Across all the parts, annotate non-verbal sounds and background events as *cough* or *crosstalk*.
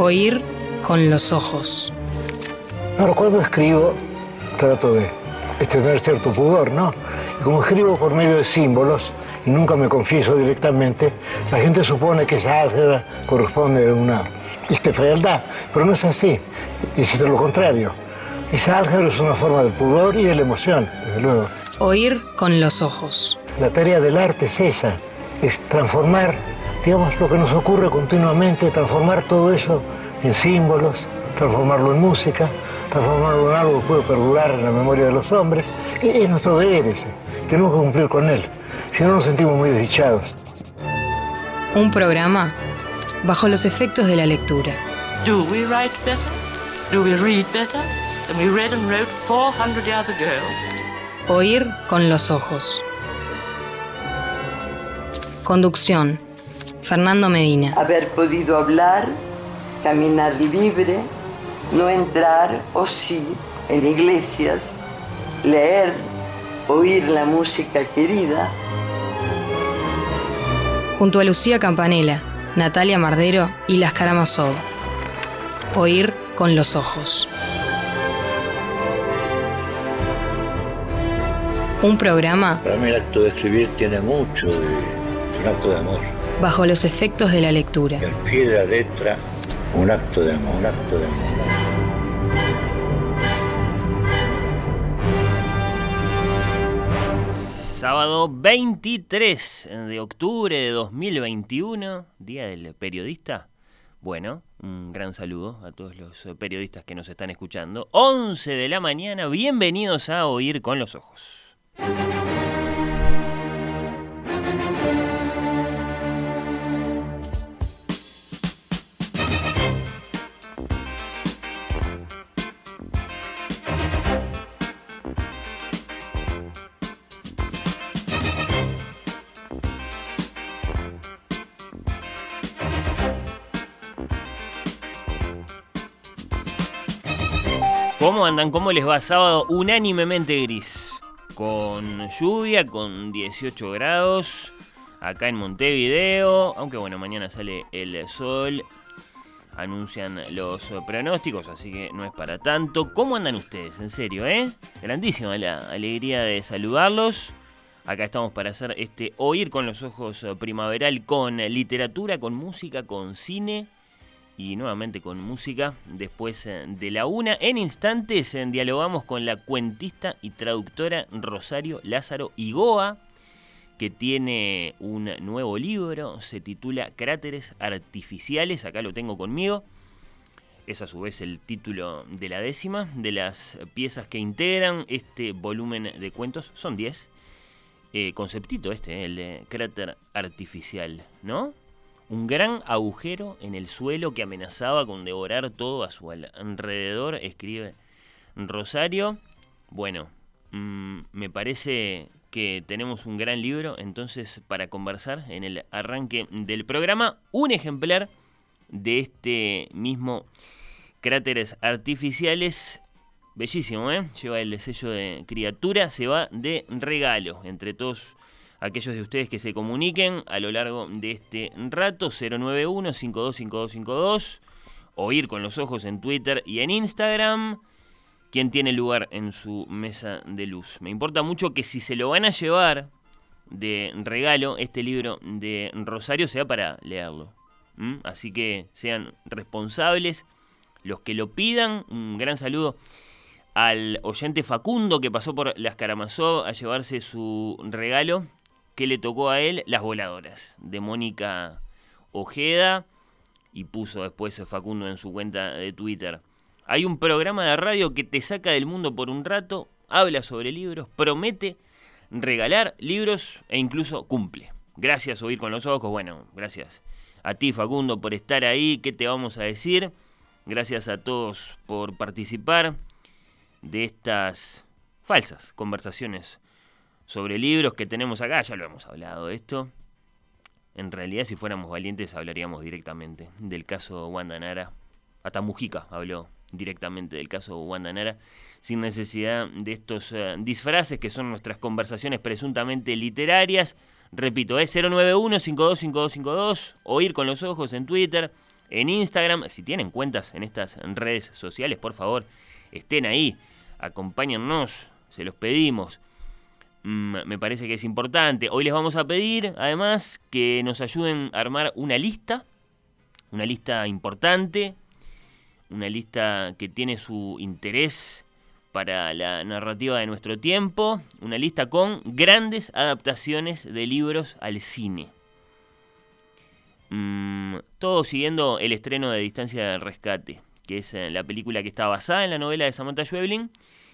Oír con los ojos. Ahora, cuando escribo, trato de, tener cierto pudor, ¿no? Y como escribo por medio de símbolos, y nunca me confieso directamente, la gente supone que esa álgebra corresponde a una este, fealdad, pero no es así, es lo contrario. Esa álgebra es una forma de pudor y de la emoción, desde luego. Oír con los ojos. La tarea del arte es esa, es transformar, digamos, lo que nos ocurre continuamente, transformar todo eso en símbolos, transformarlo en música, transformarlo en algo que puede perdurar en la memoria de los hombres. Es nuestro deber ese, tenemos que cumplir con él, si no nos sentimos muy desdichados. Un programa bajo los efectos de la lectura. Do we write better? Do we read better than we read and wrote 400 years ago? Oír con los ojos. Conducción. Fernando Medina. Haber podido hablar, caminar libre, no entrar o sí en iglesias, leer, oír la música querida. Junto a Lucía Campanella, Natalia Mardero y Las Karamazov. Oír con los ojos. Un programa. Para mí el acto de escribir tiene mucho de, un acto de amor. Bajo los efectos de la lectura. El pie de la letra, un acto de amor, un acto de amor. Sábado 23 de octubre de 2021, Día del Periodista. Bueno, un gran saludo a todos los periodistas que nos están escuchando. 11 de la mañana, bienvenidos a Oír con los Ojos. ¿Cómo andan? ¿Cómo les va? Sábado unánimemente gris. Con lluvia, con 18 grados. Acá en Montevideo. Aunque bueno, mañana sale el sol. Anuncian los pronósticos, así que no es para tanto. ¿Cómo andan ustedes? En serio, ¿eh? Grandísima la alegría de saludarlos. Acá estamos para hacer este oír con los ojos primaveral, con literatura, con música, con cine y nuevamente con música. Después eh, de la una, en instantes eh, dialogamos con la cuentista y traductora Rosario Lázaro Igoa, que tiene un nuevo libro, se titula Cráteres Artificiales, acá lo tengo conmigo. Es a su vez el título de la décima de las piezas que integran este volumen de cuentos. Son 10. Eh, conceptito este, el de cráter artificial, ¿no? Un gran agujero en el suelo que amenazaba con devorar todo a su alrededor, escribe Rosario. Bueno, mm, me parece que tenemos un gran libro, entonces para conversar en el arranque del programa, un ejemplar de este mismo Cráteres Artificiales. Bellísimo, ¿eh? Lleva el sello de criatura, se va de regalo entre todos aquellos de ustedes que se comuniquen a lo largo de este rato, 091-525252, o ir con los ojos en Twitter y en Instagram, quién tiene lugar en su mesa de luz. Me importa mucho que si se lo van a llevar de regalo, este libro de Rosario sea para leerlo. Así que sean responsables los que lo pidan. Un gran saludo al oyente Facundo que pasó por las Karamazov a llevarse su regalo que le tocó a él? Las voladoras, de Mónica Ojeda, y puso después Facundo en su cuenta de Twitter. Hay un programa de radio que te saca del mundo por un rato, habla sobre libros, promete regalar libros e incluso cumple. Gracias, Oír con los Ojos. Bueno, gracias a ti, Facundo, por estar ahí. ¿Qué te vamos a decir? Gracias a todos por participar de estas falsas conversaciones sobre libros que tenemos acá, ya lo hemos hablado de esto. En realidad, si fuéramos valientes, hablaríamos directamente del caso Wanda Nara. Hasta Mujica habló directamente del caso Wanda Nara, sin necesidad de estos eh, disfraces que son nuestras conversaciones presuntamente literarias. Repito, es 091-525252, oír con los ojos en Twitter, en Instagram. Si tienen cuentas en estas redes sociales, por favor, estén ahí, acompáñennos, se los pedimos. Mm, me parece que es importante. Hoy les vamos a pedir, además, que nos ayuden a armar una lista, una lista importante, una lista que tiene su interés para la narrativa de nuestro tiempo, una lista con grandes adaptaciones de libros al cine. Mm, todo siguiendo el estreno de Distancia del Rescate, que es eh, la película que está basada en la novela de Samantha Schweblin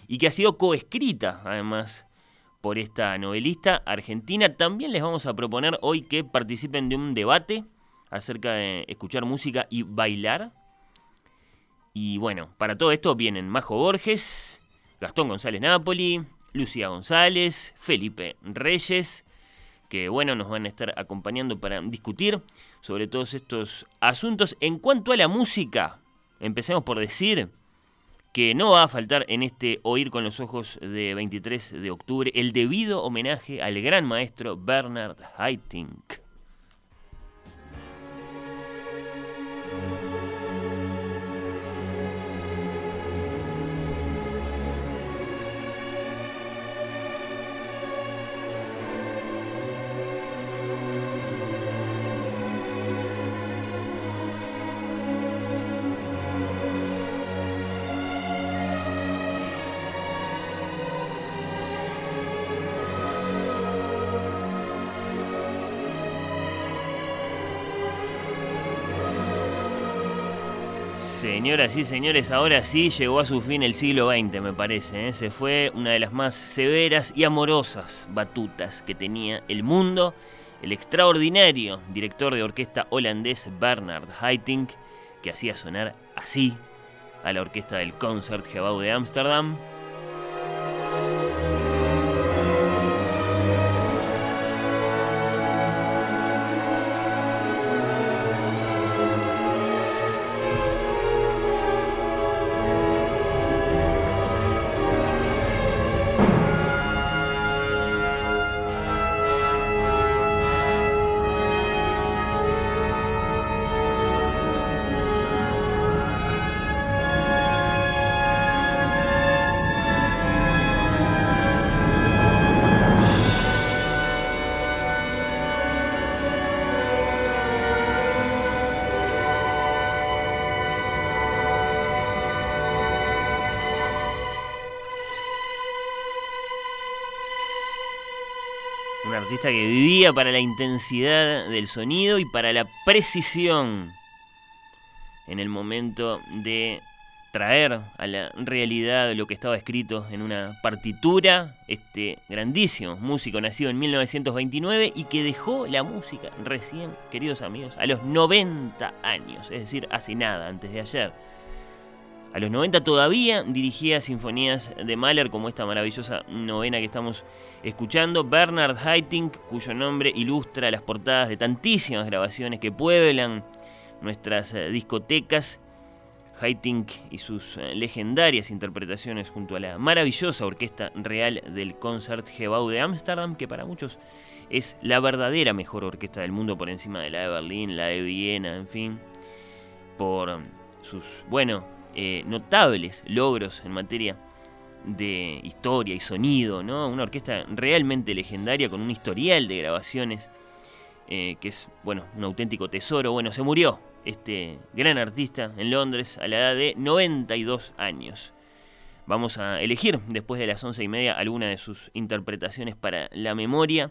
y que ha sido coescrita, además, por esta novelista argentina. También les vamos a proponer hoy que participen de un debate acerca de escuchar música y bailar. Y bueno, para todo esto vienen Majo Borges, Gastón González Napoli, Lucía González, Felipe Reyes, que bueno, nos van a estar acompañando para discutir sobre todos estos asuntos. En cuanto a la música, empecemos por decir que no va a faltar en este Oír con los Ojos de 23 de octubre el debido homenaje al gran maestro Bernard Haitink. Señoras y señores, ahora sí llegó a su fin el siglo XX, me parece. ¿eh? Se fue una de las más severas y amorosas batutas que tenía el mundo. El extraordinario director de orquesta holandés Bernard Haitink, que hacía sonar así a la orquesta del Concertgebouw de Ámsterdam. Para la intensidad del sonido y para la precisión en el momento de traer a la realidad lo que estaba escrito en una partitura. Este grandísimo músico nacido en 1929 y que dejó la música recién, queridos amigos, a los 90 años, es decir, hace nada, antes de ayer. A los 90 todavía dirigía sinfonías de Mahler como esta maravillosa novena que estamos escuchando. Bernard Haitink, cuyo nombre ilustra las portadas de tantísimas grabaciones que pueblan nuestras eh, discotecas. Haitink y sus eh, legendarias interpretaciones junto a la maravillosa orquesta real del Concertgebouw de Ámsterdam, que para muchos es la verdadera mejor orquesta del mundo por encima de la de Berlín, la de Viena, en fin, por sus, bueno, eh, notables logros en materia de historia y sonido, ¿no? Una orquesta realmente legendaria con un historial de grabaciones eh, que es, bueno, un auténtico tesoro. Bueno, se murió este gran artista en Londres a la edad de 92 años. Vamos a elegir después de las once y media alguna de sus interpretaciones para la memoria,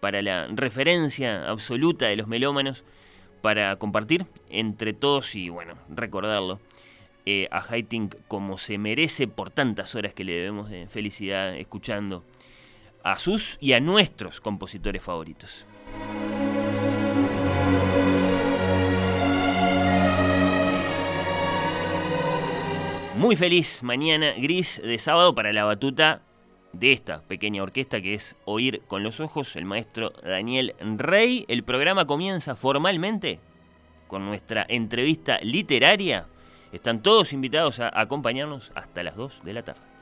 para la referencia absoluta de los melómanos, para compartir entre todos y, bueno, recordarlo eh, a Haitink como se merece por tantas horas que le debemos de felicidad escuchando a sus y a nuestros compositores favoritos. Muy feliz mañana gris de sábado para la batuta de esta pequeña orquesta que es Oír con los Ojos, el maestro Daniel Rey. El programa comienza formalmente con nuestra entrevista literaria están todos invitados a acompañarnos hasta las 2 de la tarde.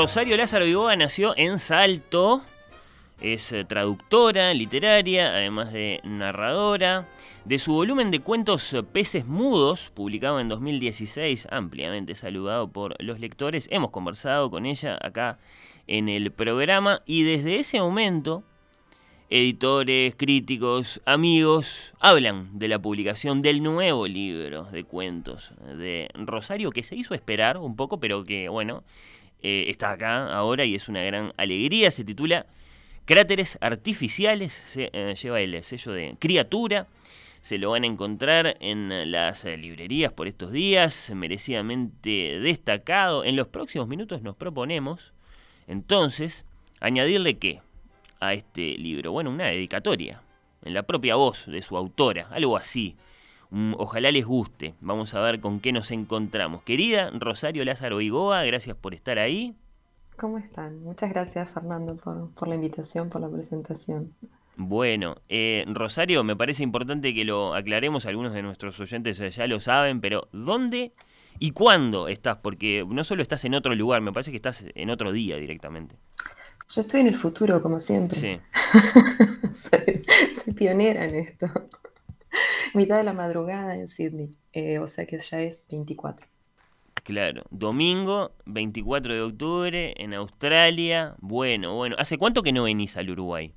Rosario Lázaro Vigoa nació en Salto. Es eh, traductora literaria, además de narradora. De su volumen de cuentos eh, Peces Mudos, publicado en 2016, ampliamente saludado por los lectores, hemos conversado con ella acá en el programa y desde ese momento editores, críticos, amigos hablan de la publicación del nuevo libro de cuentos de Rosario que se hizo esperar un poco, pero que bueno, eh, está acá ahora y es una gran alegría. Se titula Cráteres Artificiales, se, eh, lleva el sello de criatura. Se lo van a encontrar en las librerías por estos días, merecidamente destacado. En los próximos minutos nos proponemos, entonces, añadirle qué a este libro. Bueno, una dedicatoria, en la propia voz de su autora, algo así. Mm, ojalá les guste. Vamos a ver con qué nos encontramos. Querida Rosario Lázaro Igoa, gracias por estar ahí. ¿Cómo están? Muchas gracias Fernando por, la invitación, por la presentación. Bueno, eh, Rosario, me parece importante que lo aclaremos, algunos de nuestros oyentes ya lo saben, pero ¿dónde y cuándo estás? Porque no solo estás en otro lugar, me parece que estás en otro día directamente. Yo estoy en el futuro, como siempre. Sí. *laughs* soy pionera en esto *laughs* mitad de la madrugada en Sydney, eh, o sea que ya es 24. Claro, domingo 24 de octubre en Australia. Bueno, bueno. ¿Hace cuánto que no venís al Uruguay?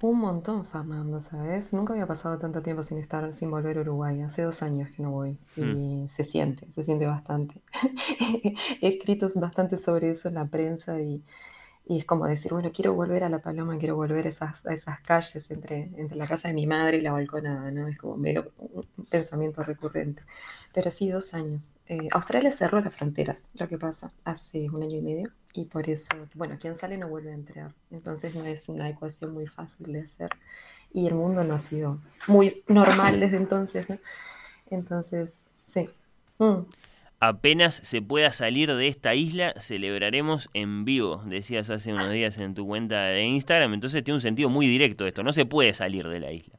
Un montón, Fernando, ¿sabes? Nunca había pasado tanto tiempo sin estar, sin volver a Uruguay. Hace dos años que no voy. Y hmm. se siente, se siente bastante. *laughs* He escrito bastante sobre eso en la prensa y, y es como decir, bueno, quiero volver a La Paloma, quiero volver a esas, esas calles entre, entre la casa de mi madre y la balconada, ¿no? Es como medio un pensamiento recurrente. Pero sí, dos años. Eh, Australia cerró las fronteras, lo que pasa, hace un año y medio, y por eso, bueno, quien sale no vuelve a entrar. Entonces no es una ecuación muy fácil de hacer. Y el mundo no ha sido muy normal desde entonces, ¿no? Entonces, sí. Mm. Apenas se pueda salir de esta isla, celebraremos en vivo, decías hace unos días en tu cuenta de Instagram. Entonces tiene un sentido muy directo esto, no se puede salir de la isla.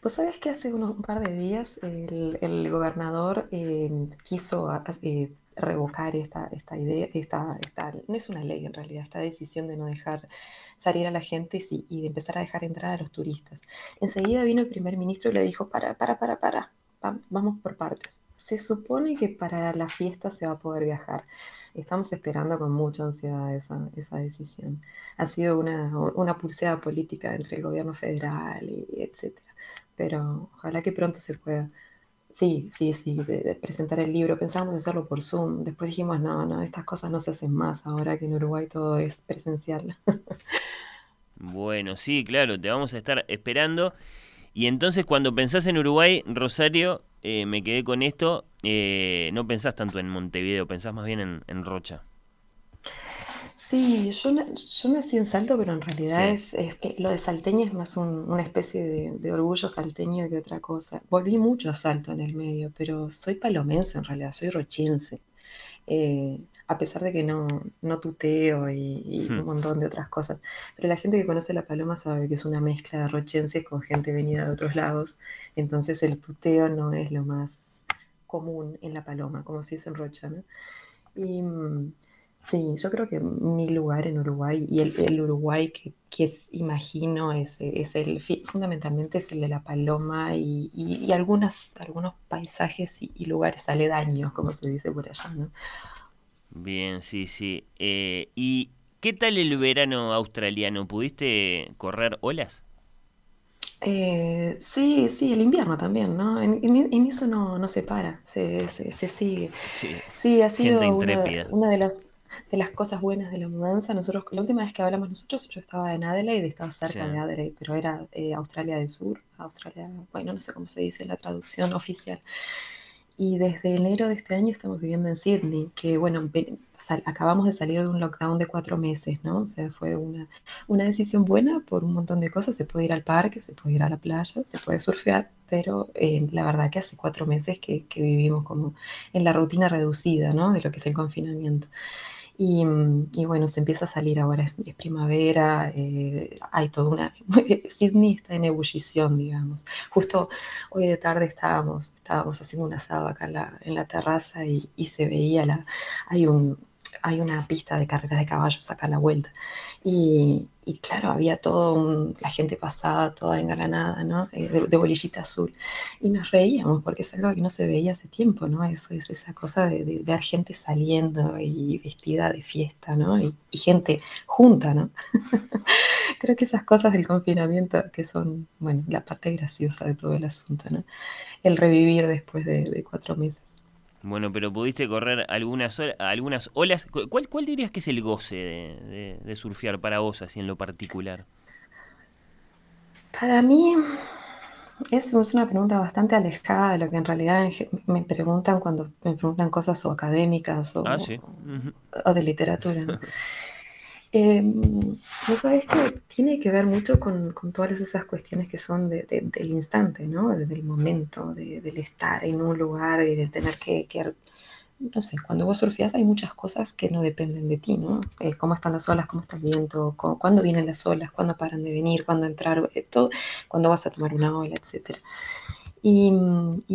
Pues sabes que hace unos, un par de días el, gobernador eh, quiso eh, revocar esta, esta idea, esta, esta, no es una ley en realidad, esta decisión de no dejar salir a la gente y de empezar a dejar entrar a los turistas. Enseguida vino el primer ministro y le dijo, para, para, para, para, vamos por partes se supone que para la fiesta se va a poder viajar. Estamos esperando con mucha ansiedad esa, esa decisión. Ha sido una, una pulseada política entre el gobierno federal y etcétera. Pero ojalá que pronto se pueda. Sí, sí, sí, de, presentar el libro. Pensábamos hacerlo por Zoom. Después dijimos, no, no, estas cosas no se hacen más ahora que en Uruguay todo es presencial. *laughs* bueno, sí, claro, te vamos a estar esperando. Y entonces cuando pensás en Uruguay, Rosario, eh, me quedé con esto, eh, no pensás tanto en Montevideo, pensás más bien en, Rocha. Sí, yo, yo, nací en Salto, pero en realidad es, lo de salteño es más una especie de, orgullo salteño que otra cosa. Volví mucho a Salto en el medio, pero soy palomense en realidad, soy rochense. Eh, a pesar de que no, no tuteo y, un hmm. montón de otras cosas. Pero la gente que conoce la paloma sabe que es una mezcla de rochenses con gente venida de otros lados, entonces el tuteo no es lo más común en la paloma, como si es en Rocha. Y mm, sí, yo creo que mi lugar en Uruguay y el, Uruguay que, que imagino es, es, el, fundamentalmente es el de la paloma y, y, algunos paisajes y, y, lugares aledaños, como se dice por allá. ¿no? Bien, sí, sí. Eh, ¿Y qué tal el verano australiano? ¿Pudiste correr olas? Eh, sí, sí, el invierno también, ¿no? En, eso no, no se para, se, se, sigue. Sí, ha sido una, de las de las cosas buenas de la mudanza. Nosotros, la última vez que hablamos nosotros, yo estaba en Adelaide, estaba cerca de Adelaide, pero era eh, Australia del Sur, Australia, bueno, no sé cómo se dice la traducción oficial. Y desde enero de este año estamos viviendo en Sydney, que bueno, acabamos de salir de un lockdown de cuatro meses, ¿no? O sea, fue una, una decisión buena por un montón de cosas. Se puede ir al parque, se puede ir a la playa, se puede surfear, pero eh, la verdad que hace cuatro meses que, que, vivimos como en la rutina reducida, ¿no? De lo que es el confinamiento. Mm, y, bueno, se empieza a salir ahora, es, primavera, eh, hay toda una... *laughs* Sydney está en ebullición, digamos. Justo hoy de tarde estábamos, estábamos haciendo un asado acá en la, terraza y, se veía la... Hay un, hay una pista de carreras de caballos acá a la vuelta. Y, claro, había todo, la gente pasaba toda engalanada, ¿no? Eh, de, bolillita azul. Y nos reíamos porque es algo que no se veía hace tiempo, ¿no? Eso es esa cosa de, ver gente saliendo y vestida de fiesta, ¿no? Y, gente junta, ¿no? *laughs* Creo que esas cosas del confinamiento que son, bueno, la parte graciosa de todo el asunto, ¿no? El revivir después de cuatro meses. Bueno, pero pudiste correr algunas, algunas olas. ¿Cuál, ¿Cuál dirías que es el goce de, surfear para vos, así en lo particular? Para mí es, una pregunta bastante alejada de lo que en realidad me preguntan cuando me preguntan cosas o académicas o, ah, o de literatura. *laughs* ¿No sabes que tiene que ver mucho con, todas esas cuestiones que son del instante, ¿no? Del momento, del estar en un lugar del tener que, no sé, cuando vos surfeas hay muchas cosas que no dependen de ti, ¿no? Eh, cómo están las olas, cómo está el viento, cuándo vienen las olas, cuándo paran de venir, cuándo entrar, eh, todo, cuándo vas a tomar una ola, etcétera. Y,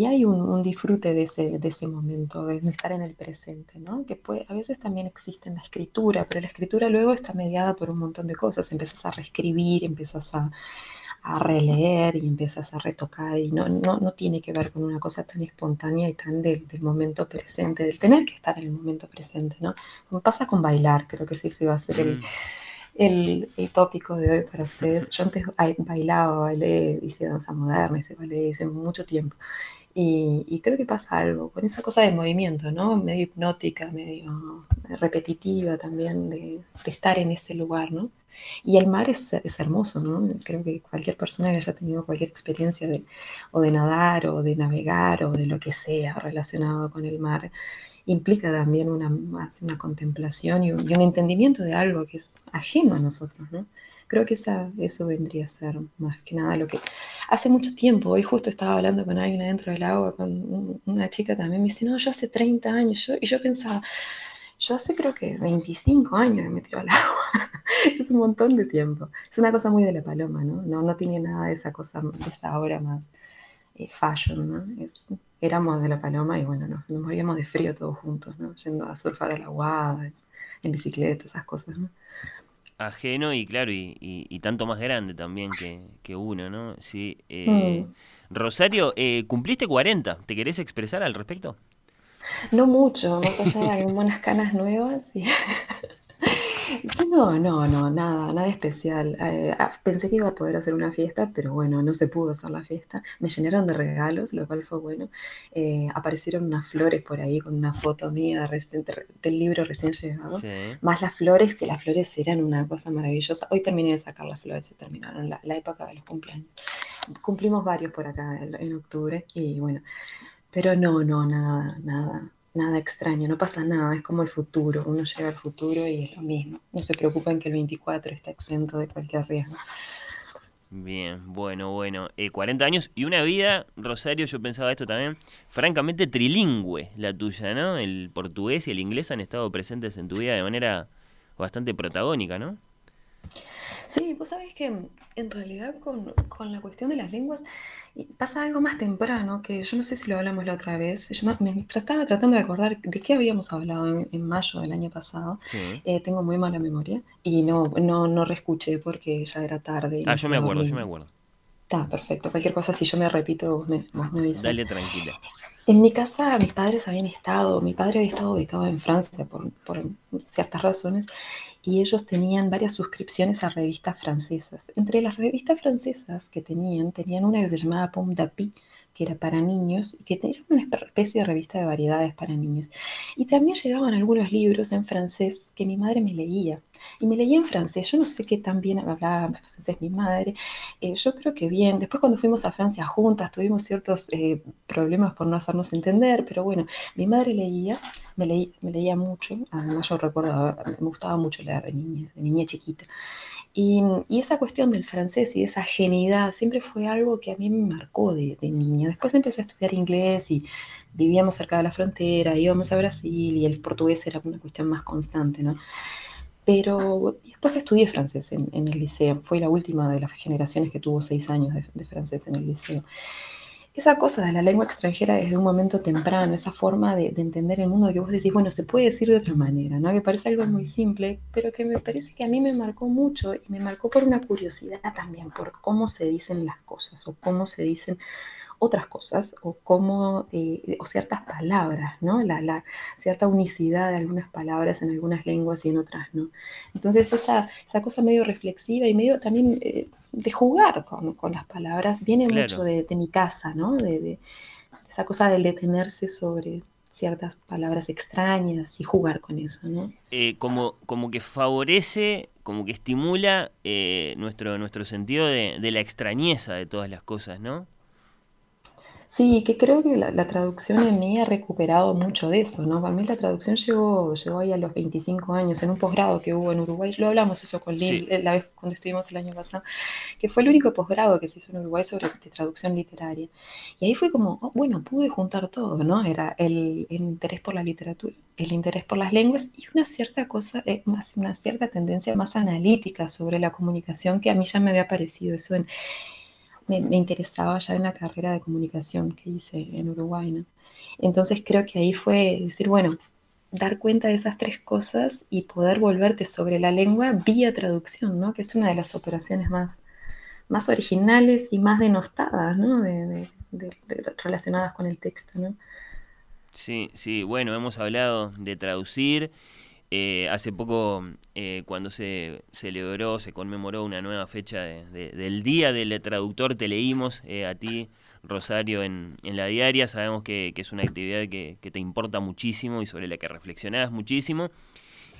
hay un, disfrute de ese, de ese momento, de estar en el presente, ¿no? Que puede, a veces también existe en la escritura, pero la escritura luego está mediada por un montón de cosas. Empiezas a reescribir, empiezas a, a releer y empiezas a retocar y no, no, no, tiene que ver con una cosa tan espontánea y tan del, del, momento presente, del tener que estar en el momento presente, ¿no? Como pasa con bailar, creo que sí se va a hacer el, el, tópico de hoy para ustedes. Yo antes bailaba, bailé, hice danza moderna, hice ballet, hace mucho tiempo. Y, creo que pasa algo con esa cosa de movimiento, ¿no? Medio hipnótica, medio repetitiva también, de, estar en ese lugar, ¿no? Y el mar es, es, hermoso, ¿no? Creo que cualquier persona que haya tenido cualquier experiencia de, o de nadar o de navegar o de lo que sea relacionado con el mar, implica también una, una contemplación y un, entendimiento de algo que es ajeno a nosotros, ¿no? Creo que esa, eso vendría a ser más que nada lo que... Hace mucho tiempo, hoy justo estaba hablando con alguien adentro del agua, con una chica también, me dice, no, yo hace 30 años, yo, y yo pensaba, yo hace creo que 25 años que me tiro al agua. *laughs* es un montón de tiempo. Es una cosa muy de la paloma, ¿no? No, no tiene nada de esa cosa, de esa obra más eh, fashion, ¿no? Es, éramos de la Paloma y bueno, nos, moríamos de frío todos juntos, ¿no? Yendo a surfar a la guada, en bicicleta, esas cosas, ¿no? Ajeno y claro, y, tanto más grande también que, uno, ¿no? Sí. Eh, mm. Rosario, eh, cumpliste 40, ¿te querés expresar al respecto? No mucho, más allá de buenas canas nuevas y *laughs* no, no, no, nada, nada especial. Eh, ah, pensé que iba a poder hacer una fiesta, pero bueno, no se pudo hacer la fiesta. Me llenaron de regalos, lo cual fue bueno. Eh, aparecieron unas flores por ahí con una foto mía del libro recién llegado. Más las flores, que las flores eran una cosa maravillosa. Hoy terminé de sacar las flores y terminaron la, época de los cumpleaños. Cumplimos varios por acá en octubre y bueno, pero no, no, nada, nada nada extraño, no pasa nada, es como el futuro, uno llega al futuro y es lo mismo. No se preocupen que el 24 está exento de cualquier riesgo. Bien, bueno, bueno. 40 eh, años y una vida, Rosario, yo pensaba esto también, francamente trilingüe la tuya, ¿no? El portugués y el inglés han estado presentes en tu vida de manera bastante protagónica, ¿no? Sí, vos sabés que en realidad con, con la cuestión de las lenguas, pasa algo más temprano, que yo no sé si lo hablamos la otra vez. Yo me, estaba tratando de acordar de qué habíamos hablado en, mayo del año pasado. Eh, tengo muy mala memoria y no, no, no reescuché porque ya era tarde. Ah, yo me acuerdo, yo me acuerdo. Está perfecto. Cualquier cosa, si yo me repito, vos me, vos me avisas. Dale tranquila. En mi casa, mis padres habían estado, mi padre había estado ubicado en Francia por, por ciertas razones y ellos tenían varias suscripciones a revistas francesas. Entre las revistas francesas que tenían, tenían una que se llamaba Pomme d'Api, que era para niños, y que tenía una especie de revista de variedades para niños. Y también llegaban algunos libros en francés que mi madre me leía. Y me leía en francés. Yo no sé qué tan bien hablaba francés mi madre. Eh, yo creo que bien. Después cuando fuimos a Francia juntas tuvimos ciertos eh, problemas por no hacernos entender, pero bueno, mi madre leía, me, me leía mucho. Además yo recuerdo, me gustaba mucho leer de niña, de niña chiquita. Y, esa cuestión del francés y esa genialidad siempre fue algo que a mí me marcó de, niña. Después empecé a estudiar inglés y vivíamos cerca de la frontera, íbamos a Brasil y el portugués era una cuestión más constante, ¿no? Pero después estudié francés en, el liceo. Fue la última de las generaciones que tuvo seis años de, francés en el liceo. Esa cosa de la lengua extranjera desde un momento temprano, esa forma de, entender el mundo que vos decís, bueno, se puede decir de otra manera, ¿no? Que parece algo muy simple, pero que me parece que a mí me marcó mucho y me marcó por una curiosidad también, por cómo se dicen las cosas o cómo se dicen otras cosas o cómo, eh, o ciertas palabras, ¿no? La, la, cierta unicidad de algunas palabras en algunas lenguas y en otras no. Entonces esa, esa cosa medio reflexiva y medio también eh, de jugar con, con, las palabras viene mucho de, de, mi casa, ¿no? De, de, esa cosa del detenerse sobre ciertas palabras extrañas y jugar con eso, ¿no? Eh, como, como que favorece, como que estimula nuestro, nuestro sentido de, de la extrañeza de todas las cosas, ¿no? Sí, que creo que la, traducción en mí ha recuperado mucho de eso, ¿no? Para mí la traducción llegó, llegó ahí a los 25 años, en un posgrado que hubo en Uruguay. Lo hablamos eso con Lil la vez cuando estuvimos el año pasado, que fue el único posgrado que se hizo en Uruguay sobre traducción literaria. Y ahí fue como, oh, bueno, pude juntar todo, ¿no? Era el, interés por la literatura, el interés por las lenguas y una cierta cosa, eh, más, una cierta tendencia más analítica sobre la comunicación que a mí ya me había parecido eso en me, interesaba ya en la carrera de comunicación que hice en Uruguay. Entonces creo que ahí fue decir, bueno, dar cuenta de esas tres cosas y poder volverte sobre la lengua vía traducción, ¿no? que es una de las operaciones más, más originales y más denostadas, ¿no? de, relacionadas con el texto. ¿no? Sí, sí, bueno, hemos hablado de traducir eh, hace poco, eh, cuando se celebró, se conmemoró una nueva fecha del Día del Traductor, te leímos eh, a ti, Rosario, en, la diaria. Sabemos que, es una actividad que, te importa muchísimo y sobre la que reflexionás muchísimo.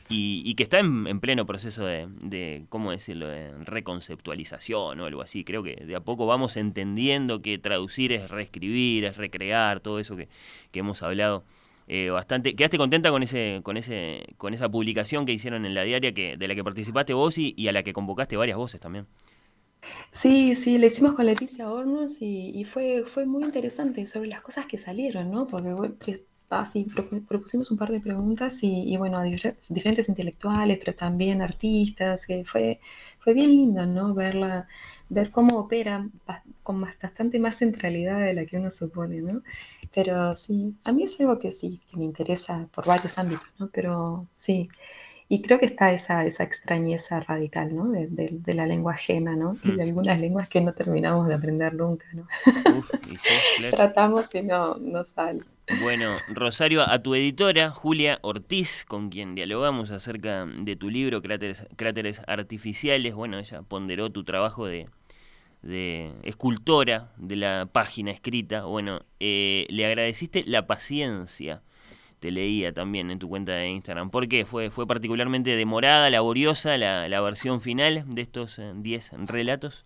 Y, que está en, pleno proceso de, ¿cómo decirlo?, de reconceptualización o algo así. Creo que de a poco vamos entendiendo que traducir es reescribir, es recrear, todo eso que hemos hablado eh, bastante. ¿Quedaste contenta con ese, con ese, con esa publicación que hicieron en la diaria que, de la que participaste vos y, a la que convocaste varias voces también? Sí, sí, lo hicimos con Leticia Hornos y, fue, fue muy interesante sobre las cosas que salieron, ¿no? Porque así, propusimos un par de preguntas y, bueno, diferentes intelectuales, pero también artistas, que fue, fue bien lindo, ¿no? Verla, ver cómo opera con bastante más centralidad de la que uno supone, ¿no? Pero sí, a mí es algo que sí, que me interesa por varios ámbitos, ¿no? Pero sí, y creo que está esa, esa extrañeza radical, ¿no? De, la lengua ajena, ¿no? Y de mm. algunas lenguas que no terminamos de aprender nunca, ¿no? *laughs* Tratamos y no, no sale. Bueno, Rosario, a tu editora, Julia Ortiz, con quien dialogamos acerca de tu libro, Cráteres, Cráteres Artificiales, bueno, ella ponderó tu trabajo de, de escultora de la página escrita, bueno, eh, le agradeciste la paciencia, te leía también en tu cuenta de Instagram. ¿Por qué? ¿Fue, fue particularmente demorada, laboriosa la, la versión final de estos 10 eh, relatos?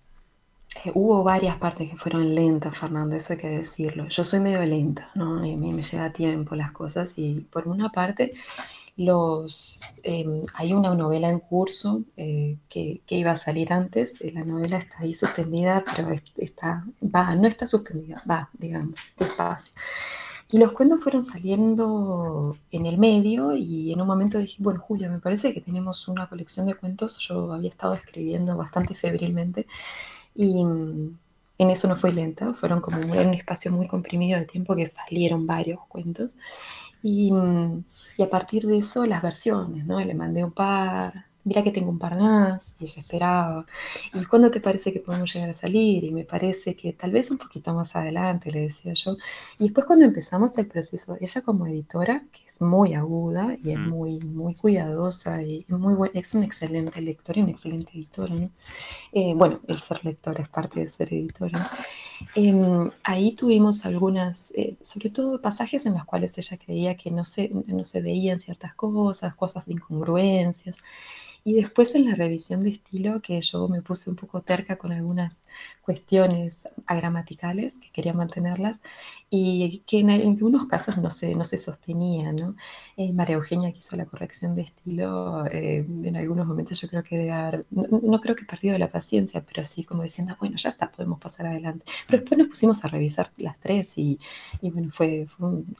Eh, hubo varias partes que fueron lentas, Fernando, eso hay que decirlo. Yo soy medio lenta, ¿no? Y a mí me lleva tiempo las cosas y por una parte los, em, hay una novela en curso eh, que, iba a salir antes, eh, la novela está ahí suspendida, pero está, va, no está suspendida, va, digamos, despacio. Y los cuentos fueron saliendo en el medio y en un momento dije, bueno, Julia, me parece que tenemos una colección de cuentos, yo había estado escribiendo bastante febrilmente y mm, en eso no fue lenta, fueron como en un espacio muy comprimido de tiempo que salieron varios cuentos. Y, y, a partir de eso las versiones, ¿no? Le mandé un par, mira que tengo un par más, y ella esperaba. ¿Y cuándo te parece que podemos llegar a salir? Y me parece que tal vez un poquito más adelante, le decía yo. Y después cuando empezamos el proceso, ella como editora, que es muy aguda y es mm. muy, muy cuidadosa y muy buena, es una excelente lectora y una excelente editora, ¿no? Eh, bueno, el ser lectora es parte de ser editora. Em, ahí tuvimos algunas, eh, sobre todo pasajes en los cuales ella creía que no se, no se veían ciertas cosas, cosas de incongruencias. Y después en la revisión de estilo, que yo me puse un poco terca con algunas cuestiones agramaticales, que quería mantenerlas, y que en algunos casos no se, no se sostenía. ¿no? Eh, María Eugenia que hizo la corrección de estilo, eh, en algunos momentos yo creo que debe haber, no, creo que perdido la paciencia, pero sí como diciendo, bueno, ya está, podemos pasar adelante. Pero después nos pusimos a revisar las tres y, y bueno, fue,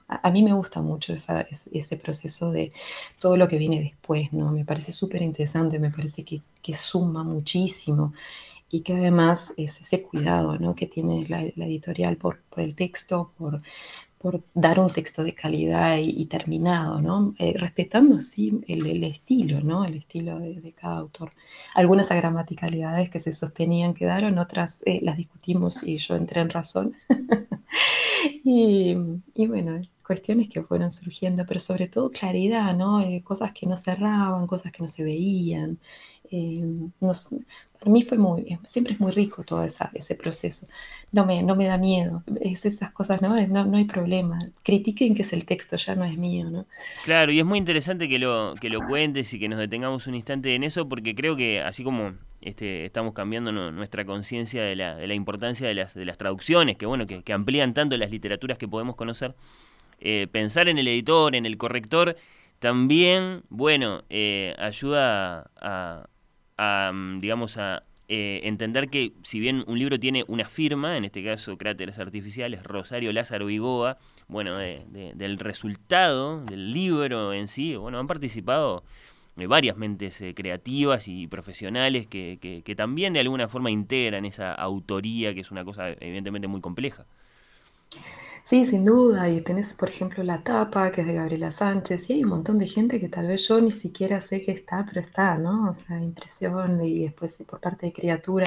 a, mí me gusta mucho esa, ese proceso de todo lo que viene después, ¿no? Me parece súper interesante, me parece que, que suma muchísimo. y que además es ese cuidado ¿no? que tiene la, editorial por, el texto, por, por dar un texto de calidad y, terminado, ¿no? Eh, respetando sí el, estilo, ¿no? el estilo de, cada autor. Algunas agramaticalidades que se sostenían quedaron, otras eh, las discutimos y yo entré en razón. *laughs* y, y, bueno, cuestiones que fueron surgiendo, pero sobre todo claridad, ¿no? Eh, cosas que no cerraban, cosas que no se veían. Nos, para mí fue muy, siempre es muy rico todo ese proceso. No me, no me da miedo. Es esas cosas, ¿no? ¿no? hay problema. Critiquen que es el texto, ya no es mío, ¿no? Claro, y es muy interesante que lo, que lo cuentes y que nos detengamos un instante en eso, porque creo que así como este, estamos cambiando nuestra conciencia de la, de la, importancia de las, de las traducciones, que bueno, que, amplían tanto las literaturas que podemos conocer, eh, pensar en el editor, en el corrector, también, bueno, eh, ayuda a mm, digamos, a eh, entender que si bien un libro tiene una firma, en este caso Cráteres Artificiales, Rosario Lázaro Vigoa, bueno, del resultado del libro en sí, bueno, han participado eh, varias mentes creativas y profesionales que, que, que también de alguna forma integran esa autoría, que es una cosa evidentemente muy compleja. Sí, sin duda. Y tenés, por ejemplo, La Tapa, que es de Gabriela Sánchez, y hay un montón de gente que tal vez yo ni siquiera sé que está, pero está, ¿no? O sea, impresión, y después por parte de criatura.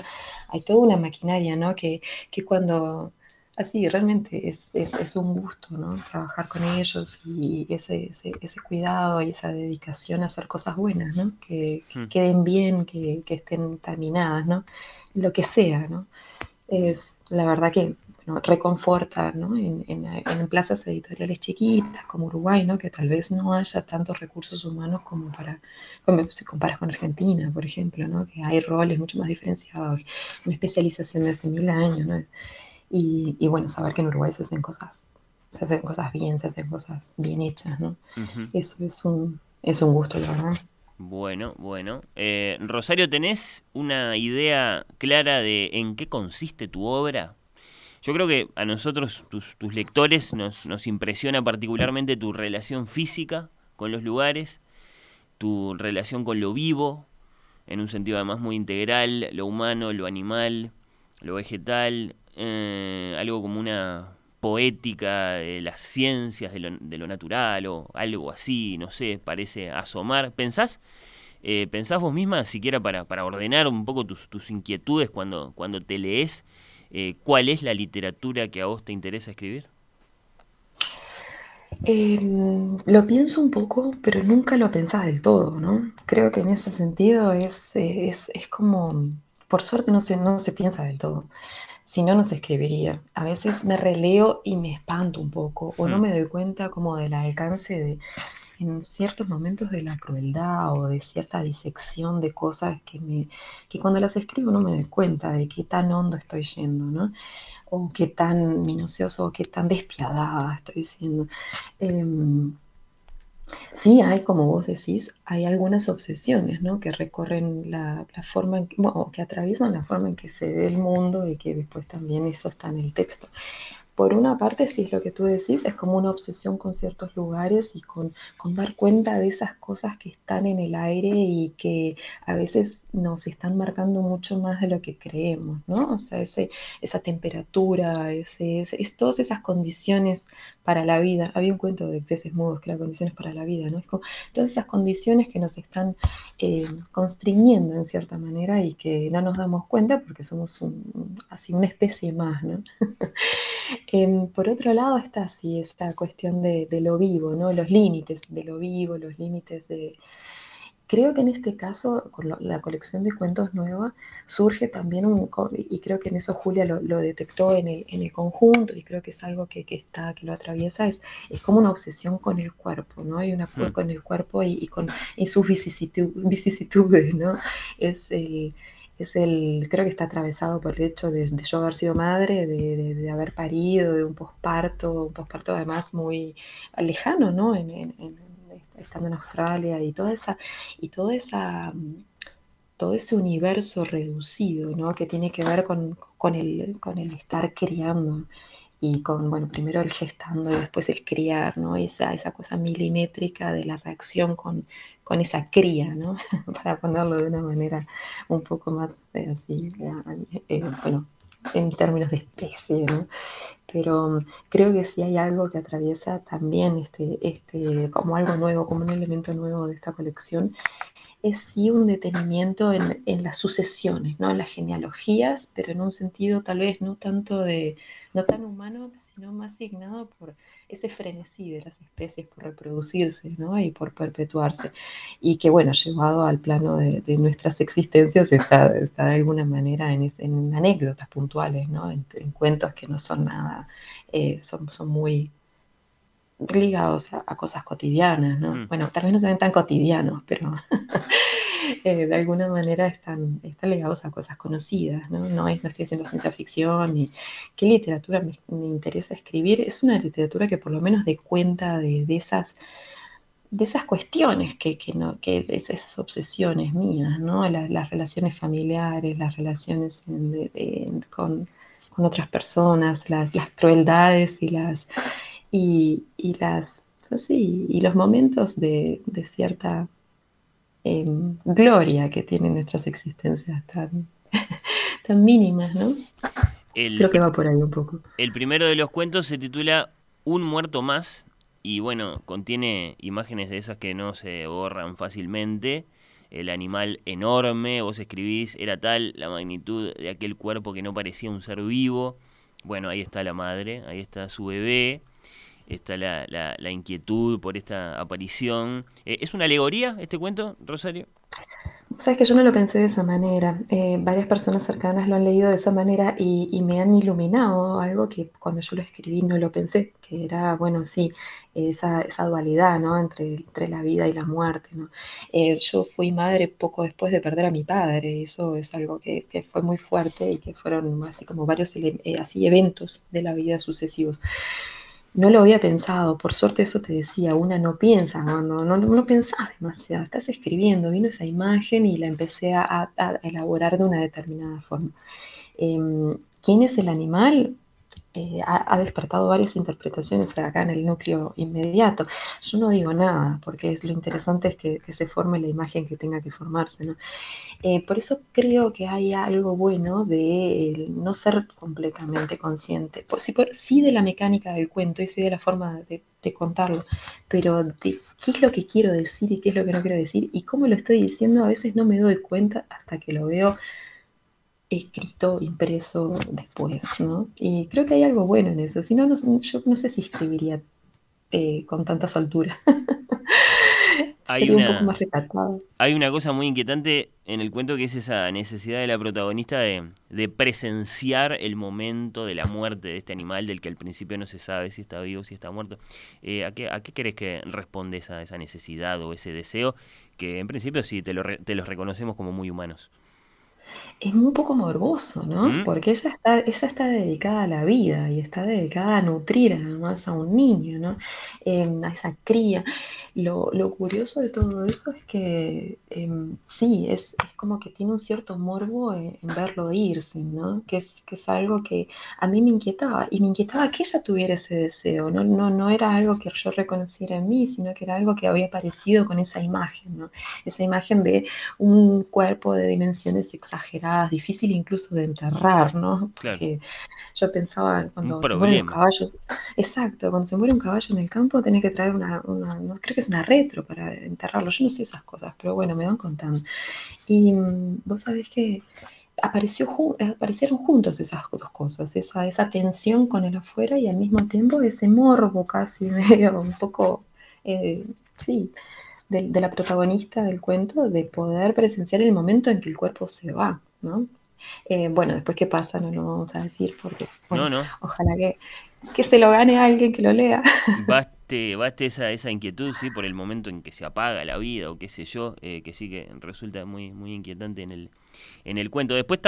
Hay toda una maquinaria, ¿no? Que, que cuando... Así, realmente es, es, un gusto, ¿no? Trabajar con ellos y ese, ese, ese, cuidado y esa dedicación a hacer cosas buenas, ¿no? Que, hmm. queden bien, que, que estén terminadas, ¿no? Lo que sea, ¿no? Es la verdad que reconforta ¿no? En, plazas editoriales chiquitas como Uruguay, ¿no? que tal vez no haya tantos recursos humanos como para, como si comparas con Argentina, por ejemplo, ¿no? que hay roles mucho más diferenciados, una especialización de hace mil años. ¿no? Y, bueno, saber que en Uruguay se hacen cosas, se hacen cosas bien, se hacen cosas bien hechas. ¿no? Eso es un, es un gusto, la verdad. Bueno, bueno. Eh, Rosario, ¿tenés una idea clara de en qué consiste tu obra? Yo creo que a nosotros, tus, lectores, nos, nos, impresiona particularmente tu relación física con los lugares, tu relación con lo vivo, en un sentido además muy integral, lo humano, lo animal, lo vegetal, eh, algo como una poética de las ciencias, de lo, de lo, natural o algo así, no sé, parece asomar. ¿Pensás, eh, pensás vos misma, siquiera para, para ordenar un poco tus, tus inquietudes cuando, cuando te lees, eh, ¿cuál es la literatura que a vos te interesa escribir? Em, lo pienso un poco, pero nunca lo pensás del todo, ¿no? Creo que en ese sentido es, es, como, por suerte no se, no se piensa del todo, si no, no se escribiría. A veces me releo y me espanto un poco, o no hmm. me doy cuenta como del alcance de, en ciertos momentos de la crueldad o de cierta disección de cosas que, me, que cuando las escribo no me doy cuenta de qué tan hondo estoy yendo, ¿no? O qué tan minucioso o qué tan despiadada estoy siendo. Em, sí, hay, como vos decís, hay algunas obsesiones, ¿no? Que recorren la, forma, que atraviesan la forma en que se ve el mundo y que después también eso está en el texto por una parte, es lo que tú decís, es como una obsesión con ciertos lugares y con, con, dar cuenta de esas cosas que están en el aire y que a veces nos están marcando mucho más de lo que creemos, ¿no? O sea, ese, esa temperatura, ese, es todas esas condiciones para la vida. Había un cuento de peces mudos que eran condiciones para la vida, ¿no? Es como todas esas condiciones que nos están eh, constriñendo en cierta manera y que no nos damos cuenta porque somos así una especie más, ¿no? *laughs* por otro lado está así esta cuestión de, lo vivo, ¿no? Los límites de lo vivo, los límites de... Creo que en este caso, con la colección de cuentos nueva, surge también un, y creo que en eso Julia lo, detectó en el, en el, conjunto, y creo que es algo que, está, que lo atraviesa, es, es como una obsesión con el cuerpo, ¿no? Hay una mm. con el cuerpo y, con y sus vicisitudes, ¿no? Es el es el, creo que está atravesado por el hecho de, yo haber sido madre, de, haber parido, de un posparto, un posparto además muy lejano, ¿no? Estando en Australia y toda esa, y toda esa, todo ese universo reducido, ¿no? Que tiene que ver con, con, el, con el estar criando y con, bueno, primero el gestando y después el criar, ¿no? Esa, esa cosa milimétrica de la reacción con, con esa cría, ¿no? *laughs* Para ponerlo de una manera un poco más eh, así, eh, bueno, en términos de especie, ¿no? Pero mm, creo que si hay algo que atraviesa también este, este, como algo nuevo, como un elemento nuevo de esta colección, es sí un detenimiento en, en, las sucesiones, ¿no? en las genealogías, pero en un sentido tal vez no tanto de, no tan humano, sino más signado por ese frenesí de las especies por reproducirse ¿no? y por perpetuarse. Y que, bueno, llevado al plano de, nuestras existencias está, está, de alguna manera en, en anécdotas puntuales, ¿no? en, cuentos que no son nada, eh, son, son muy ligados a, cosas cotidianas, ¿no? Mm. Bueno, tal vez no se ven tan cotidianos, pero *laughs* eh, de alguna manera están, están ligados a cosas conocidas, ¿no? No, es, no estoy haciendo ciencia ficción ni qué literatura me, interesa escribir. Es una literatura que por lo menos dé cuenta de, esas de esas cuestiones que, que, no, que esas obsesiones mías, ¿no? las relaciones familiares, las relaciones con, con, otras personas, las, las crueldades y las y, las, pues y los momentos de, cierta em, gloria que tienen nuestras existencias tan, *laughs* tan mínimas, ¿no? Creo que va por ahí un poco. El primero de los cuentos se titula Un muerto más y bueno, contiene imágenes de esas que no se borran fácilmente. El animal enorme, vos escribís, era tal la magnitud de aquel cuerpo que no parecía un ser vivo. Bueno, ahí está la madre, ahí está su bebé está la, la, inquietud por esta aparición. Eh, ¿Es una alegoría este cuento, Rosario? Sabes que yo no lo pensé de esa manera. Eh, varias personas cercanas lo han leído de esa manera y, me han iluminado algo que cuando yo lo escribí no lo pensé, que era, bueno, sí, esa, esa dualidad, ¿no? Entre, entre, la vida y la muerte. Eh, yo fui madre poco después de perder a mi padre, eso es algo que, que fue muy fuerte y que fueron así como varios así eventos de la vida sucesivos. No lo había pensado, por suerte eso te decía, una no piensa, no, no, no, pensás demasiado, estás escribiendo, vino esa imagen y la empecé a, elaborar de una determinada forma. Em, ¿Quién es el animal? Eh, ha, despertado varias interpretaciones acá en el núcleo inmediato. Yo no digo nada, porque es, lo interesante es que, se forme la imagen que tenga que formarse. Eh, por eso creo que hay algo bueno de no ser completamente consciente, por, sí, por, sí, de la mecánica del cuento y sí de la forma de, contarlo, pero de qué es lo que quiero decir y qué es lo que no quiero decir y cómo lo estoy diciendo a veces no me doy cuenta hasta que lo veo escrito, impreso después, ¿no? Y creo que hay algo bueno en eso. Si no, yo no sé si escribiría eh, con tanta soltura. *laughs* hay una, más Hay una cosa muy inquietante en el cuento que es esa necesidad de la protagonista de, presenciar el momento de la muerte de este animal del que al principio no se sabe si está vivo, si está muerto. Eh, ¿a, qué, ¿A qué crees que responde esa, esa necesidad o ese deseo que en principio sí te, lo, te los reconocemos como muy humanos? Es un poco morboso, ¿no? ¿Mm? Porque ella está, ella está dedicada a la vida y está dedicada a nutrir además a un niño, ¿no? Em, a esa cría. Lo, curioso de todo eso es que em, sí, es, como que tiene un cierto morbo en, verlo irse, ¿no? Que es, que es algo que a mí me inquietaba y me inquietaba que ella tuviera ese deseo, ¿no? No, no era algo que yo reconociera en mí, sino que era algo que había aparecido con esa imagen, ¿no? Esa imagen de un cuerpo de dimensiones exageradas, difícil incluso de enterrar, ¿no? Porque yo pensaba cuando se mueren los caballos, exacto, cuando se muere un caballo en el campo tenés que traer una, una no, creo que es una retro para enterrarlo, yo no sé esas cosas, pero bueno, me van contando. Y mm, vos sabés que apareció, aparecieron juntos esas dos cosas, esa, esa tensión con el afuera y al mismo tiempo ese morbo casi *laughs* medio un poco, eh, sí, de, la protagonista del cuento, de poder presenciar el momento en que el cuerpo se va, ¿no? Eh, bueno, después qué pasa no lo vamos a decir porque, no, no. ojalá que, que se lo gane alguien que lo lea. *laughs* Baste, baste esa, esa inquietud, sí, por el momento en que se apaga la vida o qué sé yo, eh, que sí que resulta muy, muy inquietante en el, en el cuento. Después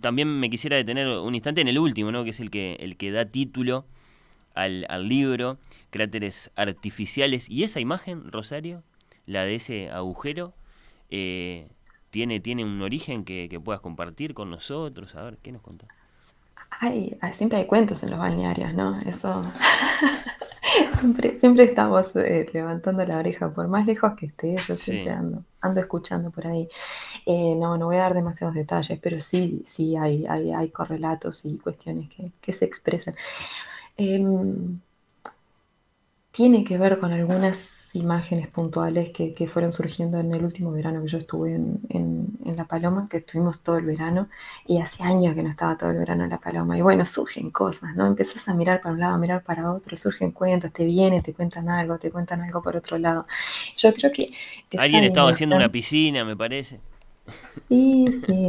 también me quisiera detener un instante en el último, ¿no? Que es el que, el que da título al, al libro, Cráteres Artificiales. Y esa imagen, Rosario, la de ese agujero, eh, tiene, tiene un origen que, que puedas compartir con nosotros. A ver, ¿qué nos contás? siempre hay cuentos en los balnearios, ¿no? Eso. *laughs* siempre, siempre estamos eh, levantando la oreja, por más lejos que esté, yo siempre ando, ando escuchando por ahí. Eh, no, no voy a dar demasiados detalles, pero sí, sí hay, hay, hay correlatos y cuestiones que, que se expresan. Em, tiene que ver con algunas imágenes puntuales que, fueron surgiendo en el último verano que yo estuve en, La Paloma, que estuvimos todo el verano, y hace años que no estaba todo el verano en La Paloma. Y bueno, surgen cosas, ¿no? Empiezas a mirar para un lado, a mirar para otro, surgen cuentos, te vienen, te cuentan algo, te cuentan algo por otro lado. Yo creo que... Alguien estaba haciendo una piscina, me parece. Sí, sí,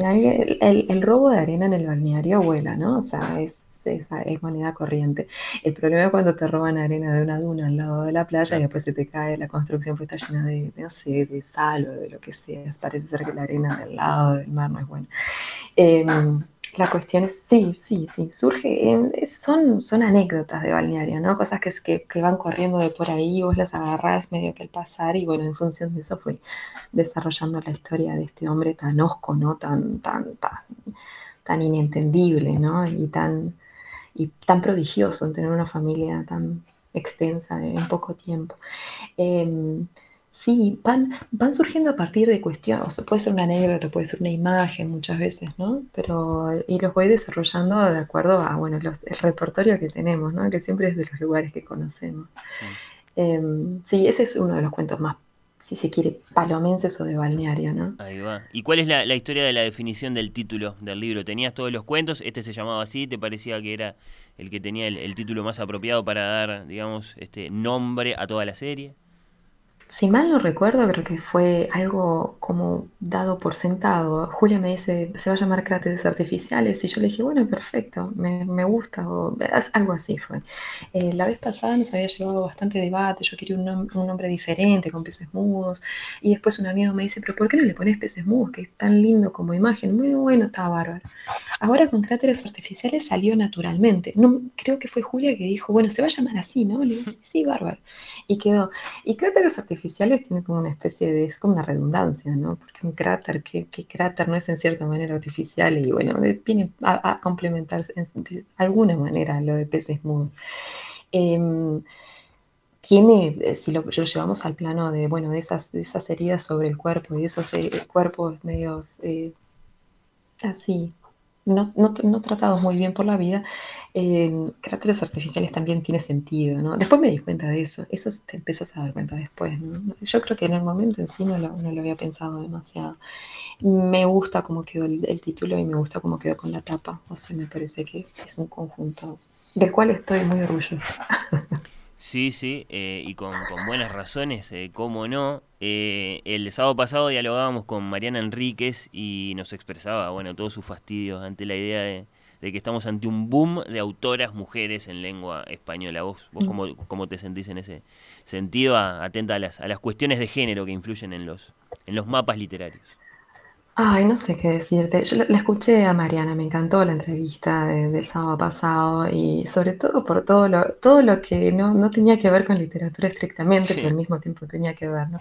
el, robo de arena en el balneario vuela, ¿no? O sea, es, es, moneda corriente. El problema es cuando te roban arena de una duna al lado de la playa y después se te cae la construcción pues está llena de, no sé, de sal o de lo que sea. Parece ser que la arena del lado del mar no es buena. Em, la cuestión es, sí, sí, sí, surge, son, son anécdotas de balneario, ¿no? Cosas que, que, van corriendo de por ahí, vos las agarrás medio que al pasar y bueno, en función de eso fue desarrollando la historia de este hombre tan osco, ¿no? Tan, tan, tan, tan inentendible, ¿no? Y tan, y tan prodigioso en tener una familia tan extensa en poco tiempo. Em, Sí, van, van surgiendo a partir de cuestiones, o sea, puede ser una anécdota, puede ser una imagen muchas veces, ¿no? Pero, y los voy desarrollando de acuerdo a, bueno, los, el repertorio que tenemos, ¿no? Que siempre es de los lugares que conocemos. Em, sí, ese es uno de los cuentos más, si se quiere, palomenses o de balneario, ¿no? Ahí va. ¿Y cuál es la, historia de la definición del título del libro? ¿Tenías todos los cuentos? ¿Este se llamaba así? ¿Te parecía que era el que tenía el, el título más apropiado para dar, digamos, este nombre a toda la serie? Si mal no recuerdo, creo que fue algo como dado por sentado. Julia me dice, se va a llamar cráteres artificiales, y yo le dije, bueno, perfecto, me, gusta, o algo así fue. Eh, la vez pasada nos había llevado bastante debate, yo quería un, nombre diferente, con peces mudos, y después un amigo me dice, pero ¿por qué no le pones peces mudos, que es tan lindo como imagen? Muy bueno, estaba bárbaro. Ahora con cráteres artificiales salió naturalmente. No, creo que fue Julia que dijo, bueno, se va a llamar así, ¿no? Le dije, sí, sí, bárbaro. Y quedó. Y cráteres artificiales tiene como una especie de, es como una redundancia, ¿no? Porque un cráter, ¿qué, cráter no es en cierta manera artificial? Y bueno, viene a, a complementarse de alguna manera lo de peces mudos. Em, tiene, eh, si lo, llevamos al plano de, bueno, de esas, esas heridas sobre el cuerpo y esos eh, cuerpos medios eh, así, no, no, tratados muy bien por la vida, eh, cráteres artificiales también tiene sentido, ¿no? Después me di cuenta de eso, eso te empiezas a dar cuenta después, Yo creo que en el momento en sí no lo, no lo había pensado demasiado. Me gusta cómo quedó el, título y me gusta cómo quedó con la tapa, o sea, me parece que es un conjunto del cual estoy muy orgullosa. *laughs* Sí, sí, eh, y con, buenas razones, eh, cómo no. Eh, el sábado pasado dialogábamos con Mariana Enríquez y nos expresaba, bueno, todo su fastidio ante la idea de, que estamos ante un boom de autoras mujeres en lengua española. ¿Vos, vos cómo, cómo te sentís en ese sentido, atenta a las, a las cuestiones de género que influyen en los, en los mapas literarios? Ay, no sé qué decirte. Yo la, escuché a Mariana, me encantó la entrevista del sábado pasado y sobre todo por todo lo, todo lo que no, no tenía que ver con literatura estrictamente, pero al mismo tiempo tenía que ver, ¿no?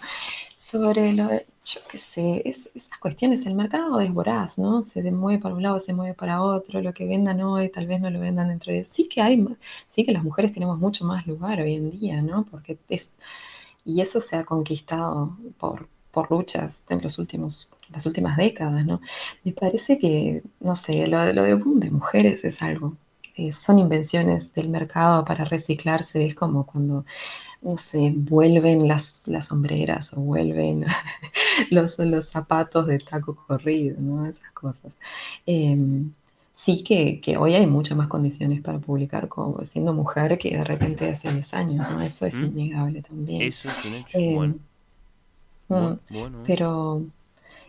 Sobre lo, yo qué sé, es, esas cuestiones, el mercado es voraz, ¿no? Se mueve para un lado, se mueve para otro, lo que vendan hoy tal vez no lo vendan dentro de... Sí que hay, sí que las mujeres tenemos mucho más lugar hoy en día, ¿no? Porque es... Y eso se ha conquistado por por luchas en los últimos, las últimas décadas, ¿no? Me parece que, no sé, lo, de boom de mujeres es algo, eh, son invenciones del mercado para reciclarse, es como cuando, no sé, vuelven las, las sombreras o vuelven *laughs* los, los zapatos de taco corrido, ¿no? Esas cosas. Em, sí que, hoy hay muchas más condiciones para publicar como siendo mujer que de repente hace 10 años, ¿no? Eso es innegable también. Eso es un hecho. Em, Mm, pero,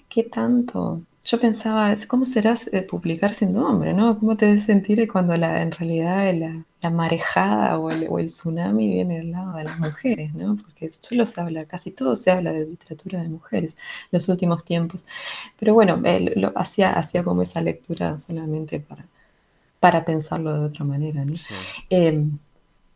¿qué tanto? Yo pensaba, ¿cómo serás eh, publicar siendo hombre, no? ¿Cómo te debes sentir cuando la, en realidad la, marejada o el, tsunami viene del lado de las mujeres, ¿no? Porque solo se habla, casi todo se habla de literatura de mujeres en los últimos tiempos. Pero bueno, lo, hacía, hacía como esa lectura solamente para, para pensarlo de otra manera, ¿no?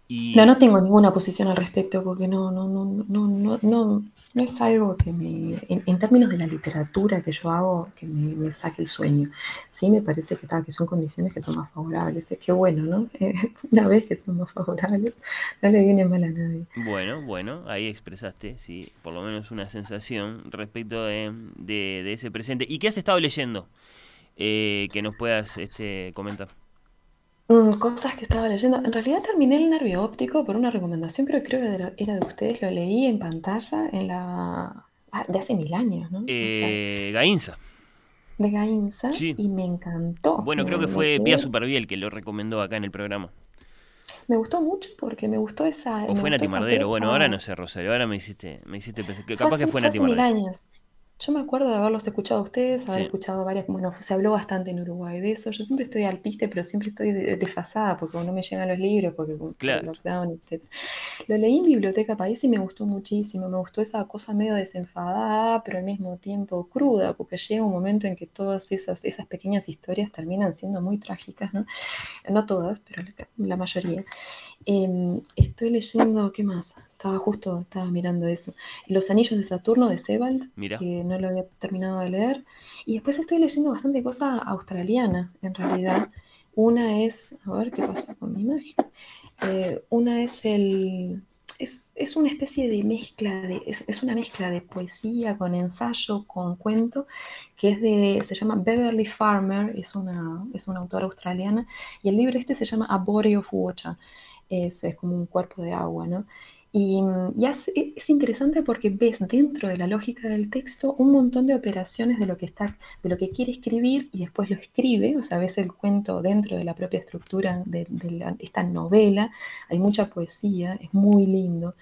No, no tengo ninguna posición al respecto porque no, no, no, no, no, no, no es algo que me, en, términos de la literatura que yo hago, que me, saque el sueño. Sí me parece que, que son condiciones que son más favorables. Es que bueno, ¿no? *laughs* una vez que son más favorables, no le viene mal a nadie. Bueno, bueno, ahí expresaste, sí, por lo menos una sensación respecto de, de, ese presente. ¿Y qué has estado leyendo? Eh, que nos puedas este, comentar. Mm, cosas que estaba leyendo. En realidad terminé el nervio óptico por una recomendación, creo, creo que era de ustedes, lo leí en pantalla en la... Ah, de hace mil años, ¿no? Eh, Gainza. De Gainza y me encantó. Bueno, creo que fue Vía Superviel que lo recomendó acá en el programa. Me gustó mucho porque me gustó esa... O fue Nati Mardero, bueno, ahora no sé, Rosario, ahora me hiciste, me hiciste pensar, capaz que fue Nati Mardero. años. Yo me acuerdo de haberlos escuchado a ustedes, haber escuchado varias, bueno, se habló bastante en Uruguay de eso. Yo siempre estoy al piste, pero siempre estoy desfasada porque no me llegan los libros, porque con el lockdown, etc. Lo leí en Biblioteca País y me gustó muchísimo. Me gustó esa cosa medio desenfadada, pero al mismo tiempo cruda, porque llega un momento en que todas esas, esas pequeñas historias terminan siendo muy trágicas, ¿no? No todas, pero la mayoría. Em, estoy leyendo, ¿qué más? Estaba justo, estaba mirando eso. Los Anillos de Saturno de Sebald, que no lo había terminado de leer. Y después estoy leyendo bastante cosa australiana, en realidad. Una es, a ver qué pasó con mi imagen. Eh, una es el. Es, es, una especie de mezcla, de, es, es, una mezcla de poesía con ensayo, con cuento, que es de, se llama Beverly Farmer, es una, es una autora australiana, y el libro este se llama A Body of Water es, como un cuerpo de agua, ¿no? Y, es, interesante porque ves dentro de la lógica del texto un montón de operaciones de lo que está, de lo que quiere escribir y después lo escribe, o sea, ves el cuento dentro de la propia estructura de, esta novela, hay mucha poesía, es muy lindo.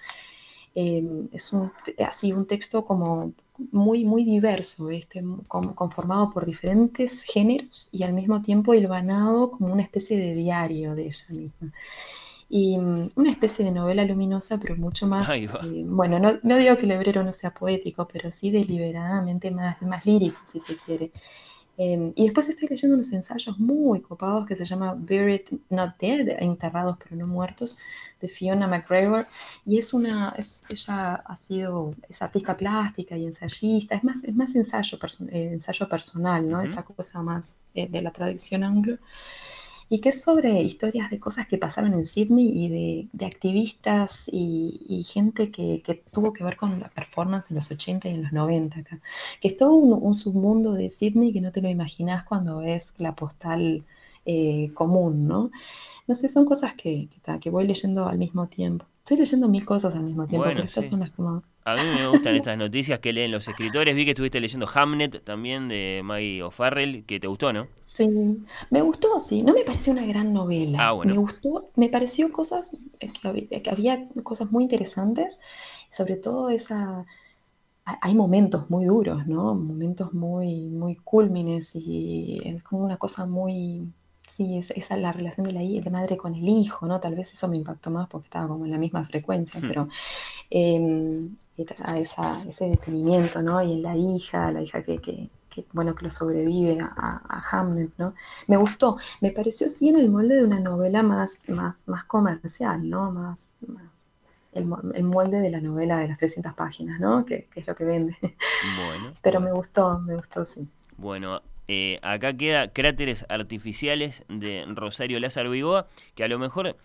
Em, es un, así un texto como muy, muy diverso, este, conformado por diferentes géneros y al mismo tiempo hilvanado como una especie de diario de ella misma y mm, una especie de novela luminosa, pero mucho más, eh, bueno, no, no, digo que el hebrero no sea poético, pero sí deliberadamente más, más lírico, si se quiere. Em, y después estoy leyendo unos ensayos muy copados que se llama Buried Not Dead, enterrados pero no muertos, de Fiona McGregor. Y es una, es, ella ha sido, es artista plástica y ensayista, es más, es más ensayo, eh, ensayo personal, ¿no? Esa cosa más eh, de la tradición anglo y que es sobre historias de cosas que pasaron en Sydney y de, activistas y, gente que, tuvo que ver con la performance en los 80 y en los 90 acá. Que es todo un, submundo de Sydney que no te lo imaginas cuando ves la postal eh, común, ¿no? No sé, son cosas que, que, voy leyendo al mismo tiempo. Estoy leyendo mil cosas al mismo tiempo, pero estas son las como a mí me gustan estas noticias que leen los escritores. Vi que estuviste leyendo Hamnet también de Maggie O'Farrell, que te gustó, ¿no? Sí, me gustó, sí. No me pareció una gran novela. Ah, bueno. Me gustó, me pareció cosas, eh, que había, cosas muy interesantes, sobre todo esa... Hay momentos muy duros, ¿no? Momentos muy, muy cúlmines y es como una cosa muy Sí, esa es la relación de la, de madre con el hijo, ¿no? Tal vez eso me impactó más porque estaba como en la misma frecuencia, hmm. pero eh, era esa, ese detenimiento, ¿no? Y en la hija, la hija que, que, bueno, que lo sobrevive a, Hamlet, ¿no? Me gustó, me pareció sí en el molde de una novela más, más, más comercial, ¿no? Más, más el, molde de la novela de las 300 páginas, ¿no? Que, que es lo que vende. Bueno. *laughs* Pero me gustó, me gustó, sí. Bueno, eh, acá queda Cráteres Artificiales de Rosario Lázaro Vigoa, que a lo mejor,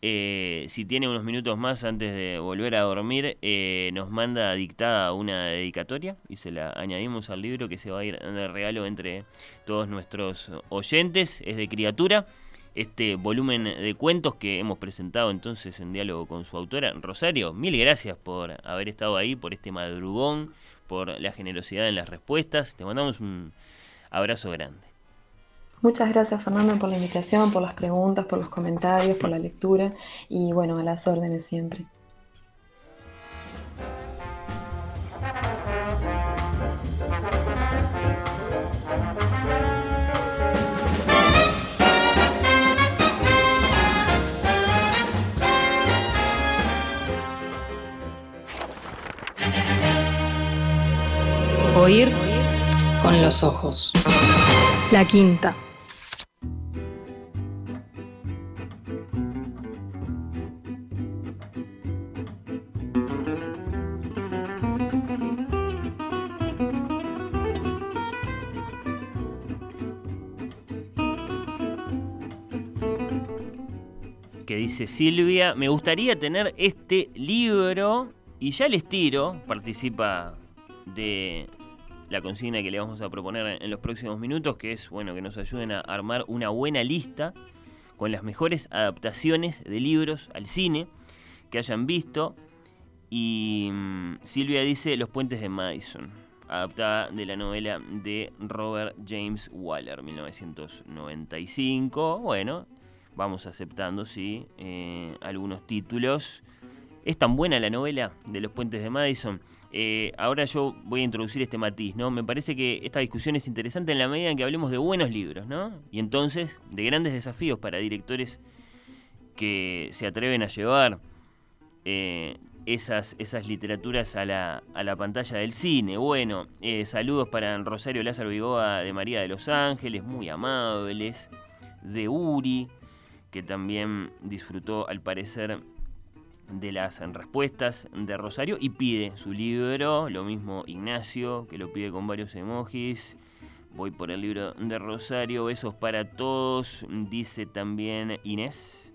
eh, si tiene unos minutos más antes de volver a dormir, eh, nos manda dictada una dedicatoria y se la añadimos al libro que se va a ir de regalo entre todos nuestros oyentes. Es de criatura. Este volumen de cuentos que hemos presentado entonces en diálogo con su autora, Rosario, mil gracias por haber estado ahí, por este madrugón, por la generosidad en las respuestas. Te mandamos un, Abrazo grande. Muchas gracias Fernando por la invitación, por las preguntas, por los comentarios, por la lectura y bueno, a las órdenes siempre. Oír los ojos. La quinta. que dice Silvia, me gustaría tener este libro y ya les tiro, participa de la consigna que le vamos a proponer en los próximos minutos, que es bueno que nos ayuden a armar una buena lista con las mejores adaptaciones de libros al cine que hayan visto. Y mm, Silvia dice Los puentes de Madison, adaptada de la novela de Robert James Waller, 1995. Bueno, vamos aceptando, sí, eh, algunos títulos. Es tan buena la novela de Los puentes de Madison eh, ahora yo voy a introducir este matiz, ¿no? Me parece que esta discusión es interesante en la medida en que hablemos de buenos libros, ¿no? Y entonces de grandes desafíos para directores que se atreven a llevar eh, esas, esas literaturas a la, a la pantalla del cine. Bueno, eh, saludos para Rosario Lázaro Vigoa de María de los Ángeles, muy amables, de Uri, que también disfrutó al parecer de las respuestas de Rosario y pide su libro, lo mismo Ignacio, que lo pide con varios emojis. Voy por el libro de Rosario, besos para todos, dice también Inés.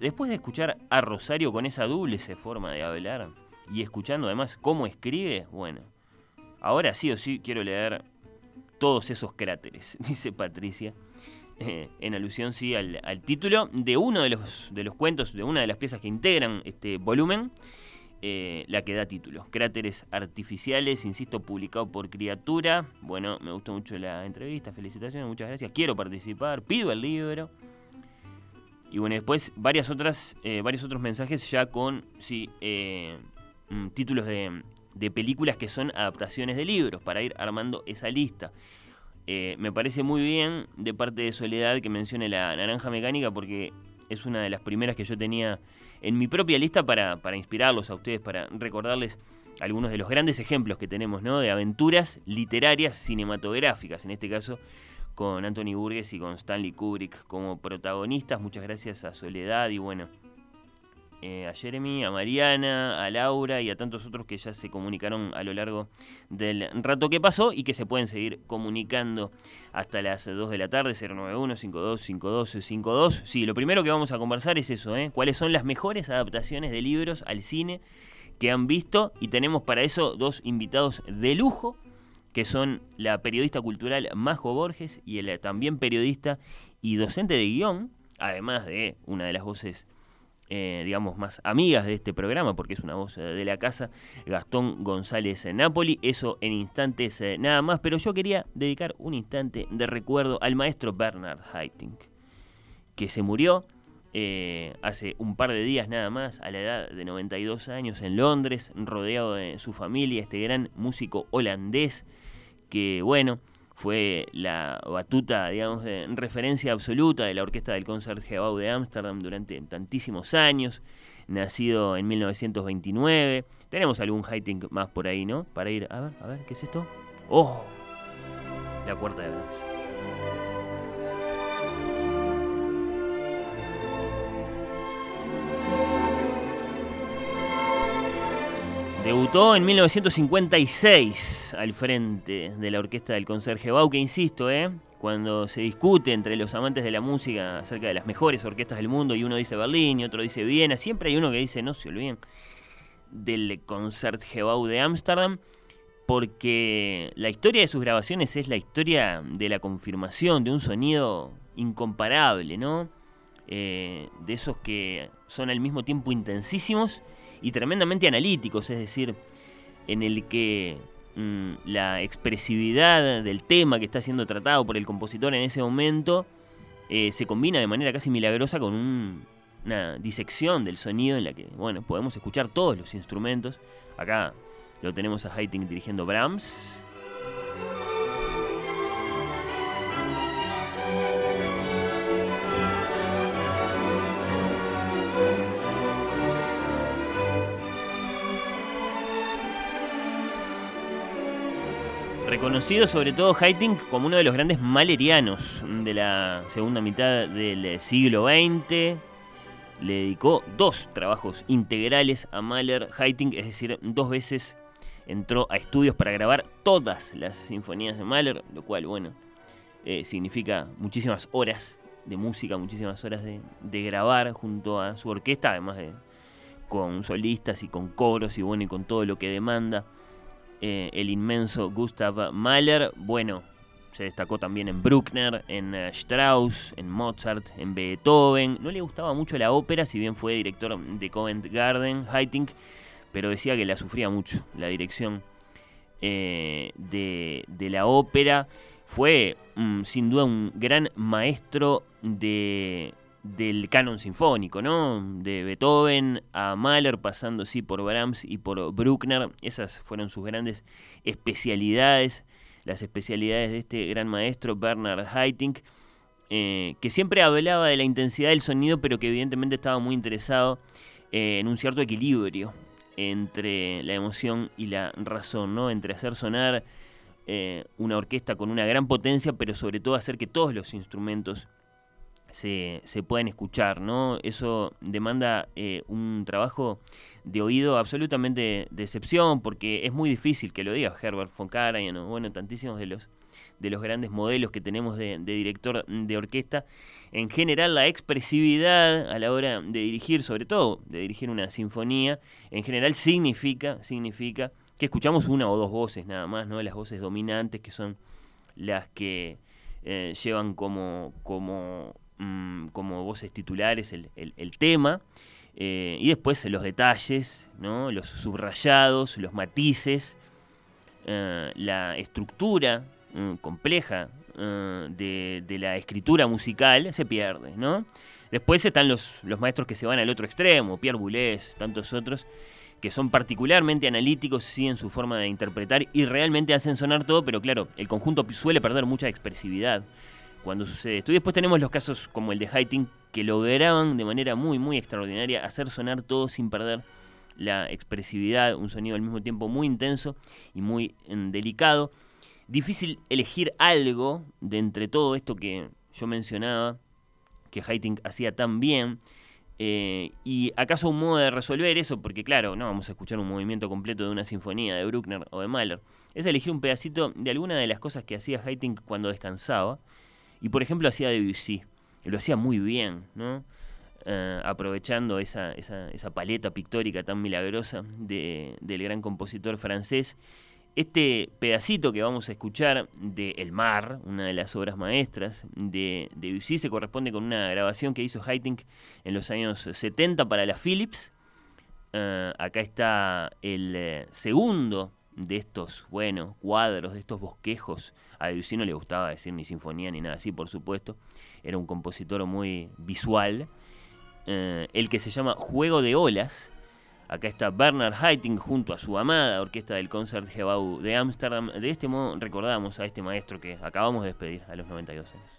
Después de escuchar a Rosario con esa dulce forma de hablar y escuchando además cómo escribe, bueno, ahora sí o sí quiero leer todos esos cráteres, *laughs* dice Patricia. Eh, en alusión sí al, título de uno de los, de los cuentos, de una de las piezas que integran este volumen, eh, la que da título. Cráteres artificiales, insisto, publicado por Criatura. Bueno, me gustó mucho la entrevista, felicitaciones, muchas gracias. Quiero participar, pido el libro. Y bueno, después varias otras, eh, varios otros mensajes ya con sí, mm, títulos de, de películas que son adaptaciones de libros, para ir armando esa lista. Eh, me parece muy bien de parte de Soledad que mencione la naranja mecánica porque es una de las primeras que yo tenía en mi propia lista para, inspirarlos a ustedes, para recordarles algunos de los grandes ejemplos que tenemos ¿no? de aventuras literarias cinematográficas, en este caso con Anthony Burgess y con Stanley Kubrick como protagonistas. Muchas gracias a Soledad y bueno, eh, a Jeremy, a Mariana, a Laura y a tantos otros que ya se comunicaron a lo largo del rato que pasó y que se pueden seguir comunicando hasta las 2 de la tarde, 091-525252. Sí, lo primero que vamos a conversar es eso, ¿eh? ¿Cuáles son las mejores adaptaciones de libros al cine que han visto? Y tenemos para eso dos invitados de lujo que son la periodista cultural Majo Borges y el también periodista y docente de guion, además de una de las voces eh, digamos, más amigas de este programa, porque es una voz eh, de la casa, Gastón González Napoli. Eso en instantes eh, nada más, pero yo quería dedicar un instante de recuerdo al maestro Bernard Haitink, que se murió hace un par de días nada más, a la edad de 92 años, en Londres, rodeado de su familia, este gran músico holandés, que bueno, fue la batuta, digamos, de referencia absoluta de la orquesta del Concertgebouw de Ámsterdam durante tantísimos años, nacido en 1929. Tenemos algún highting más por ahí, ¿no? Para ir, a ver, a ver, ¿qué es esto? ¡Oh! La cuarta de Brahms. Debutó en 1956 al frente de la orquesta del Concertgebouw, que insisto, ¿eh? cuando se discute entre los amantes de la música acerca de las mejores orquestas del mundo, y uno dice Berlín y otro dice Viena, siempre hay uno que dice, no se olviden, del Concertgebouw de Ámsterdam, porque la historia de sus grabaciones es la historia de la confirmación de un sonido incomparable, ¿no? Eh, de esos que son al mismo tiempo intensísimos y tremendamente analíticos, es decir, en el que mm, la expresividad del tema que está siendo tratado por el compositor en ese momento eh, se combina de manera casi milagrosa con una disección del sonido en la que, bueno, podemos escuchar todos los instrumentos. Acá lo tenemos a Haitink dirigiendo Brahms. Reconocido sobre todo Haitink como uno de los grandes malerianos de la segunda mitad del siglo XX. Le dedicó dos trabajos integrales a Mahler. Haitink, es decir, dos veces entró a estudios para grabar todas las sinfonías de Mahler, lo cual, bueno, eh, significa muchísimas horas de música, muchísimas horas de, grabar junto a su orquesta, además de con solistas y con coros y bueno, y con todo lo que demanda eh, el inmenso Gustav Mahler. Bueno, se destacó también en Bruckner, en eh, Strauss, en Mozart, en Beethoven. No le gustaba mucho la ópera, si bien fue director de Covent Garden, Haitink, pero decía que la sufría mucho, la dirección eh, de, la ópera. Fue mm, sin duda un gran maestro de, del canon sinfónico, ¿no? De Beethoven a Mahler, pasando sí por Brahms y por Bruckner. Esas fueron sus grandes especialidades, las especialidades de este gran maestro Bernard Haitink, eh, que siempre hablaba de la intensidad del sonido, pero que evidentemente estaba muy interesado eh, en un cierto equilibrio entre la emoción y la razón, ¿no? Entre hacer sonar eh, una orquesta con una gran potencia, pero sobre todo hacer que todos los instrumentos se, se puedan escuchar, ¿no? Eso demanda eh, un trabajo de oído absolutamente de excepción, porque es muy difícil que lo diga Herbert von Karajan, bueno, tantísimos de los de los grandes modelos que tenemos de, director de orquesta. En general, la expresividad a la hora de dirigir, sobre todo de dirigir una sinfonía, en general significa, significa que escuchamos una o dos voces nada más, ¿no? Las voces dominantes que son las que eh, llevan como, como, mm, como voces titulares el, tema. Eh, y después los detalles, ¿no? los subrayados, los matices, eh, la estructura Mm, compleja eh, de, la escritura musical se pierde. Después están los, los maestros que se van al otro extremo, Pierre Boulez, tantos otros, que son particularmente analíticos sí, en su forma de interpretar y realmente hacen sonar todo, pero claro, el conjunto suele perder mucha expresividad cuando sucede esto. Y después tenemos los casos como el de Haitink, que lograban de manera muy, muy extraordinaria hacer sonar todo sin perder la expresividad, un sonido al mismo tiempo muy intenso y muy mm, delicado difícil elegir algo de entre todo esto que yo mencionaba, que Haitink hacía tan bien. Eh, ¿Y acaso un modo de resolver eso? Porque claro, no vamos a escuchar un movimiento completo de una sinfonía de Bruckner o de Mahler. Es elegir un pedacito de alguna de las cosas que hacía Haitink cuando descansaba. Y por ejemplo hacía Debussy. Y lo hacía muy bien, ¿no? Eh, aprovechando esa, esa, esa, paleta pictórica tan milagrosa de, del gran compositor francés este pedacito que vamos a escuchar de El Mar, una de las obras maestras de, Debussy, se corresponde con una grabación que hizo Haitink en los años 70 para la Philips. Eh, acá está el eh, segundo de estos, bueno, cuadros, de estos bosquejos. A Debussy no le gustaba decir ni sinfonía ni nada así, por supuesto. Era un compositor muy visual. Eh, el que se llama Juego de Olas Acá está Bernard Haitink junto a su amada orquesta del Concertgebouw de Ámsterdam. De este modo recordamos a este maestro que acabamos de despedir a los 92 años.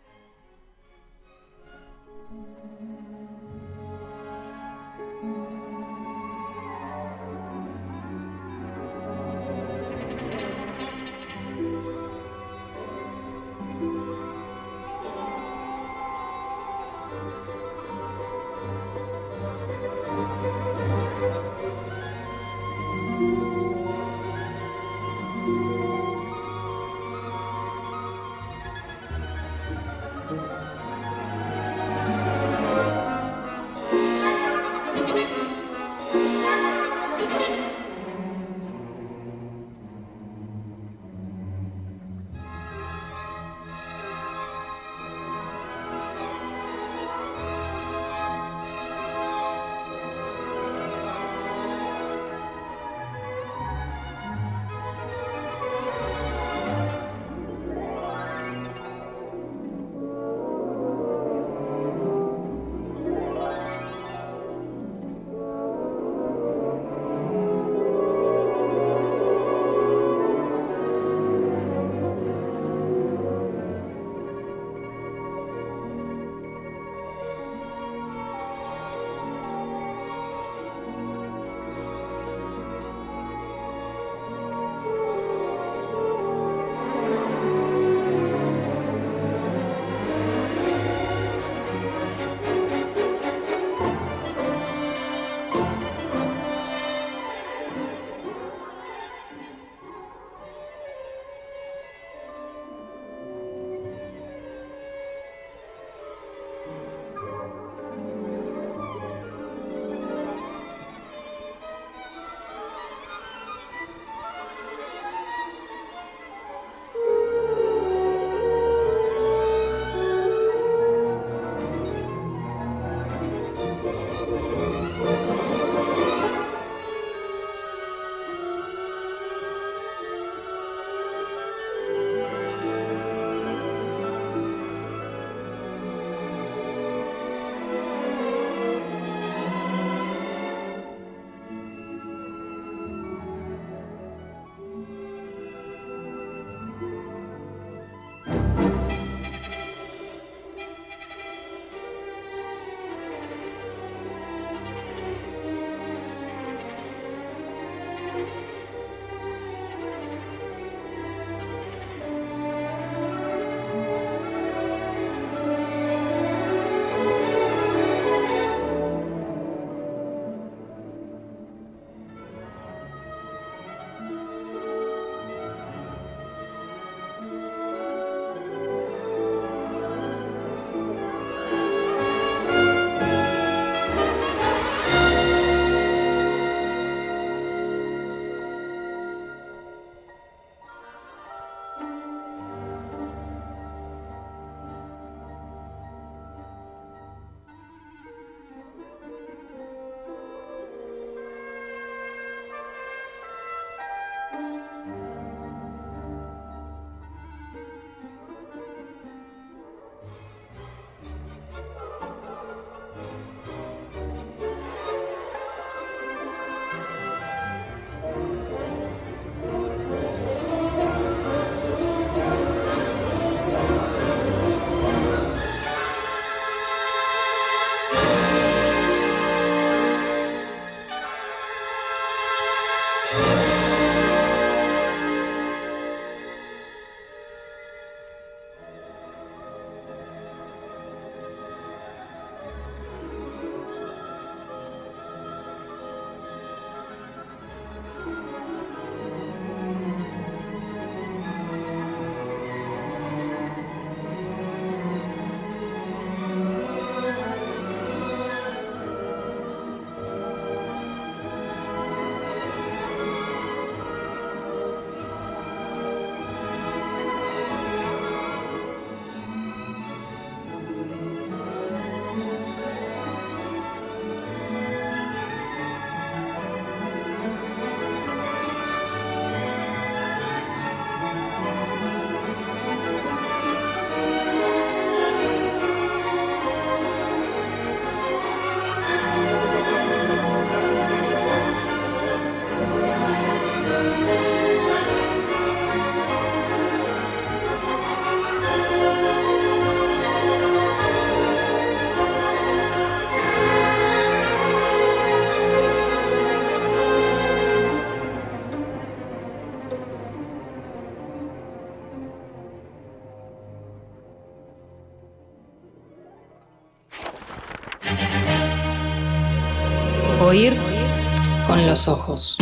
Los ojos.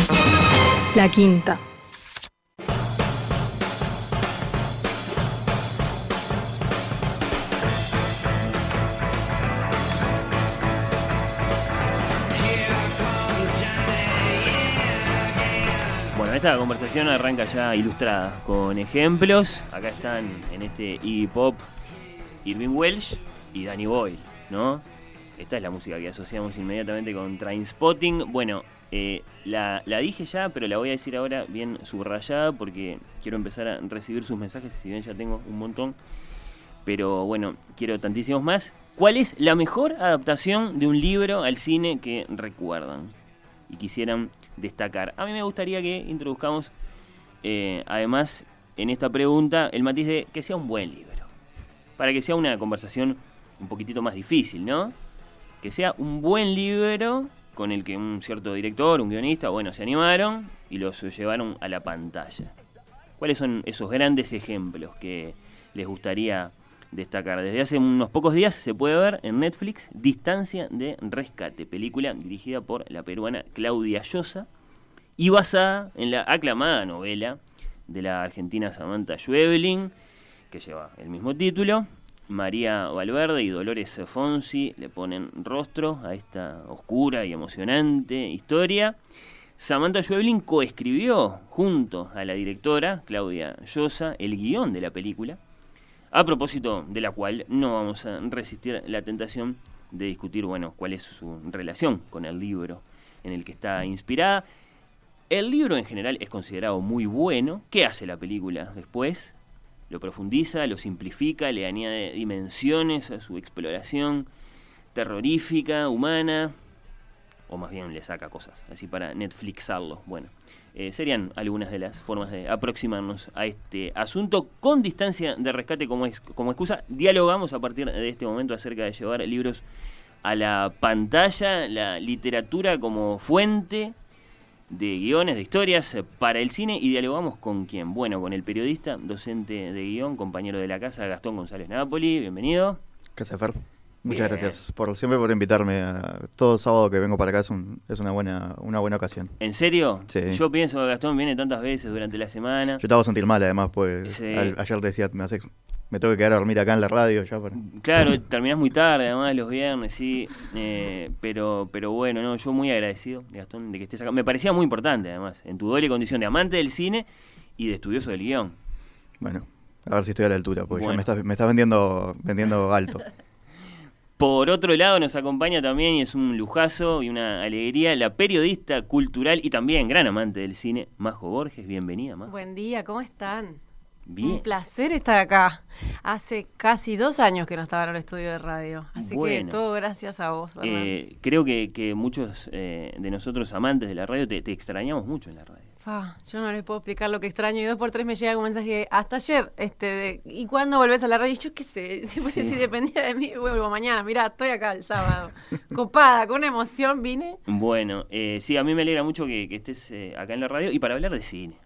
La quinta. esta conversación arranca ya ilustrada con ejemplos. Acá están en este Iggy Pop Irving Welsh y Danny Boyle, ¿no? Esta es la música que asociamos inmediatamente con Trainspotting. Bueno, eh, la, dije ya, pero la voy a decir ahora bien subrayada porque quiero empezar a recibir sus mensajes, si bien ya tengo un montón. Pero bueno, quiero tantísimos más. ¿Cuál es la mejor adaptación de un libro al cine que recuerdan? Y quisieran destacar. A mí me gustaría que introduzcamos, eh, además, en esta pregunta, el matiz de que sea un buen libro. Para que sea una conversación un poquitito más difícil, ¿no? Que sea un buen libro con el que un cierto director, un guionista, bueno, se animaron y los llevaron a la pantalla. ¿Cuáles son esos grandes ejemplos que les gustaría destacar. Desde hace unos pocos días se puede ver en Netflix Distancia de Rescate, película dirigida por la peruana Claudia Llosa y basada en la aclamada novela de la argentina Samantha Schweblin, que lleva el mismo título. María Valverde y Dolores Fonsi le ponen rostro a esta oscura y emocionante historia. Samantha Schweblin coescribió junto a la directora Claudia Llosa el guion de la película a propósito de la cual no vamos a resistir la tentación de discutir, bueno, cuál es su relación con el libro en el que está inspirada. El libro en general es considerado muy bueno. ¿Qué hace la película después? Lo profundiza, lo simplifica, le añade dimensiones a su exploración terrorífica, humana, o más bien le saca cosas, así para Netflixarlo. Bueno, eh, serían algunas de las formas de aproximarnos a este asunto con distancia de rescate como, como excusa. Dialogamos a partir de este momento acerca de llevar libros a la pantalla, la literatura como fuente de guiones, de historias para el cine y dialogamos con quién. Bueno, con el periodista, docente de guion, compañero de la casa, Gastón González Napoli. Bienvenido. Casa Fer. Muchas gracias por siempre por invitarme. todo sábado que vengo para acá es, es una buena una buena ocasión. ¿En serio? Sí. Yo pienso que Gastón viene tantas veces durante la semana. Yo estaba a sentir mal además, pues ayer te decía, me, hace, me tengo que quedar a dormir acá en la radio. ya Claro, *laughs* terminás muy tarde además los viernes, sí. Eh, pero, pero bueno, no, yo muy agradecido, Gastón, de que estés acá. Me parecía muy importante además, en tu doble condición de amante del cine y de estudioso del guion. Bueno, a ver si estoy a la altura, porque ya me estás, me estás vendiendo, vendiendo alto. *laughs* Por otro lado, nos acompaña también, y es un lujazo y una alegría, la periodista cultural y también gran amante del cine, Majo Borges. Bienvenida, Majo. Buen día, ¿cómo están? Bien. Un placer estar acá. Hace casi dos años que no estaba en el estudio de radio, así que todo gracias a vos. Eh, creo que, muchos eh, de nosotros amantes de la radio te extrañamos mucho en la radio yo no les puedo explicar lo que extraño. Y dos por tres me llega un mensaje hasta ayer. este de, ¿Y cuándo volvés a la radio? Y yo qué sé, *laughs* si, dependía de mí, vuelvo mañana. Mirá, estoy acá el sábado. *laughs* Copada, con emoción vine. Bueno, eh, sí, a mí me alegra mucho que, estés eh, acá en la radio y para hablar de cine.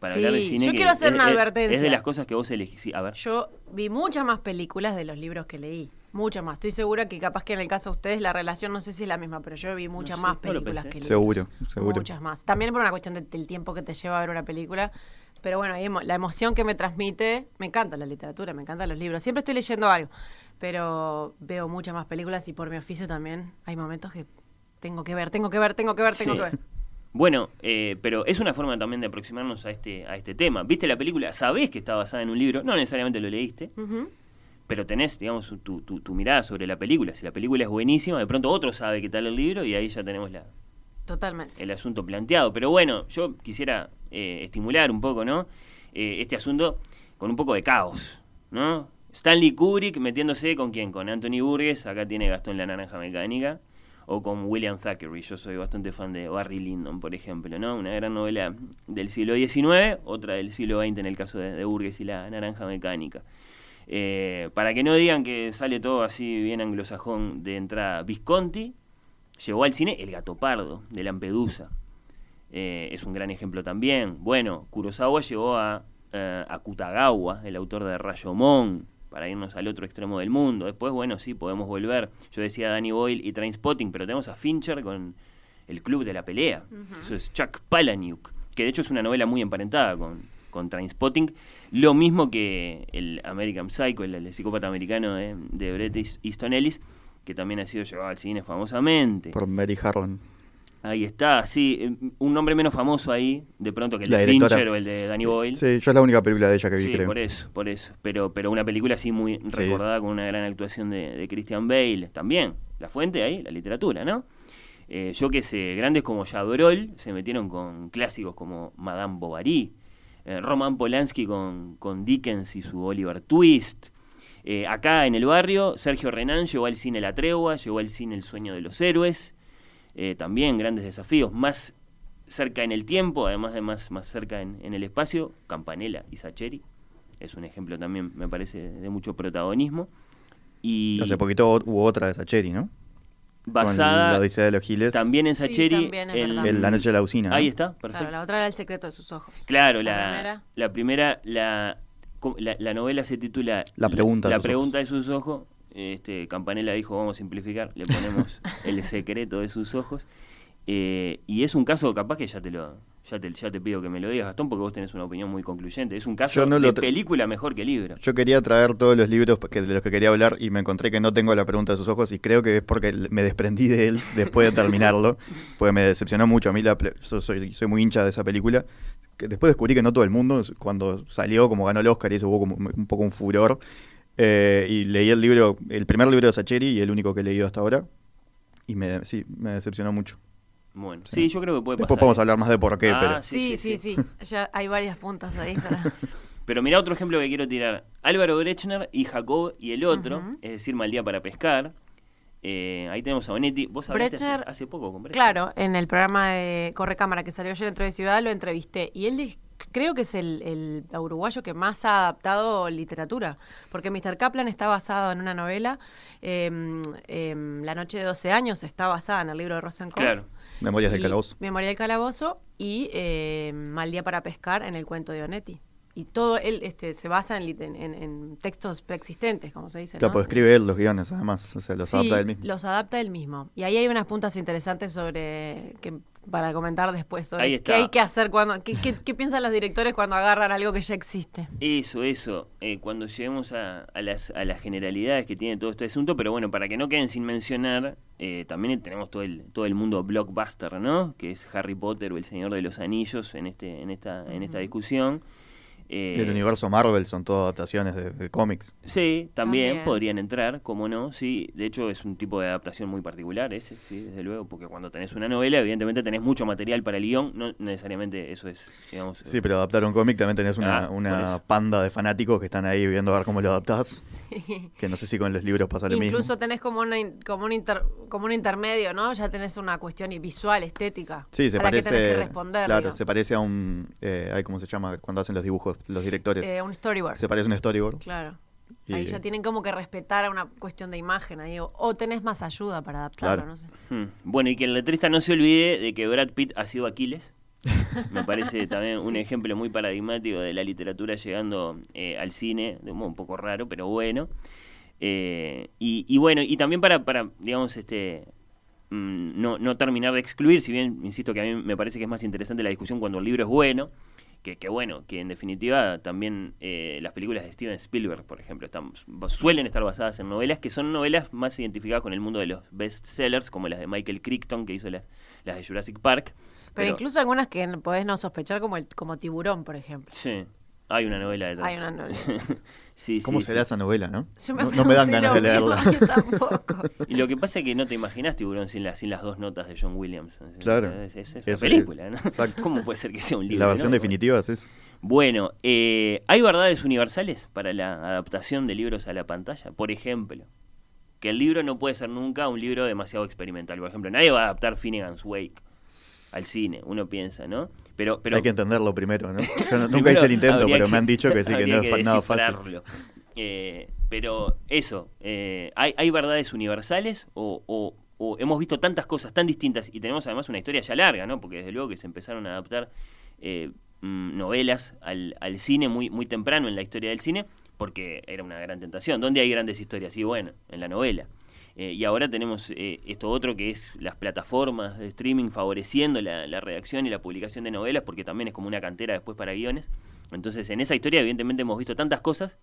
Para hablar de cine. Yo quiero hacer una advertencia. Es de las cosas que vos elegís. a ver. Yo vi muchas más películas de los libros que leí. Muchas más. Estoy segura que capaz que en el caso de ustedes la relación no sé si es la misma, pero yo vi muchas más películas que Seguro, seguro. Muchas más. También por una cuestión del tiempo que te lleva a ver una película. Pero bueno, la emoción que me transmite, me encanta la literatura, me encantan los libros. Siempre estoy leyendo algo, pero veo muchas más películas y por mi oficio también hay momentos que tengo que ver, tengo que ver, tengo que ver, tengo que ver. Bueno, eh, pero es una forma también de aproximarnos a este, a este tema. ¿Viste la película? Sabés que está basada en un libro, no necesariamente lo leíste, pero tenés, digamos, tu, tu, mirada sobre la película. Si la película es buenísima, de pronto otro sabe qué tal el libro y ahí ya tenemos la, Totalmente. el asunto planteado. Pero bueno, yo quisiera eh, estimular un poco, ¿no? Eh, este asunto con un poco de caos, ¿no? Stanley Kubrick metiéndose con quién? Con Anthony Burgess, acá tiene Gastón la Naranja Mecánica, o con William Thackeray. Yo soy bastante fan de Barry Lyndon, por ejemplo, ¿no? Una gran novela del siglo XIX, otra del siglo XX en el caso de, Burgess y la Naranja Mecánica. Eh, para que no digan que sale todo así bien anglosajón de entrada, Visconti llevó al cine El Gato Pardo de Lampedusa. Eh, es un gran ejemplo también. Bueno, Kurosawa llevó a, eh, a Kutagawa, el autor de Rayomon, para irnos al otro extremo del mundo. Después, bueno, sí, podemos volver. Yo decía Danny Boyle y Trainspotting, pero tenemos a Fincher con El Club de la Pelea. Eso es Chuck Palahniuk, que de hecho es una novela muy emparentada con, con Trainspotting. Lo mismo que el American Psycho, el, psicópata americano de, de Bret Easton Ellis, que también ha sido llevado al cine famosamente. Por Mary Harlan. Ahí está, sí, eh, un nombre menos famoso ahí, de pronto que el de Fincher o el de Danny Boyle. Sí, yo es la única película de ella que vi, sí, por eso, por eso. Pero, pero una película así muy recordada con una gran actuación de, Christian Bale. También, la fuente ahí, la literatura, ¿no? Eh, yo que sé, grandes como Jabrol se metieron con clásicos como Madame Bovary, eh, Roman Polanski con, con Dickens y su Oliver Twist. acá en el barrio, Sergio Renan llegó al cine La Tregua, llegó al cine El Sueño de los Héroes. Eh, también grandes desafíos, más cerca en el tiempo, además de más, más cerca en, el espacio, Campanella y Sacheri, es un ejemplo también, me parece, de mucho protagonismo. Y Hace poquito hubo otra de Sacheri, ¿no? Basada la Odisea de los Giles. También en Sacheri. en La Noche de la Usina. Ahí está, Claro, la otra era El secreto de sus ojos. Claro, la, la primera, la, la, novela se titula La pregunta, la, pregunta de sus ojos este, Campanella dijo, vamos a simplificar, le ponemos *laughs* el secreto de sus ojos. Eh, y es un caso, capaz que ya te lo ya te, ya te pido que me lo digas, Gastón, porque vos tenés una opinión muy concluyente. Es un caso de película mejor que libro. Yo quería traer todos los libros que, de los que quería hablar y me encontré que no tengo la pregunta de sus ojos y creo que es porque me desprendí de él después de *laughs* terminarlo, porque me decepcionó mucho. A mí la, yo soy, soy muy hincha de esa película. Que después descubrí que no todo el mundo, cuando salió, como ganó el Oscar y eso hubo como un poco un furor. Eh, y leí el libro, el primer libro de Sacheri y el único que he leído hasta ahora. Y me, sí, me decepcionó mucho. Bueno, sí, yo creo que puede Después podemos hablar más de por qué, ah, pero... Sí sí, sí, Ya hay varias puntas ahí *laughs* pero mira otro ejemplo que quiero tirar. Álvaro Brechner y Jacob y el otro, es decir, Mal Día para Pescar. Eh, ahí tenemos a Bonetti. ¿Vos hablaste hace, poco con Brechner? Claro, en el programa de Corre Cámara que salió ayer en Ciudad lo entrevisté. Y él creo que es el, uruguayo que más ha adaptado literatura, porque Mr. Kaplan está basado en una novela, em, em, La noche de 12 años está basada en el libro de Rosenkopf. Claro. Memorias del Calabozo. Memoria del Calabozo y eh, Mal Día para Pescar en el cuento de Onetti. Y todo él este, se basa en, en, textos preexistentes, como se dice. Claro, pues escribe él los guiones, además. O sea, los adapta él mismo. Los adapta él mismo. Y ahí hay unas puntas interesantes sobre que para comentar después sobre qué hay que hacer cuando qué, qué, piensan los directores cuando agarran algo que ya existe. Eso, eso, eh, cuando lleguemos a, las, a las generalidades que tiene todo este asunto, pero bueno, para que no queden sin mencionar, eh, también tenemos todo el, todo el mundo blockbuster, ¿no? Que es Harry Potter o El Señor de los Anillos en, este, en, esta, en esta discusión. Eh, el universo Marvel son todas adaptaciones de, cómics. Sí, también, podrían entrar, como no, sí. De hecho, es un tipo de adaptación muy particular ese, sí, desde luego, porque cuando tenés una novela, evidentemente tenés mucho material para el guion, no necesariamente eso es, digamos... Sí, pero adaptar un cómic también tenés una, ah, una panda de fanáticos que están ahí viendo a ver cómo lo adaptás. *laughs* Que no sé si con los libros pasa lo mismo. Incluso tenés como, una, como, un como un intermedio, ¿no? Ya tenés una cuestión visual, estética. Sí, se parece... que tenés que responder, claro, se parece a un... Eh, ¿Cómo se llama? Cuando hacen los dibujos los directores. Eh, un storyboard. Se parece a un storyboard. Claro. Ahí ya tienen como que respetar a una cuestión de imagen ahí, o, tenés más ayuda para adaptarlo, no sé. Hmm. Bueno, y que el letrista no se olvide de que Brad Pitt ha sido Aquiles. Me parece también *laughs* un ejemplo muy paradigmático de la literatura llegando eh, al cine, de un modo un poco raro, pero bueno. Eh, y, bueno, y también para, para digamos, este mm, no, no terminar de excluir, si bien insisto que a mí me parece que es más interesante la discusión cuando el libro es bueno, que, bueno, que en definitiva también eh, las películas de Steven Spielberg, por ejemplo, están, suelen estar basadas en novelas que son novelas más identificadas con el mundo de los bestsellers, como las de Michael Crichton, que hizo las, las de Jurassic Park. Pero, incluso algunas que podés no sospechar, como, el, como Tiburón, por ejemplo. Sí. Hay una novela detrás. Hay una novela. *laughs* sí, ¿Cómo será esa novela, no? no, me dan ganas de leerla. tampoco. *laughs* y lo que pasa es que no te imaginas Tiburón sin, sin las dos notas de John Williams. Claro. Es, es, una película, ¿no? *laughs* ¿Cómo puede ser que sea un libro? La versión definitiva es eso. Bueno, eh, ¿hay verdades universales para la adaptación de libros a la pantalla? Por ejemplo, que el libro no puede ser nunca un libro demasiado experimental. Por ejemplo, nadie va a adaptar Finnegan's Wake al cine, uno piensa, ¿no? Pero, pero Hay que entenderlo primero, ¿no? *laughs* Yo nunca hice el intento, pero me han dicho que sí, que no es nada fácil. Eh, pero eso, eh, ¿hay, ¿hay verdades universales o, o, hemos visto tantas cosas tan distintas y tenemos además una historia ya larga, ¿no? Porque desde luego que se empezaron a adaptar eh, mm, novelas al, al, cine muy, muy temprano en la historia del cine, porque era una gran tentación. ¿Dónde hay grandes historias? Y bueno, en la novela. Eh, y ahora tenemos eh, esto otro que es las plataformas de streaming favoreciendo la, la, redacción y la publicación de novelas, porque también es como una cantera después para guiones. Entonces, en esa historia, evidentemente, hemos visto tantas cosas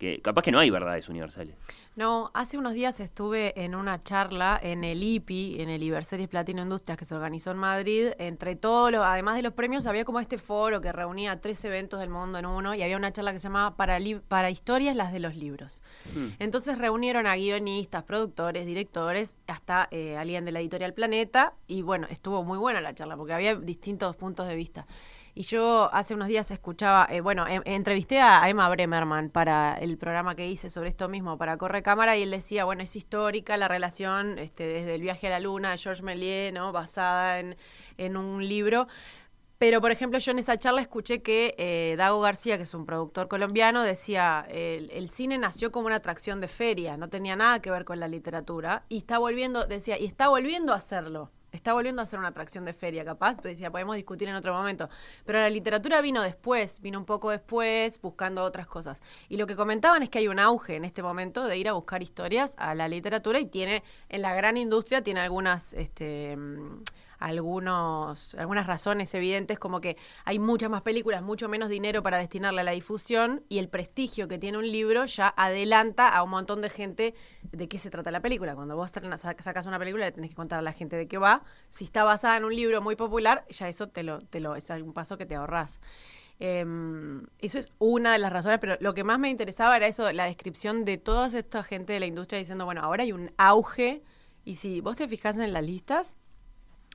que capaz que no hay verdades universales. No, hace unos días estuve en una charla en el IPI, en el Iberseries Platino Industrias, que se organizó en Madrid. Entre todos, los, además de los premios, había como este foro que reunía tres eventos del mundo en uno y había una charla que se llamaba Para, para historias, las de los libros. Hmm. Entonces reunieron a guionistas, productores, directores, hasta eh, alguien de la editorial Planeta y bueno, estuvo muy buena la charla porque había distintos puntos de vista. Y yo hace unos días escuchaba, eh, bueno, em, entrevisté a Emma Bremerman para el programa que hice sobre esto mismo, para Corre Cámara, y él decía, bueno, es histórica la relación este, desde el viaje a la luna de Georges Méliès, ¿no? Basada en, en un libro. Pero, por ejemplo, yo en esa charla escuché que eh, Dago García, que es un productor colombiano, decía, el, el, cine nació como una atracción de feria, no tenía nada que ver con la literatura, y está volviendo, decía, y está volviendo a hacerlo está volviendo a ser una atracción de feria, capaz, pues decía, podemos discutir en otro momento. Pero la literatura vino después, vino un poco después, buscando otras cosas. Y lo que comentaban es que hay un auge en este momento de ir a buscar historias a la literatura y tiene, en la gran industria, tiene algunas, este, algunos, algunas razones evidentes, como que hay muchas más películas, mucho menos dinero para destinarle a la difusión y el prestigio que tiene un libro ya adelanta a un montón de gente de qué se trata la película. Cuando vos sacas una película le tenés que contar a la gente de qué va. Si está basada en un libro muy popular, ya eso te lo, te lo, es algún paso que te ahorras. Em, eso es una de las razones, pero lo que más me interesaba era eso, la descripción de toda esta gente de la industria diciendo, bueno, ahora hay un auge y si vos te fijas en las listas,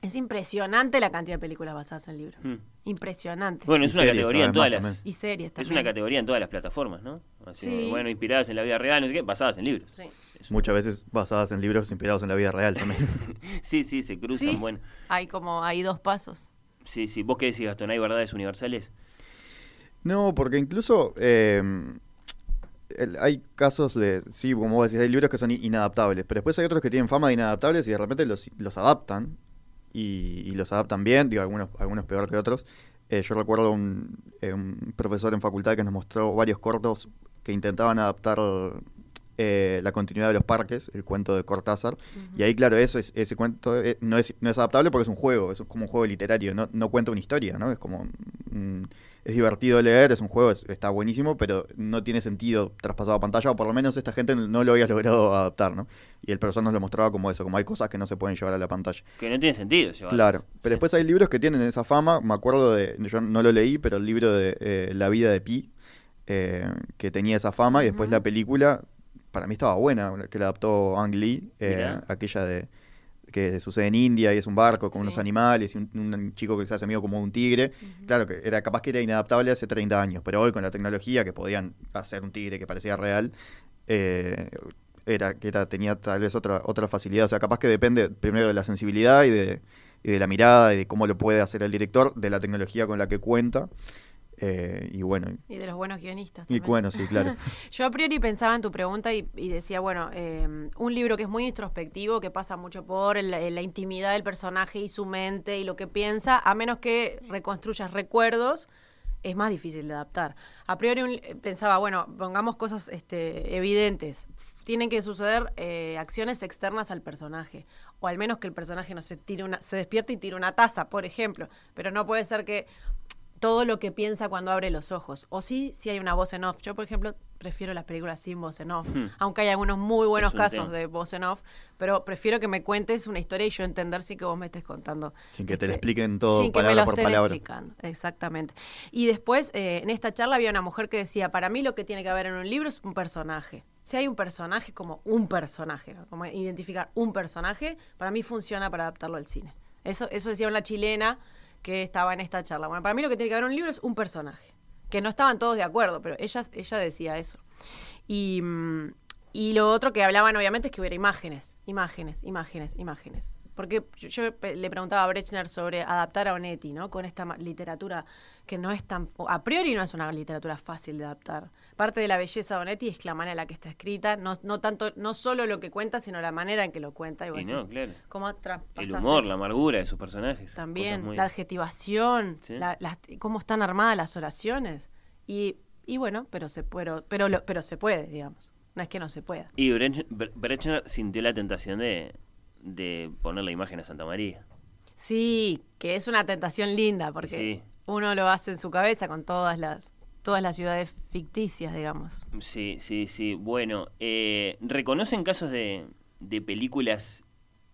es impresionante la cantidad de películas basadas en libros. Hmm. Impresionante. Bueno, es una categoría en todas las. Y series también. Es una categoría en todas las plataformas, ¿no? Así, Bueno, inspiradas en la vida real, no sé qué, basadas en libros. Sí. Muchas veces basadas en libros inspirados en la vida real también. *laughs* sí, sí, se cruzan, bueno. Hay como, hay dos pasos. Sí, sí. ¿Vos qué decís, Gastón? ¿Hay verdades universales? No, porque incluso eh, hay casos de, sí, como vos decís, hay libros que son inadaptables, pero después hay otros que tienen fama de inadaptables y de repente los, los adaptan y, los adaptan bien, digo, algunos, algunos peor que otros. Eh, yo recuerdo un, eh, un, profesor en facultad que nos mostró varios cortos que intentaban adaptar eh, la continuidad de los parques, el cuento de Cortázar. Y ahí, claro, eso es, ese cuento no, es, no es adaptable porque es un juego, es como un juego literario, no, no cuenta una historia, ¿no? Es como es divertido leer, es un juego, está buenísimo, pero no tiene sentido traspasado a pantalla, o por lo menos esta gente no lo había *laughs* logrado adaptar, ¿no? Y el profesor nos lo mostraba como eso, como hay cosas que no se pueden llevar a la pantalla. Que no tiene sentido Claro, pero después hay libros que tienen esa fama, me acuerdo de, yo no lo leí, pero el libro de eh, La vida de Pi, eh, que tenía esa fama, y después la película, para mí estaba buena, que la adaptó Ang Lee, eh, aquella de que sucede en India y es un barco con unos animales y un, chico que se hace amigo como un tigre. Claro que era capaz que era inadaptable hace 30 años, pero hoy con la tecnología que podían hacer un tigre que parecía real, eh, era que era, tenía tal vez otra, otra facilidad. O sea, capaz que depende primero de la sensibilidad y de, y de la mirada y de cómo lo puede hacer el director, de la tecnología con la que cuenta. Eh, y bueno. Y de los buenos guionistas. Y bueno, sí, claro. *laughs* Yo a priori pensaba en tu pregunta y, decía, bueno, eh, un libro que es muy introspectivo, que pasa mucho por la, intimidad del personaje y su mente y lo que piensa, a menos que reconstruyas recuerdos, es más difícil de adaptar. A priori pensaba, bueno, pongamos cosas este, evidentes. Tienen que suceder eh, acciones externas al personaje. O al menos que el personaje no se tire una, se despierte y tire una taza, por ejemplo. Pero no puede ser que todo lo que piensa cuando abre los ojos. O sí, si hay una voz en off. Yo, por ejemplo, prefiero las películas sin voz en off, hmm. aunque hay algunos muy buenos casos de voz en off, pero prefiero que me cuentes una historia y yo entender si que vos me estés contando. Sin que te lo este, expliquen todo sin palabra que me lo por palabra. Explicando. Exactamente. Y después, eh, en esta charla había una mujer que decía, para mí lo que tiene que haber en un libro es un personaje. Si hay un personaje como un personaje, como identificar un personaje, para mí funciona para adaptarlo al cine. Eso, eso decía una chilena que estaba en esta charla. Bueno, para mí lo que tiene que haber un libro es un personaje, que no estaban todos de acuerdo, pero ella, ella decía eso. Y, mm, y lo otro que hablaban obviamente es que hubiera imágenes, imágenes, imágenes, imágenes. Porque yo, le preguntaba a Brechner sobre adaptar a Onetti, ¿no? Con esta literatura que no es tan... A priori no es una literatura fácil de adaptar. Parte de la belleza de Onetti es la manera en la que está escrita, no, no tanto, no solo lo que cuenta, sino la manera en que lo cuenta. Y, no, claro. ¿Cómo El humor, la amargura de sus personajes. También, la adjetivación, cómo están armadas las oraciones. Y Y bueno, pero se, puede, pero, pero se puede, digamos. No es que no se pueda. Y Brechner sintió la tentación de, de poner la imagen a Santa María. Sí, que es una tentación linda, porque uno lo hace en su cabeza con todas las todas las ciudades ficticias, digamos. Sí, sí, sí. Bueno, eh, ¿reconocen casos de, de películas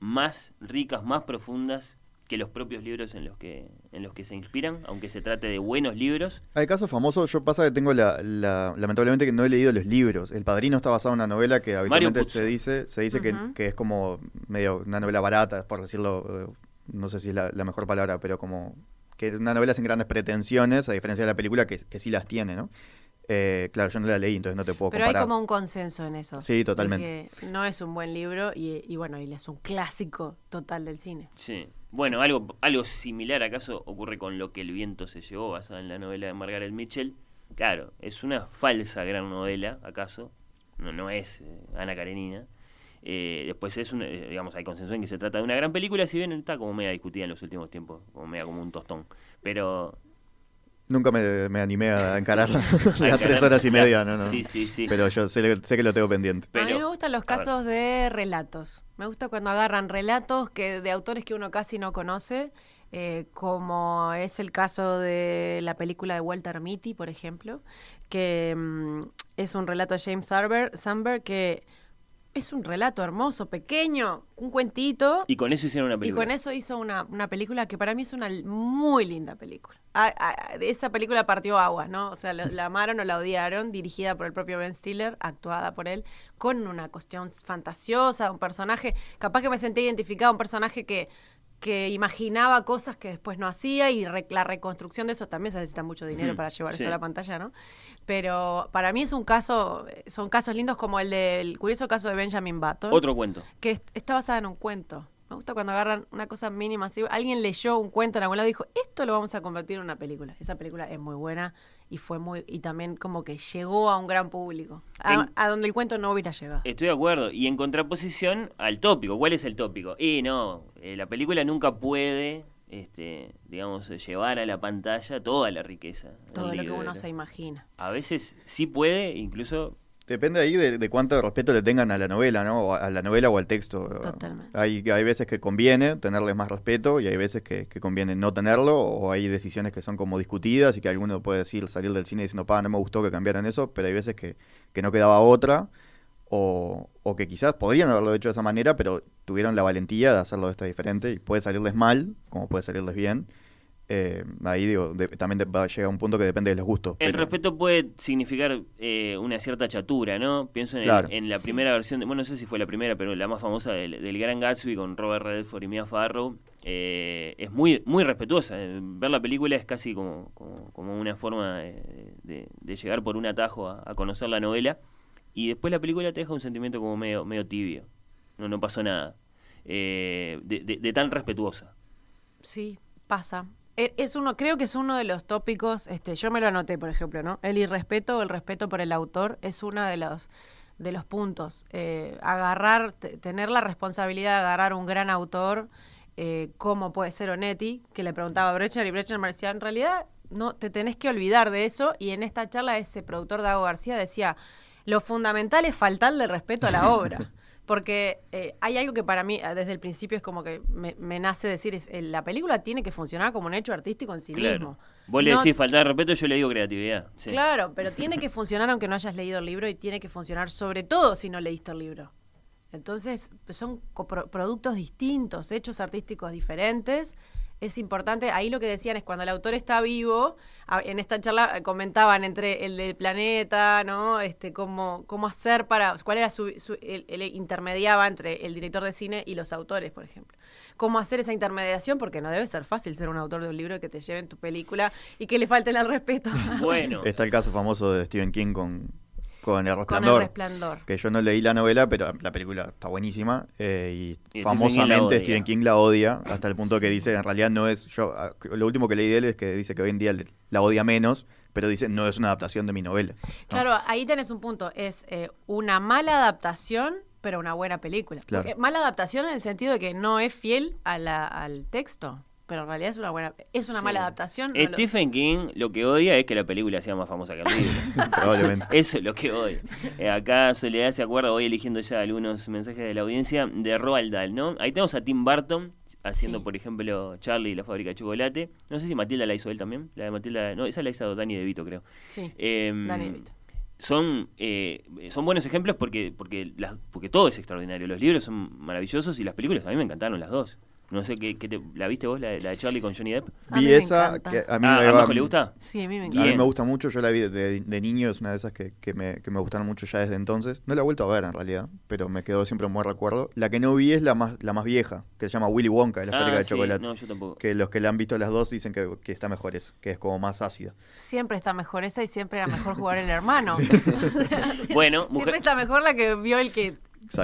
más ricas, más profundas que los propios libros en los que en los que se inspiran, aunque se trate de buenos libros. Hay casos famosos, yo pasa que tengo la, lamentablemente que no he leído los libros. El Padrino está basado en una novela que habitualmente se dice se dice que, que, es como medio una novela barata, por decirlo, eh, no sé si es la, mejor palabra, pero como que una novela sin grandes pretensiones, a diferencia de la película que, que sí las tiene, ¿no? Eh, claro, yo no la leí, entonces no te puedo Pero hay como un consenso en eso. Sí, totalmente. no es un buen libro y, y bueno, y es un clásico total del cine. Sí. Bueno, algo, algo similar acaso ocurre con Lo que el viento se llevó, basada en la novela de Margaret Mitchell. Claro, es una falsa gran novela, acaso. No, no es eh, Ana Karenina. Eh, después es un, digamos, hay consenso en que se trata de una gran película, si bien está como media discutida en los últimos tiempos, como media como un tostón. Pero Nunca me, animé a encararla. *laughs* a *laughs* tres horas y media, no, no. Sí, sí, sí. Pero yo sé, sé que lo tengo pendiente. a mí me gustan los casos de relatos. Me gusta cuando agarran relatos que de autores que uno casi no conoce, eh, como es el caso de la película de Walter Mitty, por ejemplo, que mm, es un relato de James Sandberg que es un relato hermoso, pequeño, un cuentito. Y con eso hicieron una película. Y con eso hizo una, una película que para mí es una muy linda película. Ah, ah, de esa película partió aguas, ¿no? O sea, la amaron o la odiaron, dirigida por el propio Ben Stiller, actuada por él, con una cuestión fantasiosa, un personaje, capaz que me sentí identificado, un personaje que que imaginaba cosas que después no hacía y la reconstrucción de eso también se necesita mucho dinero para llevar eso a la pantalla, ¿no? Pero para mí es un caso, son casos lindos como el del curioso caso de Benjamin Button. Otro cuento. Que está basada en un cuento. Me gusta cuando agarran una cosa mínima así. Alguien leyó un cuento en algún lado y dijo, esto lo vamos a convertir en una película. Esa película es muy buena y fue muy y también como que llegó a un gran público, a, donde el cuento no hubiera llegado. Estoy de acuerdo. Y en contraposición al tópico, ¿cuál es el tópico? Y no, eh, la película nunca puede, este, digamos, llevar a la pantalla toda la riqueza. Todo lo que uno se imagina. A veces sí puede, incluso Depende ahí de, cuánto respeto le tengan a la novela, ¿no? A la novela o al texto. Totalmente. Hay, hay veces que conviene tenerle más respeto y hay veces que, conviene no tenerlo o hay decisiones que son como discutidas y que alguno puede decir, salir del cine diciendo, pa, no me gustó que cambiaran eso, pero hay veces que, que no quedaba otra o, o, que quizás podrían haberlo hecho de esa manera, pero tuvieron la valentía de hacerlo de esta diferente y puede salirles mal como puede salirles bien eh, ahí digo, también va a llegar a un punto que depende de los gustos. El respeto puede significar eh, una cierta chatura, ¿no? Pienso en, la primera versión, de, bueno, no sé si fue la primera, pero la más famosa del, Gran Gatsby con Robert Redford y Mia Farrow. Eh, es muy muy respetuosa. Ver la película es casi como, como, una forma de, llegar por un atajo a, conocer la novela. Y después la película te deja un sentimiento como medio, medio tibio. No, no pasó nada. de tan respetuosa. Sí, pasa. E, es uno, creo que es uno de los tópicos, este, yo me lo anoté, por ejemplo, ¿no? El irrespeto o el respeto por el autor es uno de los de los puntos. Eh, agarrar, tener la responsabilidad de agarrar un gran autor, eh, como puede ser Onetti, que le preguntaba a Brecher y Brecher me decía, en realidad no te tenés que olvidar de eso. Y en esta charla ese productor Dago García decía, lo fundamental es faltarle respeto a la obra. *laughs* Porque eh, hay algo que para mí eh, desde el principio es como que me, nace decir, es eh, la película tiene que funcionar como un hecho artístico en sí mismo. Vos le decís falta de respeto, yo le digo creatividad. Claro, pero *laughs* tiene que funcionar aunque no hayas leído el libro y tiene que funcionar sobre todo si no leíste el libro. Entonces, son productos distintos, hechos artísticos diferentes es importante. Ahí lo que decían es cuando el autor está vivo, en esta charla eh, comentaban entre el del planeta, ¿no? Este, cómo, cómo hacer para, cuál era su, el, intermediaba entre el director de cine y los autores, por ejemplo. Cómo hacer esa intermediación, porque no debe ser fácil ser un autor de un libro que te lleve en tu película y que le falten el respeto. *laughs* Bueno. Está el caso famoso de Stephen King con con el, resplandor, Que yo no leí la novela, pero la película está buenísima. Eh, y, famosamente Stephen King la odia, hasta el punto que dice, en realidad no es. yo ah, Lo último que leí de él es que dice que hoy en día la odia menos, pero dice, no es una adaptación de mi novela. Claro, ahí tenés un punto. Es eh, una mala adaptación, pero una buena película. mala adaptación en el sentido de que no es fiel a la, al texto pero en realidad es una buena, es una mala adaptación. Stephen King lo que odia es que la película sea más famosa que el libro. *laughs* Probablemente. *laughs* Eso es lo que odia. Eh, acá Soledad se acuerda, voy eligiendo ya algunos mensajes de la audiencia, de Roald Dahl, ¿no? Ahí tenemos a Tim Burton haciendo, por ejemplo, Charlie y la fábrica de chocolate. No sé si Matilda la hizo él también. La de Matilda, no, esa la hizo Dani De Vito, creo. Sí. Em, Dani De Vito son, eh, son buenos ejemplos porque, porque, las, porque todo es extraordinario. Los libros son maravillosos y las películas a mí me encantaron las dos. No sé, ¿qué, te, ¿la viste vos, la, de Charlie con Johnny Depp? Vi esa, que a mí ah, me le gusta? Sí, a mí me encanta. A mí me gusta mucho, yo la vi de, niño, es una de esas que, que, me, que me gustaron mucho ya desde entonces. No la he vuelto a ver en realidad, pero me quedó siempre un buen recuerdo. La que no vi es la más, la más vieja, que se llama Willy Wonka, de la fábrica de ah, chocolate. No, yo tampoco. Que los que la han visto las dos dicen que, que está mejor esa, que es como más ácida. Siempre está mejor esa y siempre era mejor *laughs* jugar el hermano. *laughs* bueno, siempre está mejor la que vio el que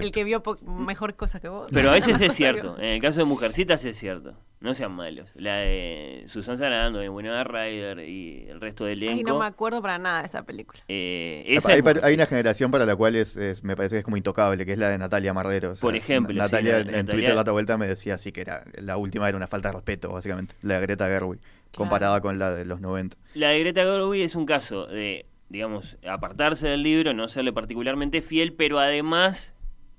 el que vio mejor cosas que vos. Pero a veces *laughs* es cierto. En el caso de Mujercitas es cierto. No sean malos. La de Susan Sarandon, de Winona Ryder y el resto del elenco. Ay, no me acuerdo para nada de esa película. Eh, hay, una generación para la cual es, me parece que es como intocable, que es la de Natalia Marrero. Por ejemplo. Natalia en Twitter la otra vuelta me decía así que era la última era una falta de respeto, básicamente. La de Greta Gerwig, comparada con la de los 90. La de Greta Gerwig es un caso de digamos, apartarse del libro, no serle particularmente fiel, pero además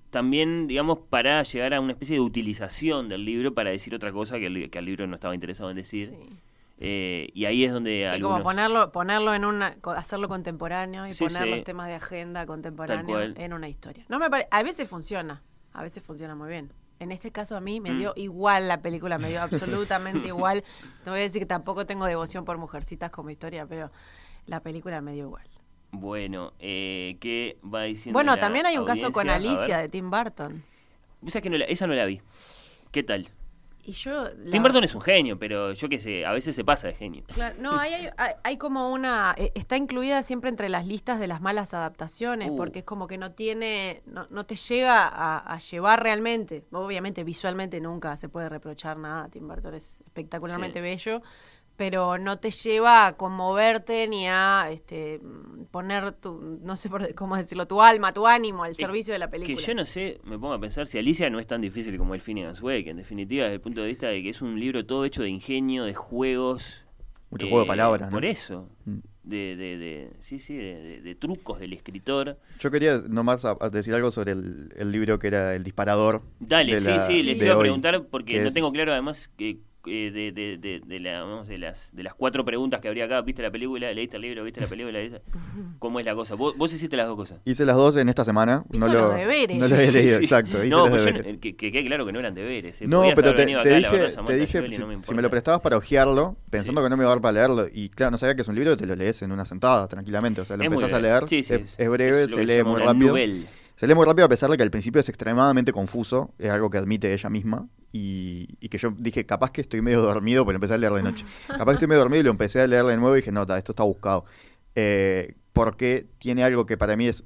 también, digamos, para llegar a una especie de utilización del libro para decir otra cosa que el, que el libro no estaba interesado en decir. Eh, y ahí es donde y como ponerlo ponerlo en una hacerlo contemporáneo y poner los temas de agenda contemporáneo en una historia. No me a veces funciona a veces funciona muy bien. En este caso a mí me mm. dio igual la película me dio *laughs* absolutamente *laughs* igual. No voy a decir que tampoco tengo devoción por mujercitas como historia pero la película me dio igual bueno, eh, ¿qué va diciendo? Bueno, también hay un caso con Alicia de Tim Burton. Esa, que no la, esa no la vi. ¿Qué tal? Y yo, Tim Burton es un genio, pero yo qué sé, a veces se pasa de genio. Claro, no, hay, hay, como una... Eh, está incluida siempre entre las listas de las malas adaptaciones, uh. porque es como que no tiene... No, no te llega a, llevar realmente. Obviamente, visualmente nunca se puede reprochar nada. Tim Burton es espectacularmente bello pero no te lleva a conmoverte ni a este, poner tu, no sé cómo decirlo, tu alma, tu ánimo al servicio de la película. Que yo no sé, me pongo a pensar si Alicia no es tan difícil como el Finnegan's Wake, en definitiva, desde el punto de vista de que es un libro todo hecho de ingenio, de juegos. Mucho juego de eh, palabras, ¿no? Por eso. Mm. De, de, de, sí, sí, de, trucos del escritor. Yo quería nomás decir algo sobre el, libro que era El Disparador. Dale, sí, sí, les iba a preguntar porque no tengo claro además que eh, de, de, de, de, la, de, las, de las cuatro preguntas que habría acá. ¿Viste la película? ¿Leíste el libro? ¿Viste la película? *laughs* ¿Cómo es la cosa? ¿Vos, vos hiciste las dos cosas. Hice las dos en esta semana. no lo, deberes. No lo había leído, exacto. no, pues que, quede claro que no eran deberes. ¿eh? No, pero te, te, dije, te dije si, me lo prestabas para ojearlo, pensando que no me iba a dar para leerlo, y claro, no sabía que es un libro te lo lees en una sentada, tranquilamente. O sea, lo empezás a leer, es, breve, se lee muy rápido. Se lee muy rápido a pesar de que al principio es extremadamente confuso, es algo que admite ella misma, y, que yo dije, capaz que estoy medio dormido, pero empecé a leer de noche. *laughs* capaz que estoy medio dormido y lo empecé a leer de nuevo y dije, no, esto está buscado. Eh, porque tiene algo que para mí es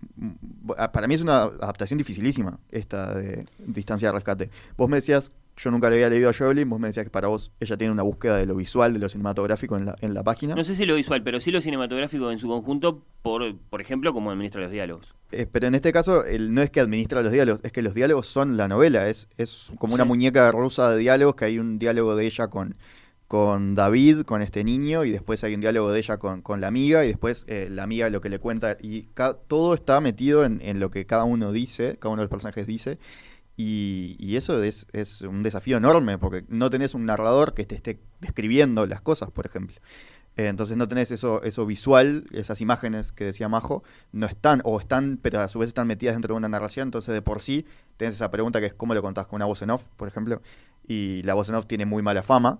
para mí es una adaptación dificilísima esta de distancia de rescate. Vos me decías yo nunca le había leído a Jovelin, vos me decías que para vos ella tiene una búsqueda de lo visual, de lo cinematográfico en la, en la página. No sé si lo visual, pero sí lo cinematográfico en su conjunto, por, por ejemplo, como administra los diálogos. Eh, pero en este caso no es que administra los diálogos, es que los diálogos son la novela, es, es como una muñeca rusa de diálogos, que hay un diálogo de ella con, con David, con este niño, y después hay un diálogo de ella con, con la amiga, y después eh, la amiga lo que le cuenta, y todo está metido en, en, lo que cada uno dice, cada uno de los personajes dice, y, eso es, es, un desafío enorme, porque no tenés un narrador que te esté describiendo las cosas, por ejemplo. Eh, entonces no tenés eso, eso visual, esas imágenes que decía Majo, no están, o están, pero a su vez están metidas dentro de una narración, entonces de por sí tenés esa pregunta que es cómo lo contás con una voz en off, por ejemplo, y la voz en off tiene muy mala fama,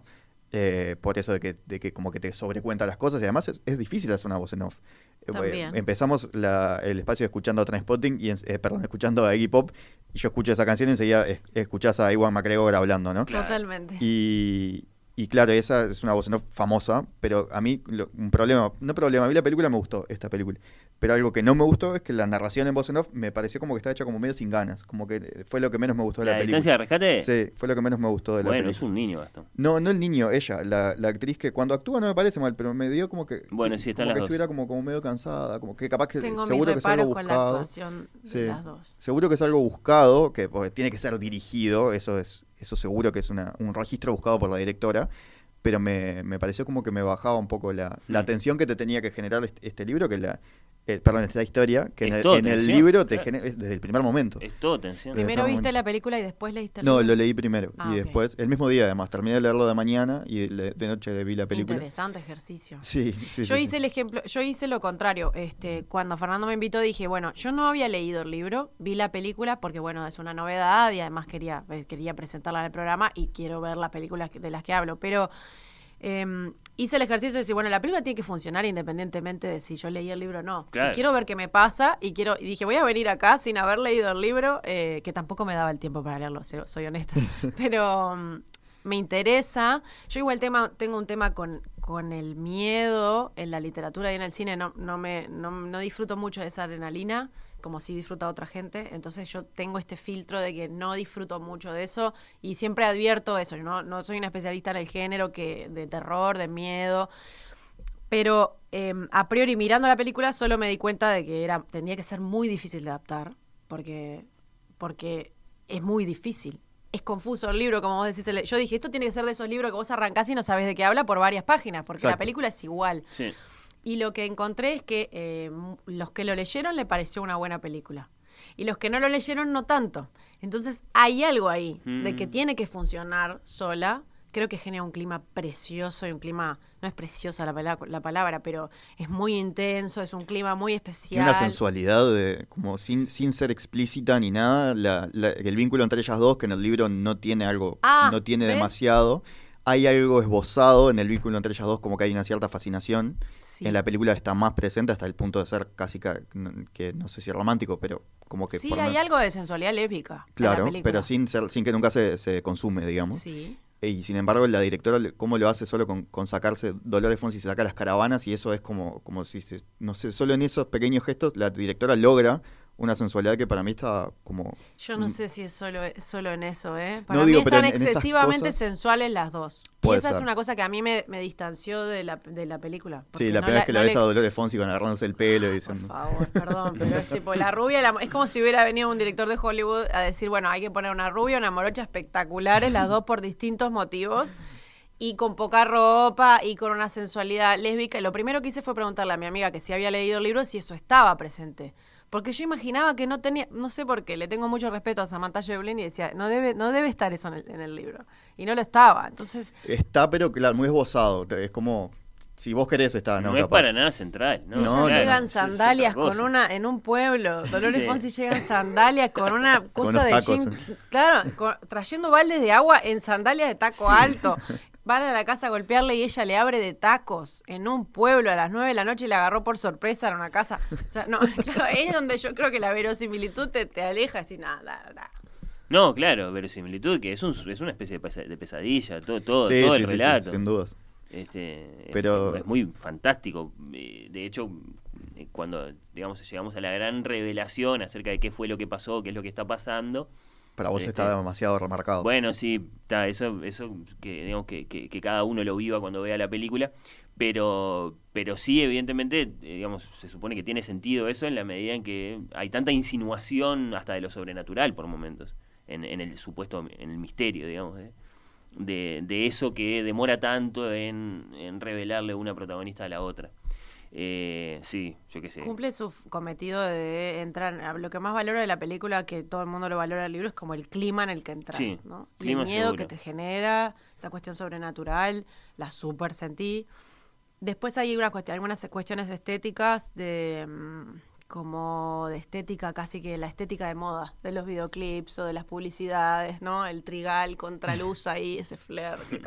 eh, por eso de que, de que como que te sobrecuenta las cosas, y además es, es difícil hacer una voz en off. Eh, empezamos el espacio escuchando a Transpotting, y, eh, perdón, escuchando a Iggy Pop, y yo escucho esa canción y enseguida escuchás a Iwan McGregor hablando, ¿no? Totalmente. Y, y claro, esa es una voz no famosa, pero a mí un problema, no problema, a mí la película me gustó, esta película. Pero algo que no me gustó es que la narración en voz en off me pareció como que estaba hecha como medio sin ganas, como que fue lo que menos me gustó de la, ¿La película. ¿La de rescate? Sí, fue lo que menos me gustó de la película. Bueno, es un niño esto. No, no el niño, ella, la, la, actriz que cuando actúa no me parece mal, pero me dio como que bueno, sí, como que estuviera como, como medio cansada, como que capaz que Tengo seguro que es algo buscado. Con la actuación de las dos. Seguro que es algo buscado, que tiene que ser dirigido, eso es eso seguro que es una, un registro buscado por la directora, pero me, me pareció como que me bajaba un poco la, la mm. atención que te tenía que generar este, este libro, que la, eh, perdón, esta historia, que en el, libro te genera, desde el primer momento. Es todo tensión. Primero viste la película y después leíste el libro. No, lo leí primero. y ah, después, el mismo día además, terminé de leerlo de mañana y de, noche vi la película. Interesante ejercicio. Sí, sí. Yo hice el ejemplo, yo hice lo contrario. Este, cuando Fernando me invitó dije, bueno, yo no había leído el libro, vi la película porque bueno, es una novedad y además quería, eh, quería presentarla en el programa y quiero ver las películas de las que hablo. Pero Em, hice el ejercicio de decir, bueno, la película tiene que funcionar independientemente de si yo leí el libro o no. quiero ver qué me pasa y quiero y dije, voy a venir acá sin haber leído el libro, eh, que tampoco me daba el tiempo para leerlo, soy honesta. *laughs* Pero mm, me interesa. Yo igual tema, tengo un tema con, con el miedo en la literatura y en el cine. No, no, me, no, no disfruto mucho de esa adrenalina como si disfruta otra gente. Entonces yo tengo este filtro de que no disfruto mucho de eso y siempre advierto eso. Yo no, no soy una especialista en el género que de terror, de miedo. Pero em, a priori mirando la película solo me di cuenta de que era tendría que ser muy difícil de adaptar porque porque es muy difícil. Es confuso el libro, como vos decís. Yo dije, esto tiene que ser de esos libros que vos arrancás y no sabés de qué habla por varias páginas, porque la película es igual. Sí. Y lo que encontré es que eh, los que lo leyeron le pareció una buena película. Y los que no lo leyeron no tanto. Entonces hay algo ahí de que mm. tiene que funcionar sola. Creo que genera un clima precioso y un clima, no es preciosa la, la palabra, pero es muy intenso, es un clima muy especial. Tiene una sensualidad, de, como sin, sin ser explícita ni nada, el vínculo entre ellas dos, que en el libro no tiene algo, ah, no tiene demasiado hay algo esbozado en el vínculo entre ellas dos, como que hay una cierta fascinación. En la película está más presente hasta el punto de ser casi que, no sé si romántico, pero como que... Sí, hay algo de sensualidad lésbica. Claro, pero sin, ser, sin que nunca se, se consume, digamos. Sí. Y sin embargo, la directora, ¿cómo lo hace solo con, con sacarse Dolores Fonsi, se saca las caravanas y eso es como, como si, no sé, solo en esos pequeños gestos la directora logra una sensualidad que para mí está como... Yo no sé si es solo, solo en eso, ¿eh? Para mí están excesivamente sensuales las dos. Y esa es una cosa que a mí me, distanció de la, de la película. Sí, la primera vez que la ves a Dolores Fonsi con agarrándose el pelo y diciendo... Por favor, perdón, *laughs* pero es tipo la rubia, es como si hubiera venido un director de Hollywood a decir, bueno, hay que poner una rubia, una morocha espectaculares, las dos por distintos motivos y con poca ropa y con una sensualidad lésbica. Lo primero que hice fue preguntarle a mi amiga que si había leído el libro si eso estaba presente. Porque yo imaginaba que no tenía, no sé por qué, le tengo mucho respeto a Samantha Joplin y decía, no debe, no debe estar eso en el, libro. Y no lo estaba, entonces... Está, pero claro, muy esbozado, es como... Si vos querés está, ¿no? No es para nada central, ¿no? no, llegan sandalias con una, en un pueblo. Dolores Fonsi llegan sandalias con una *laughs* cosa de jean. Claro, trayendo baldes de agua en sandalias de taco alto. *laughs* van a la casa a golpearle y ella le abre de tacos en un pueblo a las 9 de la noche y la agarró por sorpresa en una casa. O sea, no, *laughs* claro, es donde yo creo que la verosimilitud te, te aleja así, nada, nada. No, claro, verosimilitud, que es, un, es una especie de pesadilla, todo, todo, todo el relato. sin dudas. Este, Pero... Es, muy fantástico. Eh, de hecho, eh, cuando digamos llegamos a la gran revelación acerca de qué fue lo que pasó, qué es lo que está pasando, para vos está este, demasiado remarcado. Bueno, sí, está, eso, eso que, digamos, que, que, cada uno lo viva cuando vea la película, pero, pero sí, evidentemente, digamos, se supone que tiene sentido eso en la medida en que hay tanta insinuación hasta de lo sobrenatural por momentos, en, en el supuesto, en el misterio, digamos, de, de, eso que demora tanto en, en revelarle una protagonista a la otra. Eh, sí, yo qué sé. Cumple su cometido de entrar. Lo que más valora de la película, que todo el mundo lo valora el libro, es como el clima en el que entras. ¿no? el miedo que te genera, esa cuestión sobrenatural, la super sentí. Después hay una cuestión, algunas cuestiones estéticas de. Mm, como de estética, casi que la estética de moda, de los videoclips o de las publicidades, ¿no? El trigal contra *laughs* luz ahí, ese flair que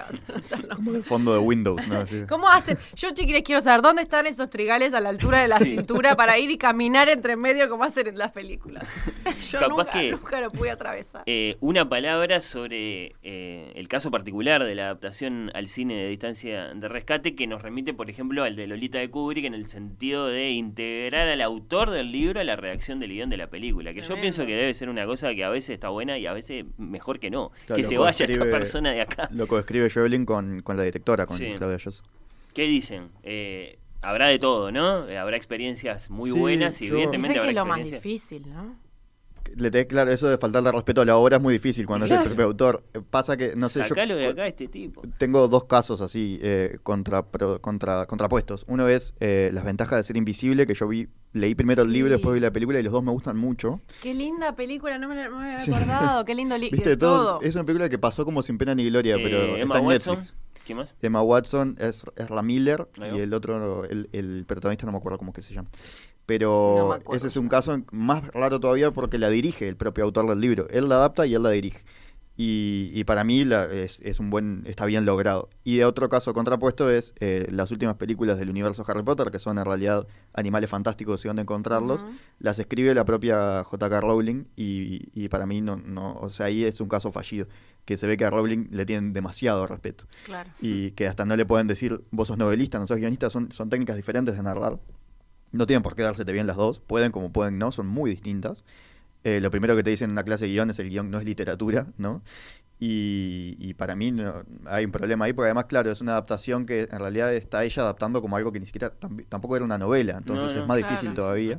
Como el fondo de Windows, ¿no? *laughs* ¿Cómo hacen? Yo, chiquires, quiero saber dónde están esos trigales a la altura de la *laughs* cintura para ir y caminar entre medio como hacen en las películas. Yo nunca, nunca, lo pude atravesar. Eh, una palabra sobre eh, el caso particular de la adaptación al cine de distancia de rescate que nos remite, por ejemplo, al de Lolita de Kubrick en el sentido de integrar al autor del libro a la reacción del guion de la película. Que yo pienso que debe ser una cosa que a veces está buena y a veces mejor que no. que se vaya esta persona de acá. Lo que escribe con, con la directora, con Claudia Yosso. ¿Qué dicen? Eh, habrá de todo, ¿no? Eh, habrá experiencias muy buenas y evidentemente habrá que es lo más difícil, ¿no? Le tenés claro, eso de faltarle respeto a la obra es muy difícil cuando es el propio autor. Pasa que, no sé, Sacalo yo. de acá este tipo. Tengo dos casos así eh, contra, contra, contrapuestos. Uno es eh, Las ventajas de ser invisible, que yo vi, leí primero el libro, después vi la película y los dos me gustan mucho. Qué linda película, no me, había acordado. Qué lindo libro. Viste, todo, Es una película que pasó como sin pena ni gloria, pero Emma está en Watson. Netflix. ¿Quién más? Emma Watson, es, es la Miller y el otro, el, el protagonista no me acuerdo cómo que se llama pero ese es un caso más raro todavía porque la dirige el propio autor del libro. Él la adapta y él la dirige. Y, para mí es, un buen, está bien logrado. Y de otro caso contrapuesto es eh, las últimas películas del universo Harry Potter, que son en realidad animales fantásticos y dónde encontrarlos, las escribe la propia J.K. Rowling y, para mí no, no, o sea, ahí es un caso fallido, que se ve que a Rowling le tienen demasiado respeto. Y que hasta no le pueden decir, vos sos novelista, no sos guionista, son, son técnicas diferentes de narrar. No tienen por qué dársete bien las dos, pueden como pueden no, son muy distintas. Eh, lo primero que te dicen en una clase de guion es el guion no es literatura, ¿no? Y, para mí no, hay un problema ahí, porque además, claro, es una adaptación que en realidad está ella adaptando como algo que ni siquiera tampoco era una novela, entonces es más difícil todavía.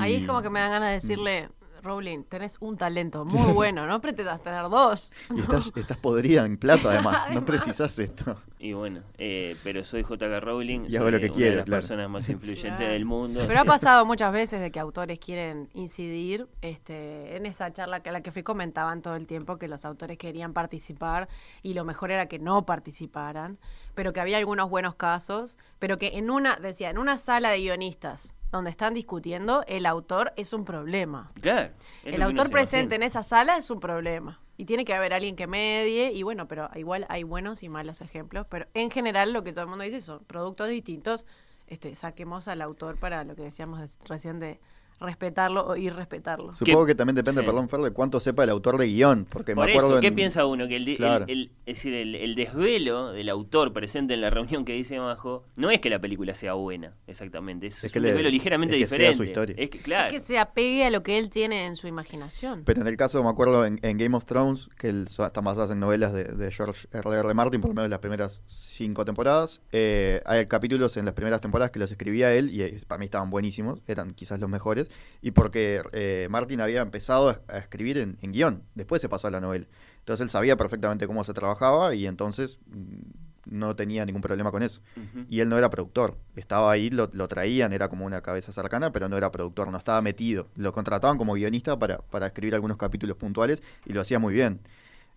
Ahí es como que me dan ganas de decirle, Rowling, tenés un talento muy bueno, no pretendas tener dos. Y estás, estás podrida en plata, además, *laughs* no precisas esto. Y bueno, eh, pero soy J.K. Rowling, y hago lo que quiero, de las personas más *laughs* influyentes del mundo. Pero ha pasado *laughs* muchas veces de que autores quieren incidir este, en esa charla que la que fui comentaban todo el tiempo que los autores querían participar y lo mejor era que no participaran, pero que había algunos buenos casos, pero que en una, decía, en una sala de guionistas donde están discutiendo, el autor es un problema. Claro. El autor presente en esa sala es un problema. Y tiene que haber alguien que medie, y bueno, pero igual hay buenos y malos ejemplos, pero en general lo que todo el mundo dice son productos distintos, este, saquemos al autor para lo que decíamos recién de respetarlo o irrespetarlo. Supongo que también depende, perdón, Fer, de cuánto sepa el autor de guion. Porque Por me acuerdo eso, ¿qué piensa uno? Que el, es decir, el, desvelo del autor presente en la reunión que dice abajo no es que la película sea buena, exactamente. Es, un desvelo ligeramente diferente. Sea su historia. Es que, claro. es que se apegue a lo que él tiene en su imaginación. Pero en el caso, me acuerdo en, Game of Thrones, que están basadas en novelas de, George R. R. Martin, por lo menos las primeras cinco temporadas. Eh, hay capítulos en las primeras temporadas que los escribía él y eh, para mí estaban buenísimos, eran quizás los mejores y porque eh, Martin había empezado a, escribir en, guion, después se pasó a la novela. Entonces él sabía perfectamente cómo se trabajaba y entonces mm, no tenía ningún problema con eso. Y él no era productor, estaba ahí, lo, traían, era como una cabeza cercana, pero no era productor, no estaba metido. Lo contrataban como guionista para, para escribir algunos capítulos puntuales y lo hacía muy bien.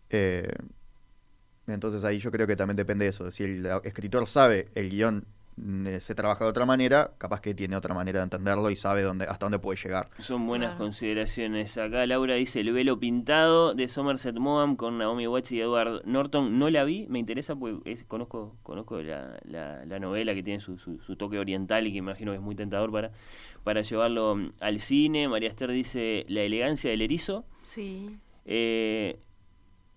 Eh, entonces ahí yo creo que también depende de eso. Si el escritor sabe el guion se trabaja de otra manera, capaz que tiene otra manera de entenderlo y sabe dónde, hasta dónde puede llegar. Son buenas consideraciones. Acá Laura dice El velo pintado de Somerset Maugham con Naomi Watts y Edward Norton. No la vi, me interesa porque conozco, conozco la, la, novela que tiene su, su, toque oriental y que imagino que es muy tentador para, para llevarlo mm, al cine. María Esther dice La elegancia del erizo. Sí. Eh,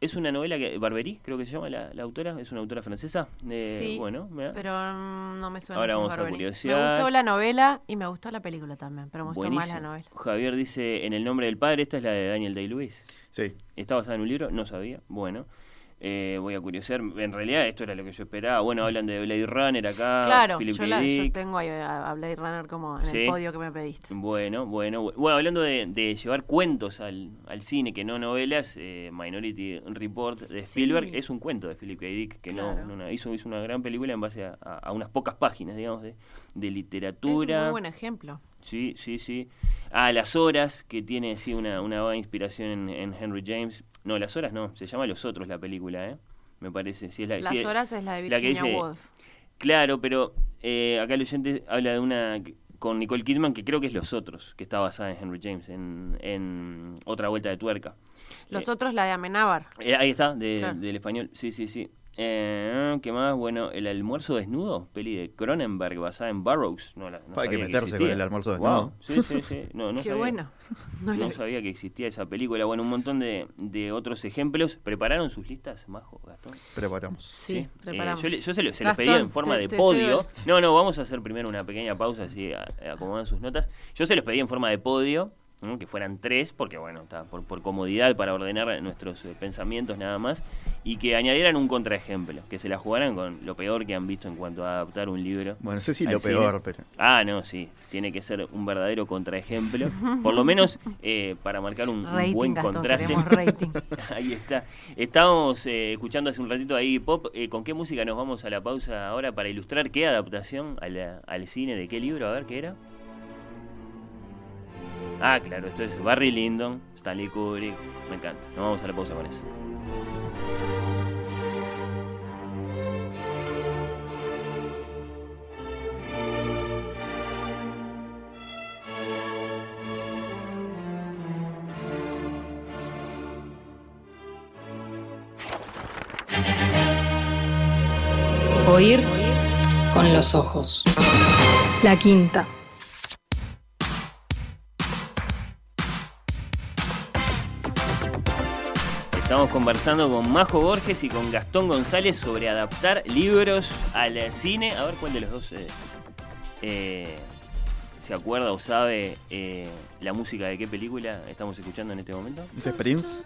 es una novela que Barberí, creo que se llama la, autora, es una autora francesa. sí, bueno, pero mm, no me suena. Ahora vamos a curiosidad. Me gustó la novela y me gustó la película también, pero me gustó más la novela. Javier dice, en el nombre del padre, esta es la de Daniel Day-Lewis. Sí. ¿Está basada en un libro? No sabía. Bueno. Eh, voy a curiosear. En realidad, esto era lo que yo esperaba. Bueno, hablan de Blade Runner acá. Claro, yo, la, yo, tengo a, Blade Runner como en el podio que me pediste. Bueno, bueno. Bueno, hablando de, llevar cuentos al, cine, que no novelas, eh, Minority Report de Spielberg es un cuento de Philip K. Dick, que no, hizo, hizo una gran película en base a, unas pocas páginas, digamos, de, literatura. Es un muy buen ejemplo. Sí, sí, sí. A las horas, que tiene sí, una, una inspiración en Henry James no, Las Horas no, se llama Los Otros la película, ¿eh? Me parece. Si es la, Las Horas es la de Virginia Woolf. Claro, pero eh, acá el oyente habla de una con Nicole Kidman que creo que es Los Otros, que está basada en Henry James, en, Otra Vuelta de Tuerca. Los eh, Otros, la de Amenábar. Eh, ahí está, del español. Sí, sí, sí. Eh, ¿Qué más? Bueno, El almuerzo desnudo, peli de Cronenberg basada en Burroughs. No, Hay que meterse con el almuerzo desnudo. Sí, sí, sí. No, Qué bueno. No, sabía que existía esa película. Bueno, un montón de, de otros ejemplos. ¿Prepararon sus listas, Majo, Gastón? Preparamos. Sí, eh, preparamos. yo, se, los, pedí en forma de podio. No, no, vamos a hacer primero una pequeña pausa, así acomodan sus notas. Yo se los pedí en forma de podio que fueran tres, porque bueno, está, por, por, comodidad para ordenar nuestros eh, pensamientos nada más, y que añadieran un contraejemplo, que se la jugaran con lo peor que han visto en cuanto a adaptar un libro. Bueno, no sé si lo peor, pero... Ah, no, sí, tiene que ser un verdadero contraejemplo, por lo menos eh, para marcar un, buen contraste. *laughs* ahí está. Estábamos eh, escuchando hace un ratito ahí pop, ¿con qué música nos vamos a la pausa ahora para ilustrar qué adaptación al, al cine de qué libro? A ver, ¿qué era? Ah, claro, esto es Barry Lyndon, Stanley Kubrick. Me encanta. Nos vamos a la pausa con eso. Oír con los ojos. La quinta. Estamos conversando con Majo Borges y con Gastón González sobre adaptar libros al cine. A ver cuál de los dos eh, eh, se acuerda o sabe eh, la música de qué película estamos escuchando en este momento. ¿Este es Prince?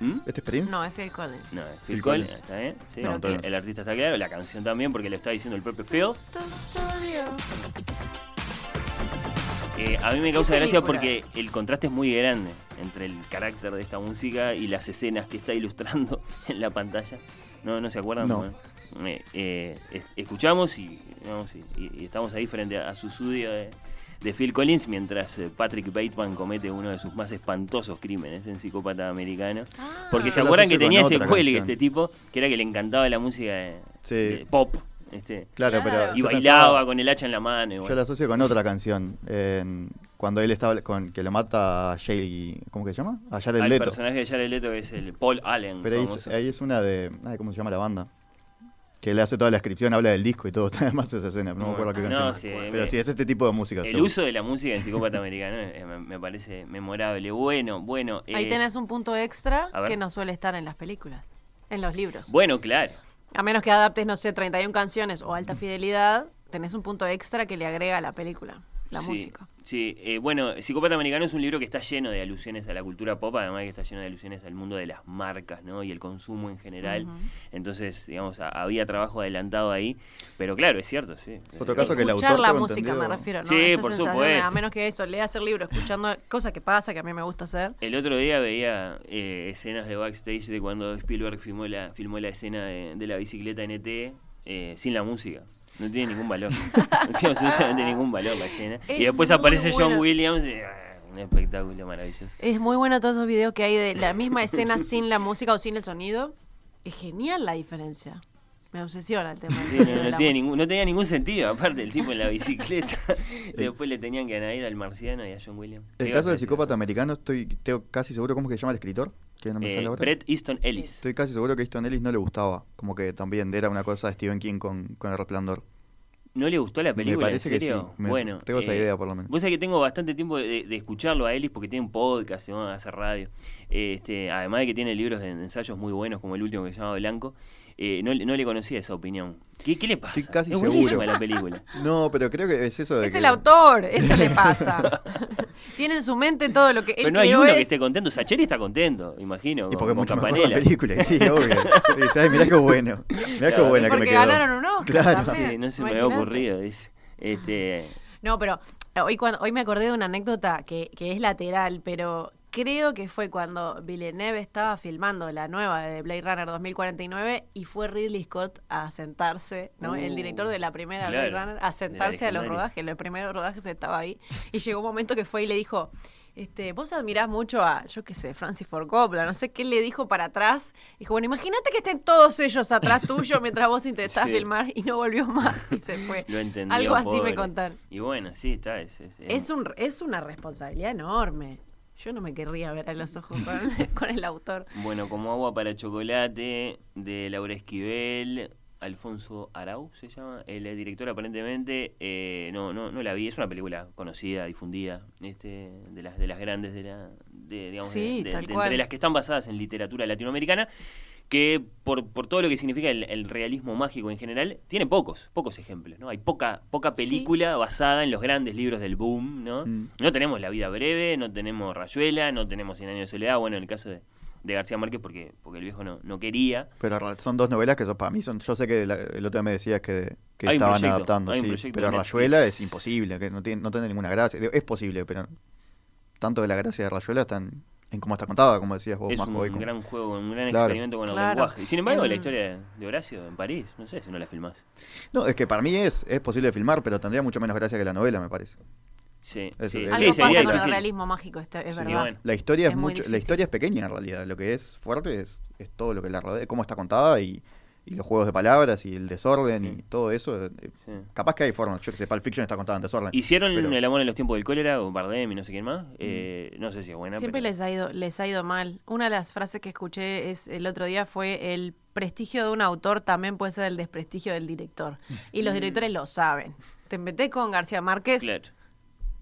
¿Mm? ¿Este es Prince? No, es Phil Collins. No, es Phil, Collins. está bien. Sí, el artista está claro, la canción también, porque lo está diciendo el propio Phil. Eh, a mí me causa gracia porque el contraste es muy grande entre el carácter de esta música y las escenas que está ilustrando *laughs* en la pantalla. ¿No, no se acuerdan? Eh, eh, escuchamos y, estamos ahí frente a, su estudio de, Phil Collins mientras Patrick Bateman comete uno de sus más espantosos crímenes en Psicópata Americano. Ah. Porque se acuerdan que tenía ese cuelgue este tipo, que era que le encantaba la música de pop este, claro, pero. Y bailaba con el hacha en la mano. Yo la asocio con otra canción. cuando él estaba. con que lo mata a Jay. ¿Cómo que se llama? A Jared Leto. El personaje de Jared Leto que es el Paul Allen. Pero ahí es, una de. ¿Cómo se llama la banda? que le hace toda la descripción, habla del disco y todo, *laughs* además esa escena, no, me acuerdo qué canción. pero sí, es este tipo de música. El uso de la música en Psicópata Americano eh, me, parece memorable. Bueno, bueno. Ahí eh, tenés un punto extra que no suele estar en las películas, en los libros. Bueno, claro. A menos que adaptes, no sé, 31 canciones o alta fidelidad, tenés un punto extra que le agrega a la película, la música. Sí, eh, bueno, Psicópata Americano es un libro que está lleno de alusiones a la cultura pop, además que está lleno de alusiones al mundo de las marcas, ¿no? Y el consumo en general. Entonces, digamos, había trabajo adelantado ahí, pero claro, es cierto, sí. Otro caso que el autor la música, me refiero, ¿no? Sí, por supuesto. A menos que eso, leas el libro escuchando cosas que pasa, que a mí me gusta hacer. El otro día veía eh, escenas de backstage de cuando Spielberg filmó la, filmó la escena de, la bicicleta NT eh, sin la música. No tiene ningún valor. *laughs* no tiene absolutamente ningún valor la escena. y después aparece John Williams. Y, ah, un espectáculo maravilloso. Es muy bueno todos esos videos que hay de la misma escena sin la música o sin el sonido. Es genial la diferencia. Me obsesiona el tema. no, tiene ningún, no, tenía ningún sentido, aparte el tipo en la bicicleta. *laughs* *laughs* Después le tenían que añadir al marciano y a John Williams. El caso del psicópata americano, estoy casi seguro, ¿cómo que se llama el escritor? Que no me sale eh, Brett Easton Ellis. Estoy casi seguro que Easton Ellis no le gustaba. Como que también era una cosa de Stephen King con, con El Resplandor. ¿No le gustó la película? Me parece ¿En serio? Que sí. bueno. Tengo esa eh, idea, por lo menos. Vos sabés que tengo bastante tiempo de, escucharlo a Ellis porque tiene un podcast, hace radio. Este, además de que tiene libros de ensayos muy buenos, como el último que se llama Blanco. Eh, no, no, le conocía esa opinión. ¿Qué, qué le pasa? Estoy casi es seguro. la película. *laughs* No, pero creo que es eso de Es el autor, eso le pasa. *laughs* Tiene en su mente todo lo que él Pero no hay uno que esté contento. Sacheri está contento, imagino. Y porque con, mucho mejor la película, sí, *laughs* obvio. ¿sabes? Mirá qué bueno. Mirá qué buena que me quedó. ganaron un Oscar Claro. Sí, no se me había ocurrido. Este... No, pero hoy, cuando, hoy me acordé de una anécdota que, que es lateral, pero creo que fue cuando Villeneuve estaba filmando la nueva de Blade Runner 2049 y fue Ridley Scott a sentarse, ¿no? el director de la primera Blade Runner, a sentarse a los rodajes. Los primeros rodajes estaba ahí. Y llegó un momento que fue y le dijo, este, vos admirás mucho a, yo qué sé, Francis Ford Coppola, no sé qué le dijo para atrás. Dijo, bueno, imagínate que estén todos ellos atrás *laughs* tuyo mientras vos intentás filmar y no volvió más y se fue. Lo entendió, Algo así me contaron. Y bueno, sí, está. Es, es, un, es una responsabilidad enorme. Yo no me querría ver a los ojos con, el autor. Bueno, como agua para chocolate, de Laura Esquivel, Alfonso Arau se llama, el director aparentemente, eh, no, no, no la vi, es una película conocida, difundida, este, de las de las grandes de la, de, digamos, de, entre las que están basadas en literatura latinoamericana, que por, por todo lo que significa el, realismo mágico en general, tiene pocos, pocos ejemplos, ¿no? Hay poca, poca película basada en los grandes libros del boom, ¿no? Mm. No tenemos La vida breve, no tenemos Rayuela, no tenemos Cien años de soledad, bueno, en el caso de, García Márquez porque, porque el viejo no, no quería. Pero son dos novelas que son, para mí son, yo sé que el otro día me decías que, estaban adaptando, sí, pero Rayuela es imposible, que no tiene, no tiene ninguna gracia. Es posible, pero tanto de la gracia de Rayuela están en cómo está contada, como decías vos, es un gran juego, un gran experimento con el lenguaje. Y sin embargo, la historia de Horacio en París, no sé si no la filmás. No, es que para mí es, es posible filmar, pero tendría mucho menos gracia que la novela, me parece. Sí, sí, Algo pasa con el realismo mágico, este, es verdad. La historia es, mucho, la historia es pequeña en realidad, lo que es fuerte es, es todo lo que la rodea, cómo está contada y y los juegos de palabras y el desorden y todo eso. Eh, capaz que hay formas. Yo que sé, Pulp Fiction está contada en desorden. ¿Hicieron el amor en los tiempos del cólera o Bardem y no sé quién más? Eh, mm. no sé si es buena. Siempre les, ha ido, les ha ido mal. Una de las frases que escuché es el otro día fue el prestigio de un autor también puede ser el desprestigio del director. Y los mm. directores lo saben. Te metés con García Márquez. Claro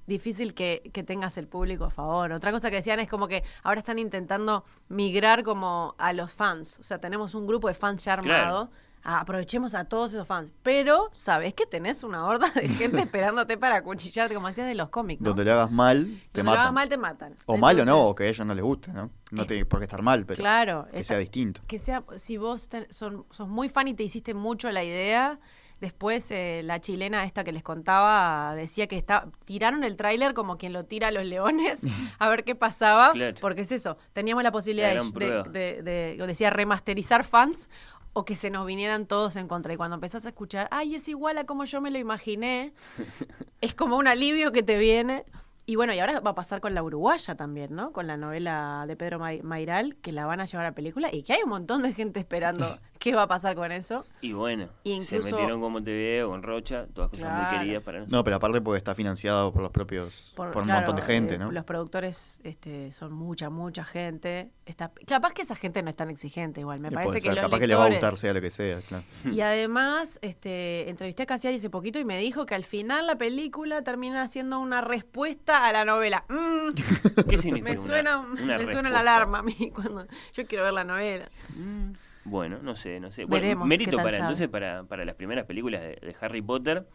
difícil que, que, tengas el público a favor. Otra cosa que decían es como que ahora están intentando migrar como a los fans. O sea, tenemos un grupo de fans ya armado. aprovechemos a todos esos fans. Pero, ¿sabes que tenés una horda de *laughs* gente esperándote para cuchillarte, como hacías de los cómics? Donde le hagas mal, te matan. le hagas mal, te matan. O mal o no, o que a ellos no les guste, ¿no? No tiene por qué estar mal, pero claro, que sea distinto. Que sea, si vos son, sos muy fan y te hiciste mucho la idea Después eh, la chilena esta que les contaba decía que está, tiraron el tráiler como quien lo tira a los leones *laughs* a ver qué pasaba, porque es eso, teníamos la posibilidad de, decía, remasterizar fans o que se nos vinieran todos en contra. Y cuando empezás a escuchar, ay, es igual a como yo me lo imaginé, *laughs* es como un alivio que te viene. Y bueno, y ahora va a pasar con la uruguaya también, ¿no? Con la novela de Pedro Mairal, que la van a llevar a película y que hay un montón de gente esperando *laughs* qué va a pasar con eso. Y bueno, se metieron con Montevideo, con Rocha, todas cosas muy queridas para nosotros. No, pero aparte porque está financiado por los propios, por, un montón de gente, ¿no? Los productores este, son mucha, mucha gente. Está, capaz que esa gente no es tan exigente igual, me parece que Capaz que le va a gustar sea lo que sea, claro. *laughs* Y además, este, entrevisté a Casiari hace poquito y me dijo que al final la película termina siendo una respuesta a la novela. Mm. *laughs* ¿Qué significa? Me suena, me suena la alarma a mí cuando yo quiero ver la novela. Mm. Bueno, no sé, no sé. Bueno, mérito para entonces para, para las primeras películas de, Harry Potter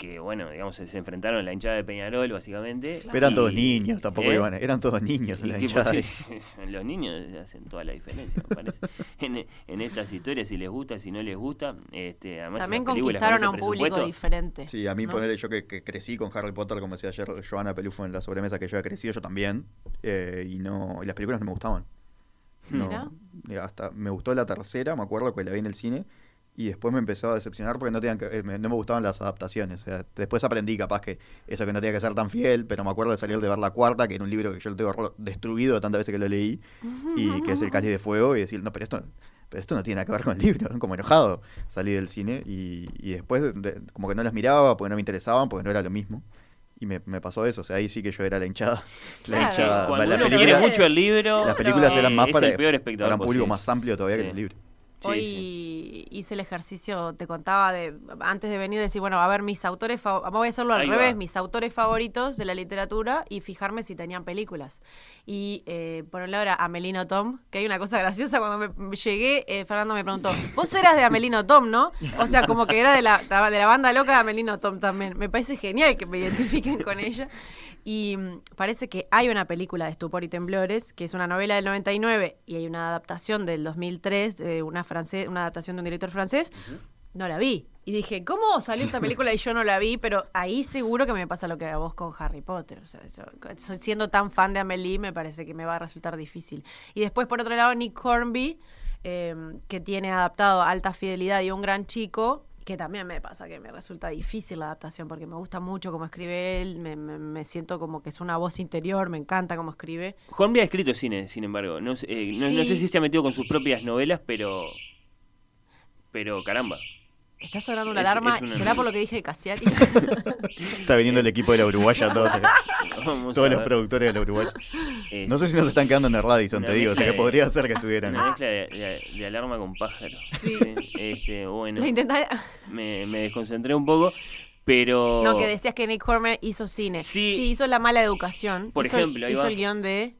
que bueno, digamos, se enfrentaron a la hinchada de Peñarol, básicamente. Pero eran todos niños, tampoco ¿eh? iban, eran todos niños en la hinchada. Los niños hacen toda la diferencia, me parece. *laughs* en, estas historias, si les gusta, si no les gusta. Este, además, También conquistaron a un público diferente. Sí, a mí, ponerle yo que, crecí con Harry Potter, como decía ayer Joana Pelufo en la sobremesa que yo había crecido, yo también, eh, y no y las películas no me gustaban. No, hasta me gustó la tercera, me acuerdo que la vi en el cine y después me empezó a decepcionar porque no, tenían que, eh, no me gustaban las adaptaciones. O sea, después aprendí capaz que eso que no tenía que ser tan fiel, pero me acuerdo de salir de ver la cuarta, que era un libro que yo lo tengo destruido de tantas veces que lo leí, y que es El Cáliz de Fuego, y decir, no, pero esto, pero esto no tiene nada que ver con el libro, *laughs* como enojado salí del cine y, después como que no las miraba porque no me interesaban, porque no era lo mismo. Y me, pasó eso, o sea, ahí sí que yo era la hinchada. *laughs* La hinchada. Cuando la película, mucho el libro, las películas eran más para, para un público más amplio todavía que el Hoy hice el ejercicio, te contaba de antes de venir decir, bueno, a ver mis autores, voy a hacerlo al revés, mis autores favoritos de la literatura y fijarme si tenían películas. Y eh, por un lado era Amelino Tom, que hay una cosa graciosa cuando me llegué, eh, Fernando me preguntó, vos eras de Amelino Tom, ¿no? O sea, como que era de la, de la banda loca de Amelino Tom también. Me parece genial que me identifiquen con ella. Y mm, parece que hay una película de Estupor y Temblores, que es una novela del 99 y hay una adaptación del 2003 de una, francés, una adaptación de un director francés. No la vi. Y dije, ¿cómo salió esta película y yo no la vi? Pero ahí seguro que me pasa lo que a vos con Harry Potter. O sea, siendo tan fan de Amelie, me parece que me va a resultar difícil. Y después, por otro lado, Nick Hornby, eh, que tiene adaptado Alta Fidelidad y Un Gran Chico, que también me pasa que me resulta difícil la adaptación porque me gusta mucho cómo escribe él, me, siento como que es una voz interior, me encanta cómo escribe. Juan ha escrito cine, sin embargo. No, eh, no, no, sé si se ha metido con sus propias novelas, pero. Pero caramba. Está sonando una alarma. ¿Será por lo que dije de Casiari? *laughs* Está viniendo el equipo de la Uruguaya, todos, *laughs* todos los productores de la Uruguaya. No sé si nos están quedando en el Radisson, te digo. O sea, que podría ser que estuvieran. Una mezcla de, alarma con pájaro. Sí. Este, bueno, me, me desconcentré un poco. Pero. No, que decías que Nick Horner hizo cine. Sí. sí hizo La Mala Educación. Por ejemplo, hizo el guion de.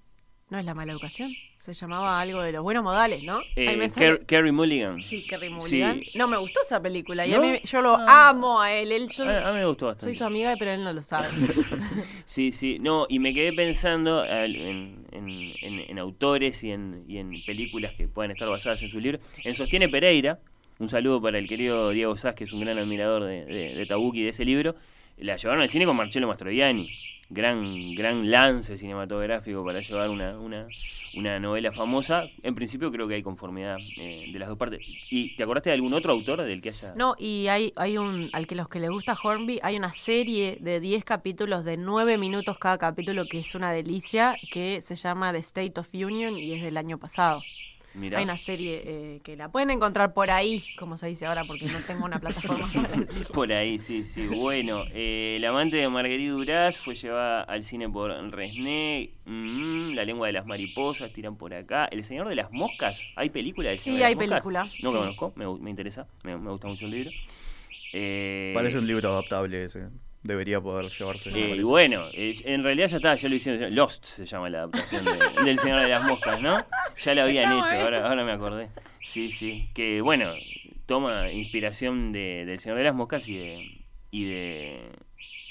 ¿No es La Mala Educación? Se llamaba algo de los buenos modales, ¿no? Eh, Kerry Mulligan. Sí, Kerry Mulligan. No, me gustó esa película. Y a mí, yo lo ah. amo a él. él a, mí me gustó bastante. Soy su amiga, pero él no lo sabe. *laughs* sí, sí. No, y me quedé pensando en, en, autores y en, y en películas que puedan estar basadas en su libro. En Sostiene Pereira, un saludo para el querido Diego Sass, que es un gran admirador de, de, de Tabuki de ese libro. La llevaron al cine con Marcello Mastroianni gran, gran lance cinematográfico para llevar una, una, una novela famosa. En principio creo que hay conformidad eh, de las dos partes. ¿Y te acordaste de algún otro autor del que haya...? No, y hay, hay un, al que los que les gusta Hornby, hay una serie de 10 capítulos de 9 minutos cada capítulo que es una delicia, que se llama The State of Union y es del año pasado. Hay una serie eh, que la pueden encontrar por ahí, como se dice ahora, porque no tengo una plataforma *laughs* para. Por ahí, sí, sí. Bueno, eh, el amante de Marguerite Duras fue llevada al cine por Resné. Mm, la lengua de las mariposas, tiran por acá. El Señor de las Moscas, ¿hay película del Señor sí, hay película. No lo conozco, me, interesa, me, gusta mucho el libro. Eh, Parece un libro adaptable ese debería poder llevarse. Eh, y bueno, en realidad ya está, ya lo hicieron. Lost se llama la adaptación *laughs* del Señor de las Moscas, ¿no? Ya lo habían hecho, ahora, ahora me acordé. Sí, sí. Que bueno, toma inspiración de, del Señor de las Moscas y de, y de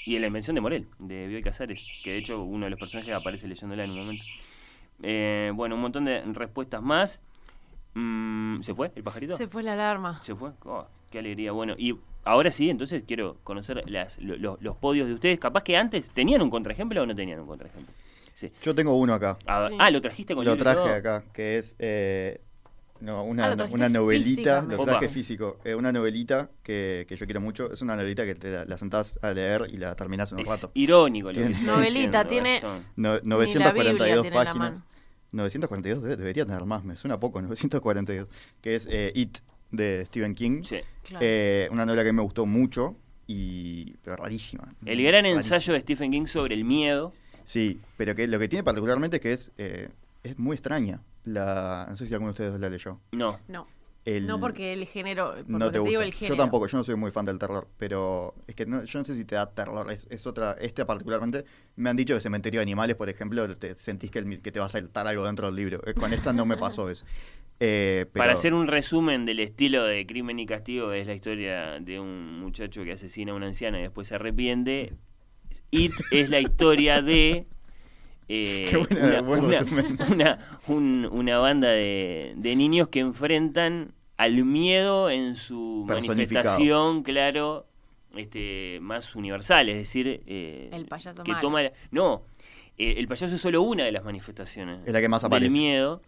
y de la invención de Morel, de Bioy Casares, que de hecho uno de los personajes aparece leyéndola en un momento. Eh, bueno, un montón de respuestas más. Mm, ¿Se fue el pajarito? Se fue la alarma. Se fue. Oh, qué alegría. Bueno, y ahora sí, entonces quiero conocer las, los podios de ustedes. Capaz que antes tenían un contraejemplo o no tenían un contraejemplo. Sí. Yo tengo uno acá. Ah, lo trajiste con Lo traje acá, que es eh, no, una, ah, una novelita, lo traje físico, eh, una novelita que, que, yo quiero mucho. Es una novelita que te la, sentás a leer y la terminás en un rato. Irónico, lo Novelita, tiene. 942 páginas. 942 debería tener más, me suena poco, 942. Que es eh, It, de Stephen King. Sí. Eh, una novela que me gustó mucho y pero rarísima. El gran ensayo de Stephen King sobre el miedo. Sí, pero que lo que tiene particularmente es que es, eh, es muy extraña. La, no sé si alguno de ustedes la leyó. No. No. no porque el género, no te gusta. Yo tampoco, yo no soy muy fan del terror, pero es que no, yo no sé si te da terror, es, otra, este particularmente, me han dicho que Cementerio de Animales, por ejemplo, te sentís que, que te va a saltar algo dentro del libro. Eh, con esta no me pasó eso. *laughs* Eh, Para hacer un resumen del estilo de Crimen y Castigo, es la historia de un muchacho que asesina a una anciana y después se arrepiente. It es la historia de *laughs* eh, *laughs* una, banda de, niños que enfrentan al miedo en su manifestación, claro, este, más universal, es decir, eh, el payaso que toma no, el payaso es solo una de las manifestaciones es la que más aparece. del miedo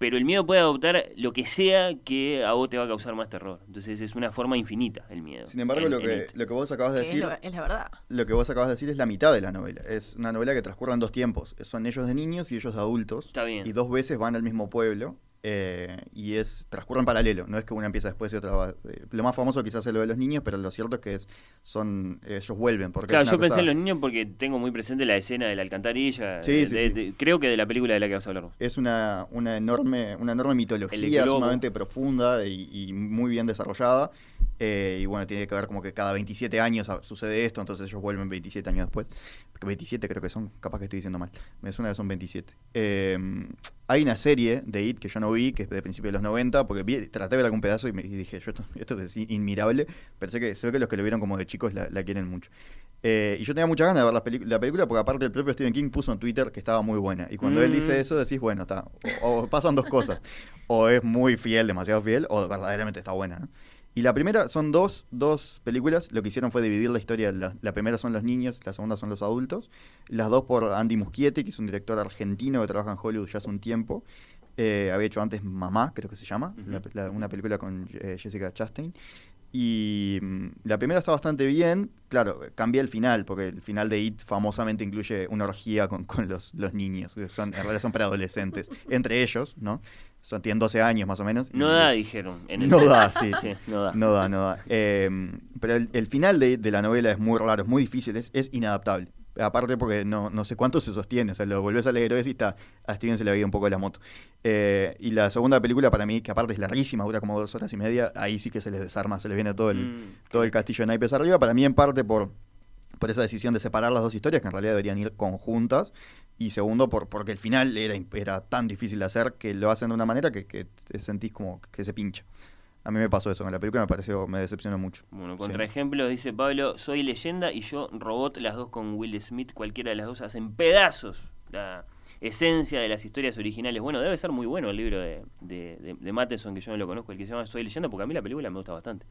pero el miedo puede adoptar lo que sea que a vos te va a causar más terror. Entonces es una forma infinita el miedo. Sin embargo, lo, que, lo que vos acabas de decir... Es, la verdad. Lo que vos acabas de decir es la mitad de la novela. Es una novela que transcurre en dos tiempos. Son ellos de niños y ellos de adultos. Está bien. Y dos veces van al mismo pueblo eh, y es transcurre en paralelo, no es que una empieza después y otra va. Eh, lo más famoso quizás es lo de los niños, pero lo cierto es que es, son ellos vuelven. Porque claro, yo pensé en los niños porque tengo muy presente la escena de la alcantarilla. Sí, sí, creo que de la película de la que vas a hablar. Es una, una, enorme, una enorme mitología sumamente profunda y, muy bien desarrollada. Eh, y bueno, tiene que ver como que cada 27 años sucede esto, entonces ellos vuelven 27 años después. 27 creo que son, capaz que estoy diciendo mal. Me suena que son 27. Em, hay una serie de IT que yo no vi, que es de principios de los 90, porque traté de ver algún pedazo y, me, dije, yo esto, es inmirable, pero sé que, sé que los que lo vieron como de chicos la, quieren mucho. Eh, y yo tenía muchas ganas de ver la, la, película porque aparte el propio Stephen King puso en Twitter que estaba muy buena. Y cuando él dice mm. eso decís, bueno, está. O, pasan dos cosas. o es muy fiel, demasiado fiel, o verdaderamente está buena. ¿no? Y la primera son dos, dos películas. Lo que hicieron fue dividir la historia. La, la, primera son los niños, la segunda son los adultos. Las dos por Andy Muschietti, que es un director argentino que trabaja en Hollywood ya hace un tiempo. Eh, había hecho antes Mamá, creo que se llama, una película con eh, Jessica Chastain. Y mm, la primera está bastante bien. Claro, cambia el final, porque el final de It famosamente incluye una orgía con, con los, los niños. Son, en realidad son para adolescentes. *laughs* entre ellos, ¿no? Son, tienen 12 años más o menos. No da, dijeron. *laughs* no da, *laughs* sí, sí. no da. No da, no da. Em, pero el, final de, de, la novela es muy raro, es muy difícil, es, es inadaptable. Aparte porque no, no sé cuánto se sostiene, o sea, lo volvés a leer y está, a Steven se le había un poco de la moto. Eh, y la segunda película para mí, que aparte es larguísima, dura como dos horas y media, ahí sí que se les desarma, se les viene todo el, mm, todo el castillo de naipes arriba, para mí en parte por, por esa decisión de separar las dos historias, que en realidad deberían ir conjuntas, Y segundo, por, porque el final era, era tan difícil de hacer que lo hacen de una manera que, que sentís como que se pincha. A mí me pasó eso, en la película me pareció, me decepcionó mucho. Bueno, contraejemplo, dice Pablo, soy leyenda y yo robot, las dos con Will Smith, cualquiera de las dos hacen pedazos la esencia de las historias originales. Bueno, debe ser muy bueno el libro de, de, de, Matheson, que yo no lo conozco, el que se llama Soy leyenda, porque a mí la película me gusta bastante.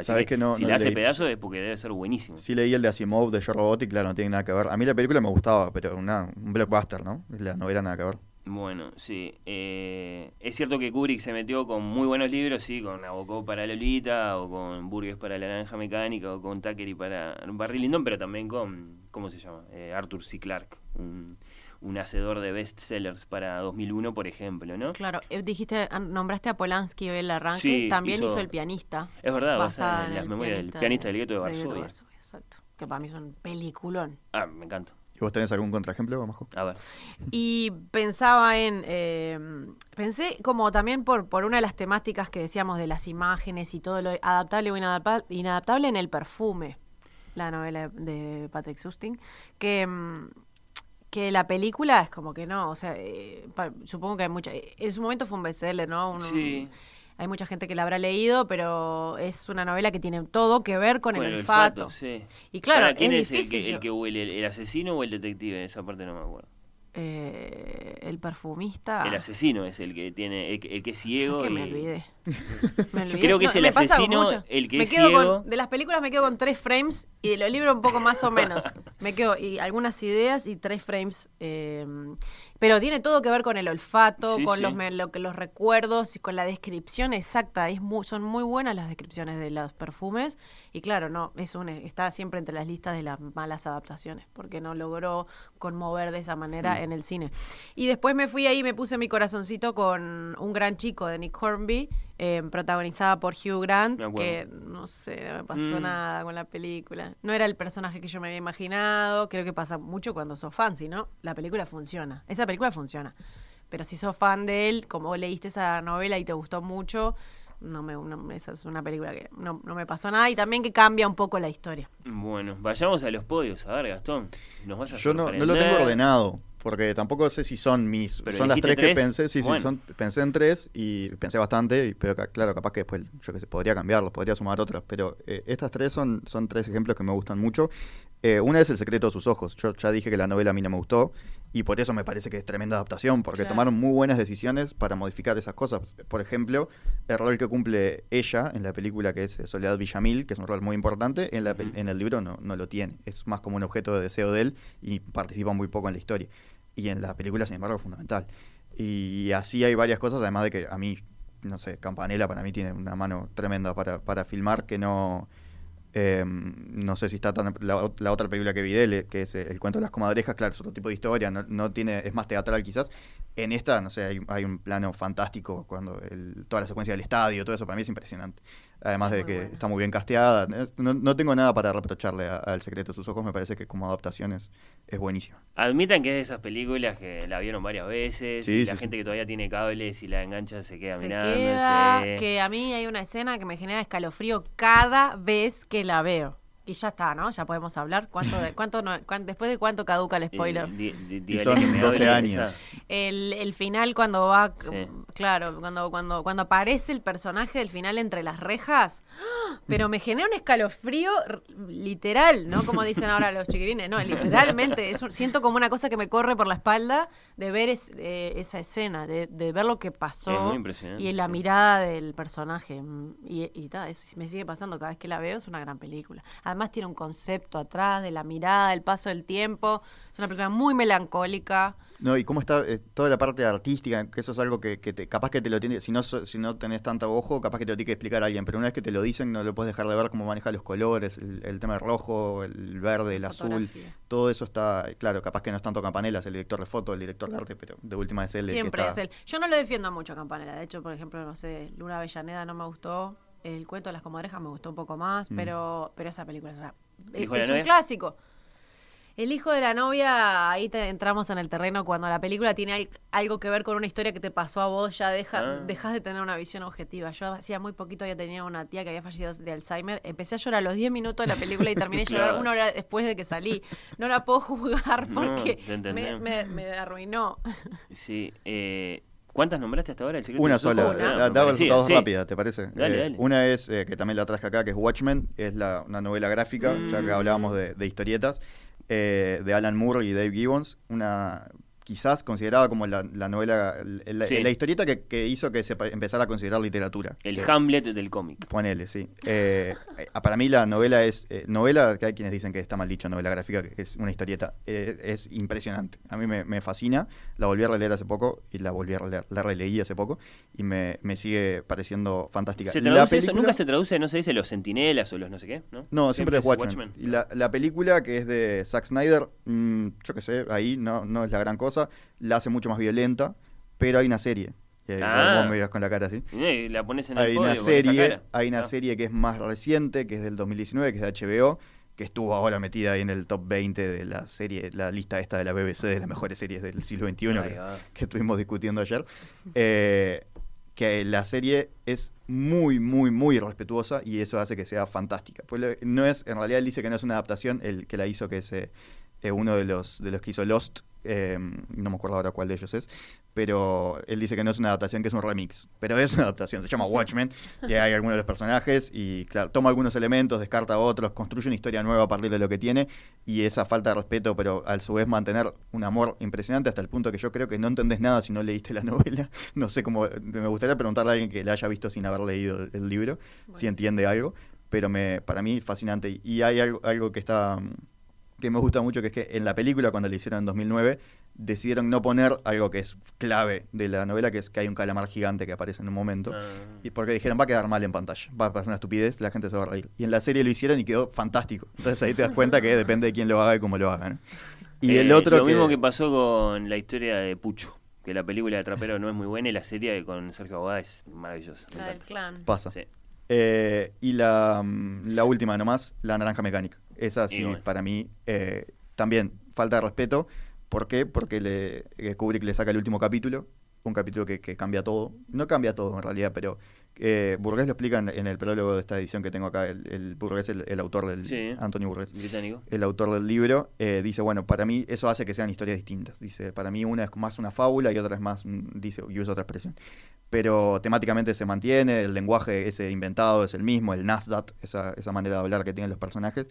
¿Sabes que, no, si le hace pedazos es porque debe ser buenísimo. Sí leí el de Asimov, de Yo Robot, y claro, no tiene nada que ver. A mí la película me gustaba, pero una, un blockbuster, ¿no? La novela nada que ver. Bueno, sí. Eh, es cierto que Kubrick se metió con muy buenos libros, sí, con Nabokov para Lolita, o con Burgess para La Naranja Mecánica, o con Tucker para Barry Lyndon, pero también con, ¿cómo se llama? Eh, Arthur C. Clarke, un, hacedor de bestsellers para 2001, por ejemplo, ¿no? Claro, eh, dijiste, nombraste a Polanski hoy el arranque, también hizo, El pianista. Es verdad, basada en, las memorias del pianista del gueto de Varsovia. Exacto, que para mí es un peliculón. Ah, me encanta. ¿Y vos tenés algún contraejemplo, Majo? A ver. Y pensaba en. Eh, pensé como también por, por una de las temáticas que decíamos de las imágenes y todo lo adaptable o inadaptable, en el perfume, la novela de Patrick Sustin, que. Que la película es como que no, o sea, eh, supongo que hay mucha. En su momento fue un bestseller, ¿no? sí. Hay mucha gente que la habrá leído, pero es una novela que tiene todo que ver con, el, olfato. Y claro, ¿quién es, el, que, el que huele? ¿El asesino o el detective? Esa parte no me acuerdo. Eh, el perfumista. El asesino es el que tiene, el, que es ciego. que me olvidé. Yo creo que es el asesino el que me es ciego. de las películas me quedo con tres frames y de los libros un poco más o menos. me quedo y algunas ideas y tres frames. Eh, pero tiene todo que ver con el olfato, con Los, lo, los recuerdos y con la descripción exacta. Es son muy buenas las descripciones de los perfumes. Y claro, no, es un, está siempre entre las listas de las malas adaptaciones, porque no logró conmover de esa manera mm. en el cine. Y después me fui ahí, me puse mi corazoncito con un gran chico de Nick Hornby, eh, protagonizada por Hugh Grant, que no sé, no me pasó mm. nada con la película. No era el personaje que yo me había imaginado. Creo que pasa mucho cuando sos fan, si no, la película funciona. Esa película funciona. Pero si sos fan de él, como leíste esa novela y te gustó mucho, no me, esa es una película que no, me pasó nada y también que cambia un poco la historia. Bueno, vayamos a los podios. A ver, Gastón, nos vas a Yo no, no, lo tengo ordenado, porque tampoco sé si son mis... son las tres, que pensé, sí, sí, son, pensé en tres y pensé bastante, pero claro, capaz que después, yo que sé, podría cambiarlos, podría sumar otras, pero eh, estas tres son, son tres ejemplos que me gustan mucho. Eh, una es El secreto de sus ojos. Yo ya dije que la novela a mí no me gustó y por eso me parece que es tremenda adaptación, porque tomaron muy buenas decisiones para modificar esas cosas. Por ejemplo, el rol que cumple ella en la película, que es Soledad Villamil, que es un rol muy importante, en, la, en el libro no, no lo tiene. Es más como un objeto de deseo de él y participa muy poco en la historia. Y en la película, sin embargo, es fundamental. Y así hay varias cosas, además de que a mí, no sé, Campanella para mí tiene una mano tremenda para, para filmar que no Em, no sé si está tan, la, otra película que vi de él, que es eh, El cuento de las comadrejas, claro, es otro tipo de historia, no, tiene, es más teatral quizás. En esta, no sé, hay, un plano fantástico cuando toda la secuencia del estadio, todo eso para mí es impresionante. Además de que está muy bien casteada. No, tengo nada para reprocharle al secreto de sus ojos, me parece que como adaptaciones es buenísima. Admitan que es de esas películas que la vieron varias veces y la gente que todavía tiene cables y la engancha se queda se mirando. Queda, que a mí hay una escena que me genera escalofrío cada vez que la veo. Y ya está, ¿no? Ya podemos hablar. ¿Cuánto, de, cuánto, no, después de cuánto caduca el spoiler? son 12 años. El, el, final cuando va, claro, cuando, cuando, cuando aparece el personaje del final entre las rejas, pero me genera un escalofrío literal, ¿no? Como dicen ahora los chiquirines, no, literalmente, es siento como una cosa que me corre por la espalda de ver eh, esa escena, de, ver lo que pasó y la mirada del personaje. Mm, y, y eso me sigue pasando cada vez que la veo, es una gran película. Además tiene un concepto atrás de la mirada, el paso del tiempo, es una película muy melancólica. No, y cómo está eh, toda la parte artística, que eso es algo que, te, capaz que te lo tiene, si no, si no tenés tanto ojo, capaz que te lo tiene que explicar alguien, pero una vez que te lo dicen no lo puedes dejar de ver cómo maneja los colores, el, tema del rojo, el verde, el azul, todo eso está, claro, capaz que no es tanto Campanella, es el director de foto, el director de arte, pero de última es él. Siempre es él. Yo no lo defiendo mucho a Campanella, de hecho, por ejemplo, no sé, Luna Avellaneda no me gustó, el cuento de las comadrejas me gustó un poco más, mm. pero, pero esa película es, es un clásico. El hijo de la novia, ahí te entramos en el terreno cuando la película tiene algo que ver con una historia que te pasó a vos, ya deja, ah. dejas de tener una visión objetiva. Yo hacía muy poquito ya tenía una tía que había fallecido de Alzheimer. Empecé a llorar a los 10 minutos de la película y terminé *laughs* llorar una hora después de que salí. No la puedo juzgar porque me, arruinó. Sí, eh, ¿Cuántas nombraste hasta ahora? una sola. Una. Da, resultados rápidas, ¿te parece? Eh, una es, eh, que también la traje acá, que es Watchmen. Es la, una novela gráfica, ya que mm. hablábamos de, de historietas. Eh, de Alan Moore y Dave Gibbons, una quizás considerada como la, novela, la, historieta que, hizo que se empezara a considerar literatura. El Hamlet del cómic. Ponele, sí. Eh, eh, para mí la novela es, eh, novela, que hay quienes dicen que está mal dicho, novela gráfica, que es una historieta, es impresionante. A mí me, fascina, la volví a releer hace poco y la volví a releer, la releí hace poco y me, sigue pareciendo fantástica. ¿Nunca se traduce, no se dice los sentinelas o los no sé qué? No, no siempre, es Watchmen. Y la, película que es de Zack Snyder, mm, yo qué sé, ahí no, no es la gran cosa la hace mucho más violenta, pero hay una serie. Ah. me con la cara así. la pones en el hay una serie, Hay una ah. serie que es más reciente, que es del 2019, que es de HBO, que estuvo ahora metida ahí en el top 20 de la serie, la lista esta de la BBC de las mejores series del siglo XXI que, estuvimos discutiendo ayer. Eh, que la serie es muy, muy, muy respetuosa y eso hace que sea fantástica. Pues no es, en realidad él dice que no es una adaptación, el que la hizo que es eh, uno de los, de los que hizo Lost, eh, no me acuerdo ahora cuál de ellos es, pero él dice que no es una adaptación, que es un remix, pero es una adaptación, se llama Watchmen, y hay algunos de los personajes, y claro, toma algunos elementos, descarta otros, construye una historia nueva a partir de lo que tiene, y esa falta de respeto, pero a su vez mantener un amor impresionante hasta el punto que yo creo que no entendés nada si no leíste la *laughs* novela, no sé cómo, me gustaría preguntarle a alguien que la haya visto sin haber leído el, libro, si entiende algo, pero me, para mí fascinante, y hay algo, algo que está que me gusta mucho, que es que en la película, cuando la hicieron en 2009, decidieron no poner algo que es clave de la novela, que es que hay un calamar gigante que aparece en un momento. Ah. Y porque dijeron, va a quedar mal en pantalla, va a pasar una estupidez, la gente se va a reír. Y en la serie lo hicieron y quedó fantástico. Entonces ahí te das cuenta que depende de quién lo haga y cómo lo haga. Y el eh, otro. Lo mismo que pasó con la historia de Pucho. Que la película de Trapero no es muy buena y la serie con Sergio Abogada es maravillosa. La del clan. Pasa. Eh, y la, mm, la última nomás, la naranja mecánica. Esa sí, para mí, eh, también falta de respeto. ¿Por qué? Porque le, eh, Kubrick le saca el último capítulo, un capítulo que, cambia todo. No cambia todo en realidad, pero eh, Burgués lo explica en, el prólogo de esta edición que tengo acá. El, el Burgués, el, autor del. Sí, Antonio Burgués. Británico. El autor del libro. Eh, dice: Bueno, para mí eso hace que sean historias distintas. Dice: Para mí una es más una fábula y otra es más. Dice, y usa otra expresión. Pero temáticamente se mantiene, el lenguaje ese inventado es el mismo, el Nasdaq, esa, esa manera de hablar que tienen los personajes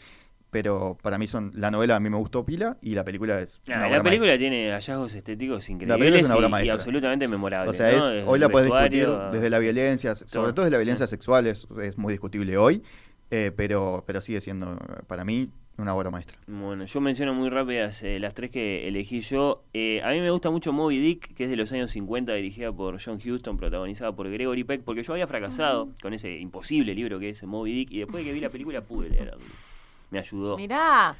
pero para mí son la novela a mí me gustó pila y la película es ah, la película tiene hallazgos estéticos increíbles y, absolutamente memorables o sea hoy la puedes discutir desde la violencia sobre todo desde la violencia sexual es, muy discutible hoy eh, pero pero sigue siendo para mí una obra maestra. Bueno, yo menciono muy rápidas eh, las tres que elegí yo. Eh, a mí me gusta mucho Moby Dick, que es de los años 50, dirigida por John Huston, protagonizada por Gregory Peck, porque yo había fracasado con ese imposible libro que es Moby Dick, y después de que vi la película pude leerlo me ayudó. Mirá,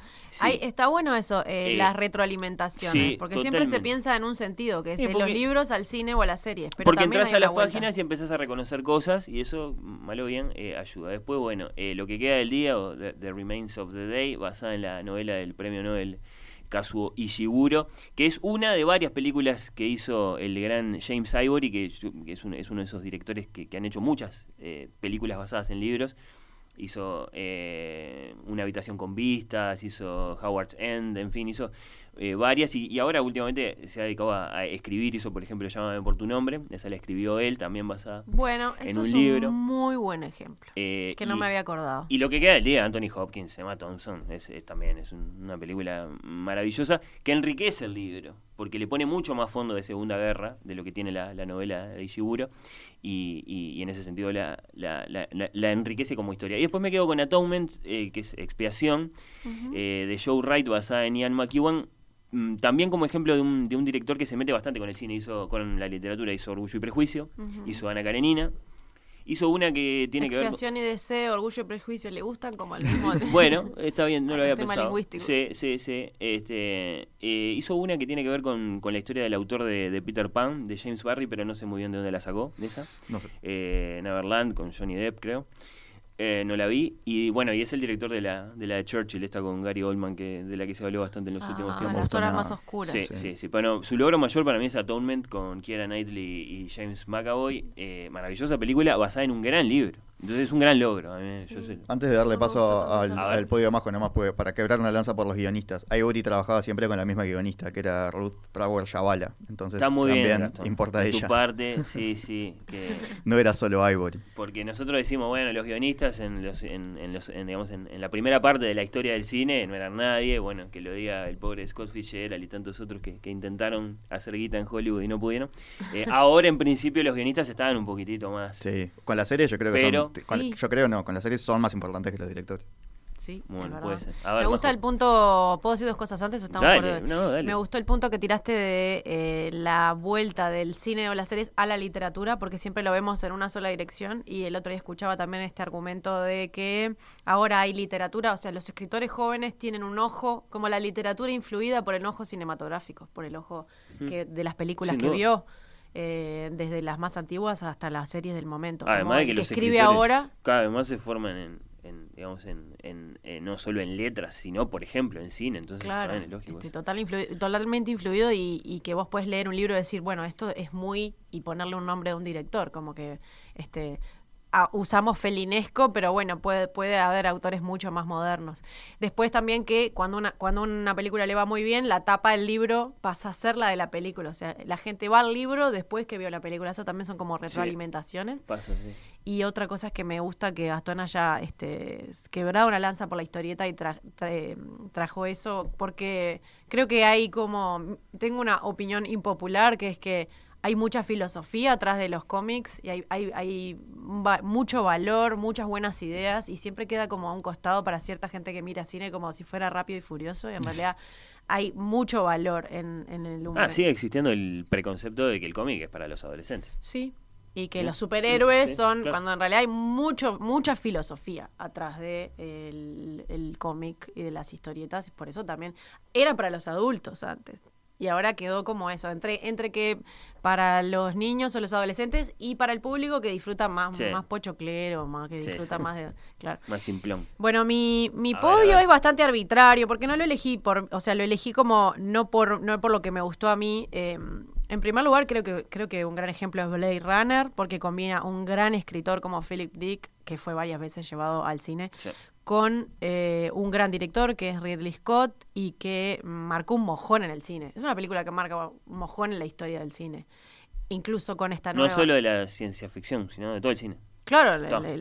está bueno eso, eh, eh, las retroalimentaciones, porque siempre se piensa en un sentido, que es de los libros al cine o a las series. Pero porque entras a las páginas y empezás a reconocer cosas y eso, malo o bien, eh, ayuda. Después, bueno, lo que queda del día, o the, Remains of the Day, basada en la novela del premio Nobel Kazuo Ishiguro, que es una de varias películas que hizo el gran James Ivory, que, es, uno de esos directores que, han hecho muchas películas basadas en libros hizo eh, Una habitación con vistas, hizo Howard's End, en fin, hizo eh, varias y, ahora últimamente se ha dedicado a, escribir, hizo por ejemplo Llámame por tu nombre, esa la escribió él, también basada bueno, en un es libro. un muy buen ejemplo, eh, que no me había acordado. Y lo que queda del día, Anthony Hopkins, Emma Thompson, es, también es una película maravillosa que enriquece el libro, porque le pone mucho más fondo de Segunda Guerra de lo que tiene la, novela de Ishiguro y, en ese sentido la, la, enriquece como historia. Y después me quedo con Atonement, eh, que es Expiación, eh, de Joe Wright, basada en Ian McEwan. Mm, también como ejemplo de un, de un, director que se mete bastante con el cine, hizo con la literatura, hizo Orgullo y Prejuicio, hizo Ana Karenina, Hizo una que tiene que ver. Expiación y deseo, orgullo y prejuicio, ¿le gustan como al mismo *laughs* Bueno, está bien, no lo había tema lingüístico. Sí, sí, sí. Este, eh, hizo una que tiene que ver con, con la historia del autor de, Peter Pan, de James Barry, pero no sé muy bien de dónde la sacó, de esa. No sé. Eh, Neverland, con Johnny Depp, creo. Eh, no la vi. Y bueno, y es el director de la de, la de Churchill, esta con Gary Oldman, que, de la que se habló bastante en los últimos ah, tiempos. Las horas más oscuras. Sí, sí, sí, Bueno, su logro mayor para mí es Atonement con Keira Knightley y James McAvoy. Eh, maravillosa película basada en un gran libro. Entonces es un gran logro. Antes de darle paso al, podio más, nada más para quebrar una lanza por los guionistas. Ivory trabajaba siempre con la misma guionista, que era Ruth Brower Chavala. Entonces Está muy también bien, importa de ella. Tu parte, *laughs* sí, sí. Que... no era solo Ivory. Porque nosotros decimos, bueno, los guionistas en, los, en, los, digamos, en, la primera parte de la historia del cine no eran nadie. Bueno, que lo diga el pobre Scott Fitzgerald y tantos otros que, intentaron hacer guita en Hollywood y no pudieron. Eh, ahora, en principio, los guionistas estaban un poquitito más. Sí, con la serie yo creo que Pero, yo creo no, con las series son más importantes que los directores. Sí, bueno, puede ser. me gusta el punto. ¿Puedo decir dos cosas antes o estamos por... Me gustó el punto que tiraste de eh, la vuelta del cine o las series a la literatura, porque siempre lo vemos en una sola dirección. Y el otro día escuchaba también este argumento de que ahora hay literatura, o sea, los escritores jóvenes tienen un ojo, como la literatura influida por el ojo cinematográfico, por el ojo que, de las películas que vio. Eh, desde las más antiguas hasta las series del momento. Además de que, los escribe ahora. Cada vez más se forman en, digamos, en, no solo en letras, sino, por ejemplo, en cine. Entonces, claro, este, total totalmente influido y, y, que vos puedes leer un libro y decir, bueno, esto es muy. y ponerle un nombre de un director, como que. este usamos felinesco, pero bueno, puede, puede haber autores mucho más modernos. Después también que cuando una, cuando una película le va muy bien, la tapa del libro pasa a ser la de la película. O sea, la gente va al libro después que vio la película. Eso también son como retroalimentaciones. pasa, sí. Y otra cosa es que me gusta que Gastón haya este, quebrado una lanza por la historieta y trajo eso, porque creo que hay como, tengo una opinión impopular, que es que hay mucha filosofía atrás de los cómics y hay, hay, hay mucho valor, muchas buenas ideas y siempre queda como a un costado para cierta gente que mira cine como si fuera rápido y furioso y en realidad hay mucho valor en, el humor. Ah, sigue existiendo el preconcepto de que el cómic es para los adolescentes. Sí, y que los superhéroes son cuando en realidad hay mucho mucha filosofía atrás de el, cómic y de las historietas y por eso también era para los adultos antes y ahora quedó como eso, entre, entre que para los niños o los adolescentes y para el público que disfruta más, más pochoclero, más que disfruta más de. Claro. Más simplón. Bueno, mi, mi podio es bastante arbitrario, porque no lo elegí por, o sea, lo elegí como no por, no por lo que me gustó a mí. Em, en primer lugar, creo que, creo que un gran ejemplo es Blade Runner, porque combina un gran escritor como Philip Dick, que fue varias veces llevado al cine, con eh, un gran director que es Ridley Scott y que marcó un mojón en el cine. Es una película que marca un mojón en la historia del cine. Incluso con esta nueva... No solo de la ciencia ficción, sino de todo el cine. Claro,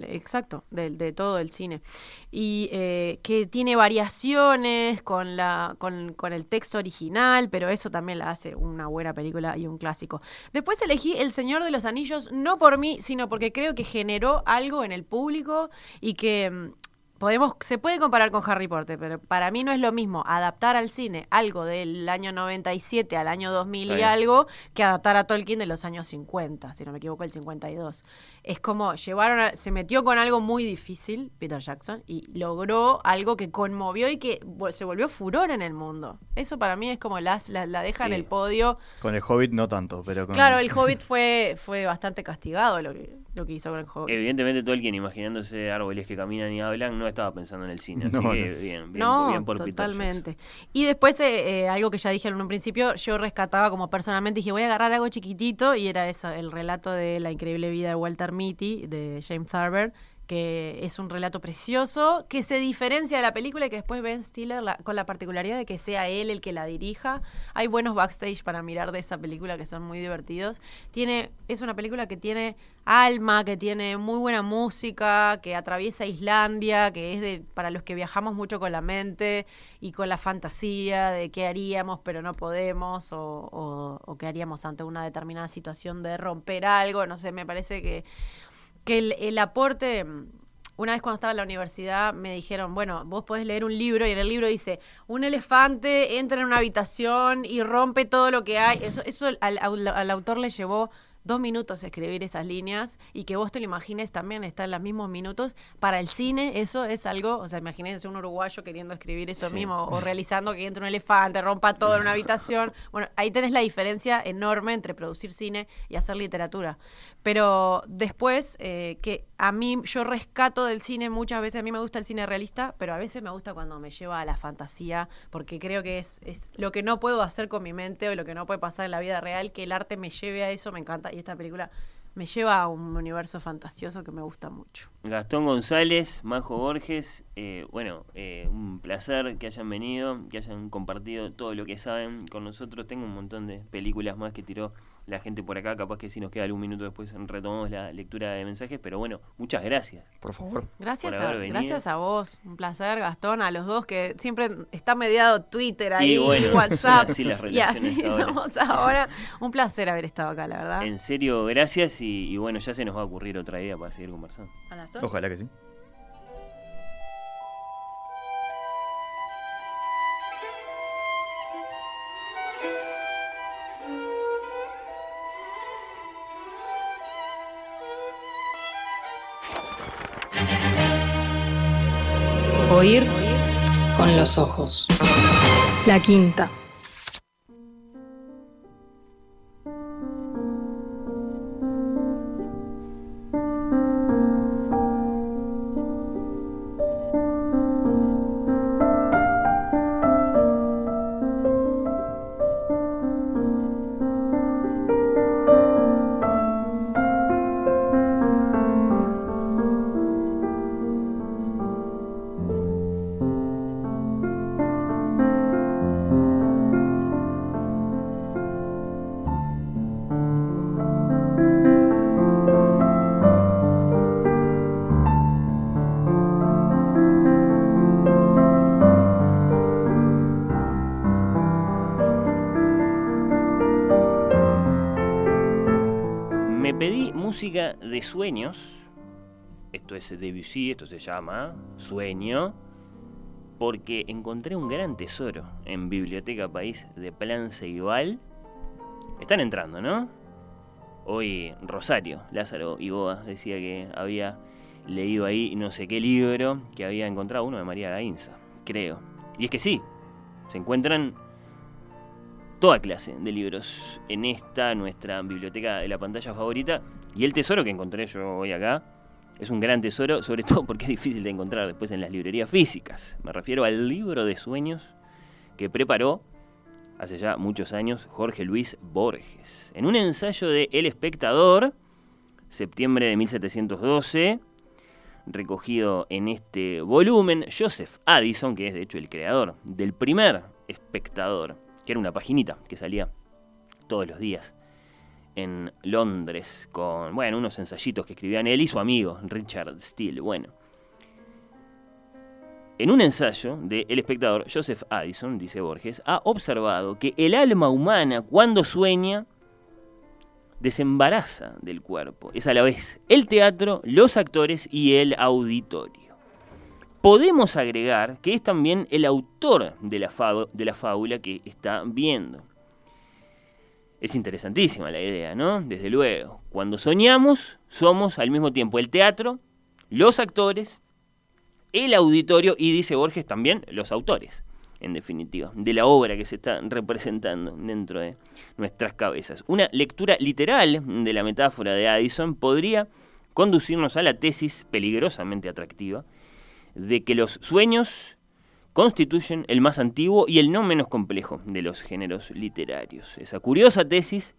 exacto, de, todo el cine. Y eh, que tiene variaciones con, la, con, con, el texto original, pero eso también la hace una buena película y un clásico. Después elegí El Señor de los Anillos, no por mí, sino porque creo que generó algo en el público y que mm, podemos, se puede comparar con Harry Potter, pero para mí no es lo mismo adaptar al cine algo del año 97 al año 2000 y algo que adaptar a Tolkien de los años 50, si no me equivoco, el 52. Es como llevaron, se metió con algo muy difícil, Peter Jackson, y logró algo que conmovió y que se volvió furor en el mundo. Eso para mí es como las, la, deja en el podio. Con el Hobbit no tanto, pero con... Claro, el *laughs* Hobbit fue, fue bastante castigado lo que, lo que hizo con el Hobbit. Evidentemente Tolkien imaginándose árboles que caminan y hablan no estaba pensando en el cine. *laughs* Así que bien, bien, no, bien por totalmente. Y después, eh, eh, algo que ya dije en un principio, yo rescataba como personalmente, dije, voy a agarrar algo chiquitito, y era eso, el relato de la increíble vida de Walter Mitty, de James Thurber, que es un relato precioso, que se diferencia de la película y que después Ben Stiller con la particularidad de que sea él el que la dirija. Hay buenos backstage para mirar de esa película que son muy divertidos. Tiene, es una película que tiene alma, que tiene muy buena música, que atraviesa Islandia, que es de para los que viajamos mucho con la mente y con la fantasía de qué haríamos pero no podemos o, o qué haríamos ante una determinada situación de romper algo. No sé, me parece que que el, aporte una vez cuando estaba en la universidad me dijeron, bueno, vos podés leer un libro y en el libro dice, un elefante entra en una habitación y rompe todo lo que hay. Eso, eso al, autor le llevó dos minutos escribir esas líneas y que vos te lo imagines también está en los mismos minutos. Para el cine eso es algo, o sea, imagínense un uruguayo queriendo escribir eso mismo o realizando que entre un elefante, rompa todo en una habitación. *laughs* Bueno, ahí tenés la diferencia enorme entre producir cine y hacer literatura. Pero después, eh, que a mí yo rescato del cine muchas veces, a mí me gusta el cine realista, pero a veces me gusta cuando me lleva a la fantasía, porque creo que es, es lo que no puedo hacer con mi mente o lo que no puede pasar en la vida real, que el arte me lleve a eso, me encanta. Y esta película me lleva a un universo fantasioso que me gusta mucho. Gastón González, Majo Borges, eh, bueno, eh, un placer que hayan venido, que hayan compartido todo lo que saben con nosotros. Tengo un montón de películas más que tiró la gente por acá. Capaz que si nos queda algún minuto después retomamos la lectura de mensajes. Pero bueno, muchas gracias. Por favor. Gracias, a, gracias a vos. Un placer, Gastón, a los dos que siempre está mediado Twitter ahí, y *laughs* WhatsApp. *laughs* y así somos ahora. Un placer haber estado acá, la verdad. En serio, gracias. Y, bueno, ya se nos va a ocurrir otra idea para seguir conversando. Ojalá que sí. Los ojos. La quinta. De sueños, esto es Debussy, esto se llama Sueño, porque encontré un gran tesoro en Biblioteca País de Plan Ceibal. Están entrando, ¿no? Hoy Rosario, Lázaro Iboa decía que había leído ahí no sé qué libro, que había encontrado uno de María Gainza, creo. Y es que sí, se encuentran toda clase de libros en esta, nuestra biblioteca de la pantalla favorita. Y el tesoro que encontré yo hoy acá es un gran tesoro, sobre todo porque es difícil de encontrar después en las librerías físicas. Me refiero al libro de sueños que preparó hace ya muchos años Jorge Luis Borges. En un ensayo de El Espectador, septiembre de 1712, recogido en este volumen, Joseph Addison, que es de hecho el creador del primer Espectador, que era una paginita que salía todos los días en Londres con, bueno, unos ensayitos que escribían él y su amigo Richard Steele. Bueno, en un ensayo de El espectador, Joseph Addison, dice Borges, ha observado que el alma humana cuando sueña desembaraza del cuerpo. Es a la vez el teatro, los actores y el auditorio. Podemos agregar que es también el autor de la, fábula que está viendo. Es interesantísima la idea, ¿no? Desde luego. Cuando soñamos, somos al mismo tiempo el teatro, los actores, el auditorio y, dice Borges, también los autores, en definitiva, de la obra que se está representando dentro de nuestras cabezas. Una lectura literal de la metáfora de Addison podría conducirnos a la tesis peligrosamente atractiva de que los sueños constituyen el más antiguo y el no menos complejo de los géneros literarios. Esa curiosa tesis,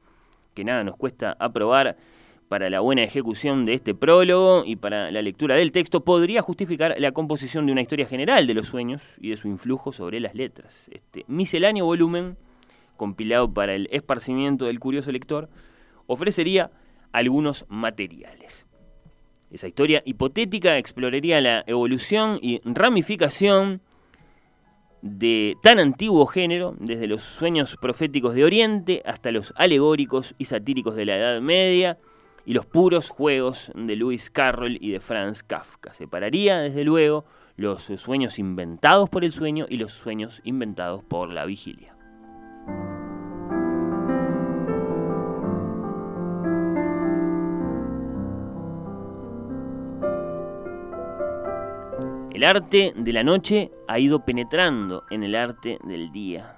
que nada nos cuesta aprobar para la buena ejecución de este prólogo y para la lectura del texto, podría justificar la composición de una historia general de los sueños y de su influjo sobre las letras. Este misceláneo volumen, compilado para el esparcimiento del curioso lector, ofrecería algunos materiales. Esa historia hipotética exploraría la evolución y ramificación de tan antiguo género, desde los sueños proféticos de Oriente hasta los alegóricos y satíricos de la Edad Media y los puros juegos de Lewis Carroll y de Franz Kafka. Separaría, desde luego, los sueños inventados por el sueño y los sueños inventados por la vigilia. El arte de la noche ha ido penetrando en el arte del día.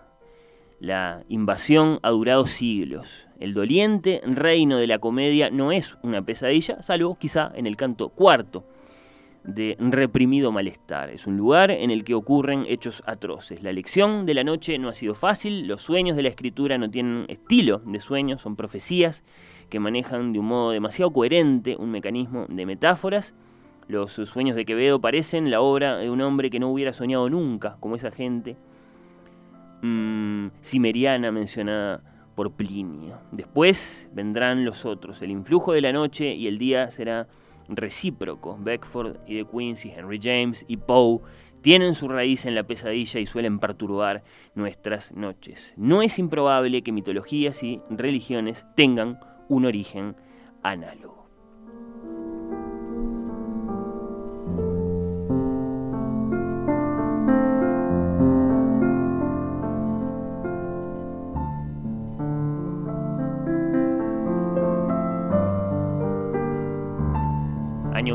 La invasión ha durado siglos. El doliente reino de la comedia no es una pesadilla, salvo quizá en el canto cuarto de reprimido malestar. Es un lugar en el que ocurren hechos atroces. La lección de la noche no ha sido fácil, los sueños de la escritura no tienen estilo de sueños, son profecías que manejan de un modo demasiado coherente un mecanismo de metáforas. Los sueños de Quevedo parecen la obra de un hombre que no hubiera soñado nunca, como esa gente mmm, cimeriana mencionada por Plinio. Después vendrán los otros. El influjo de la noche y el día será recíproco. Beckford y de Quincy, Henry James y Poe tienen su raíz en la pesadilla y suelen perturbar nuestras noches. No es improbable que mitologías y religiones tengan un origen análogo.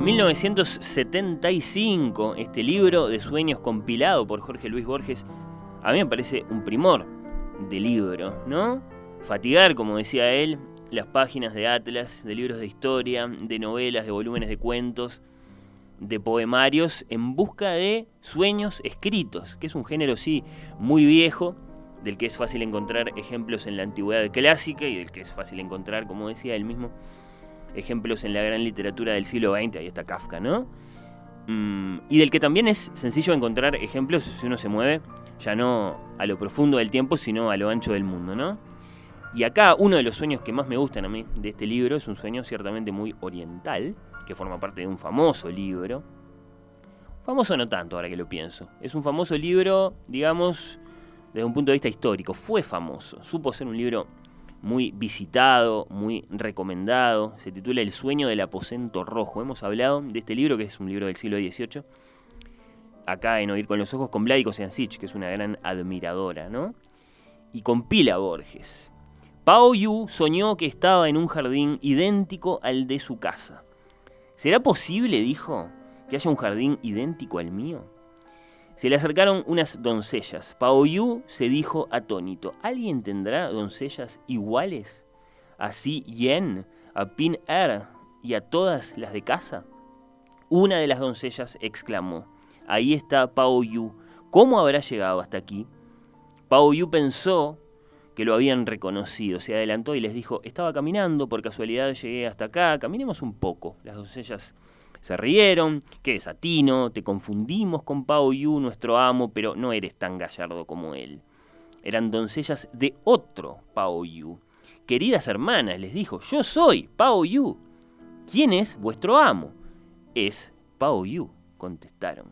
1975, este libro de sueños compilado por Jorge Luis Borges, a mí me parece un primor de libro, ¿no? Fatigar, como decía él, las páginas de atlas, de libros de historia, de novelas, de volúmenes de cuentos, de poemarios, en busca de sueños escritos, que es un género, sí, muy viejo, del que es fácil encontrar ejemplos en la antigüedad clásica y del que es fácil encontrar, como decía él mismo, ejemplos en la gran literatura del siglo XX, ahí está Kafka, ¿no? Mm, y del que también es sencillo encontrar ejemplos si uno se mueve, ya no a lo profundo del tiempo, sino a lo ancho del mundo, ¿no? Y acá uno de los sueños que más me gustan a mí de este libro es un sueño ciertamente muy oriental, que forma parte de un famoso libro. Famoso no tanto ahora que lo pienso. Es un famoso libro, digamos, desde un punto de vista histórico. Fue famoso. Supo ser un libro muy visitado, muy recomendado. Se titula El sueño del aposento rojo. Hemos hablado de este libro, que es un libro del siglo XVIII, acá en Oír con los Ojos, con Vladico Siancic, que es una gran admiradora, ¿no? Y con Pila Borges. Pao Yu soñó que estaba en un jardín idéntico al de su casa. ¿Será posible, dijo, que haya un jardín idéntico al mío? Se le acercaron unas doncellas. Pao Yu se dijo atónito, ¿alguien tendrá doncellas iguales? ¿A Si Yen, a Pin Er y a todas las de casa? Una de las doncellas exclamó, ahí está Pao Yu, ¿cómo habrá llegado hasta aquí? Pao Yu pensó que lo habían reconocido. Se adelantó y les dijo, estaba caminando, por casualidad llegué hasta acá, caminemos un poco. Las doncellas se rieron, qué desatino, te confundimos con Pao Yu, nuestro amo, pero no eres tan gallardo como él. Eran doncellas de otro Pao Yu. Queridas hermanas, les dijo, yo soy Pao Yu. ¿Quién es vuestro amo? Es Pao Yu, contestaron.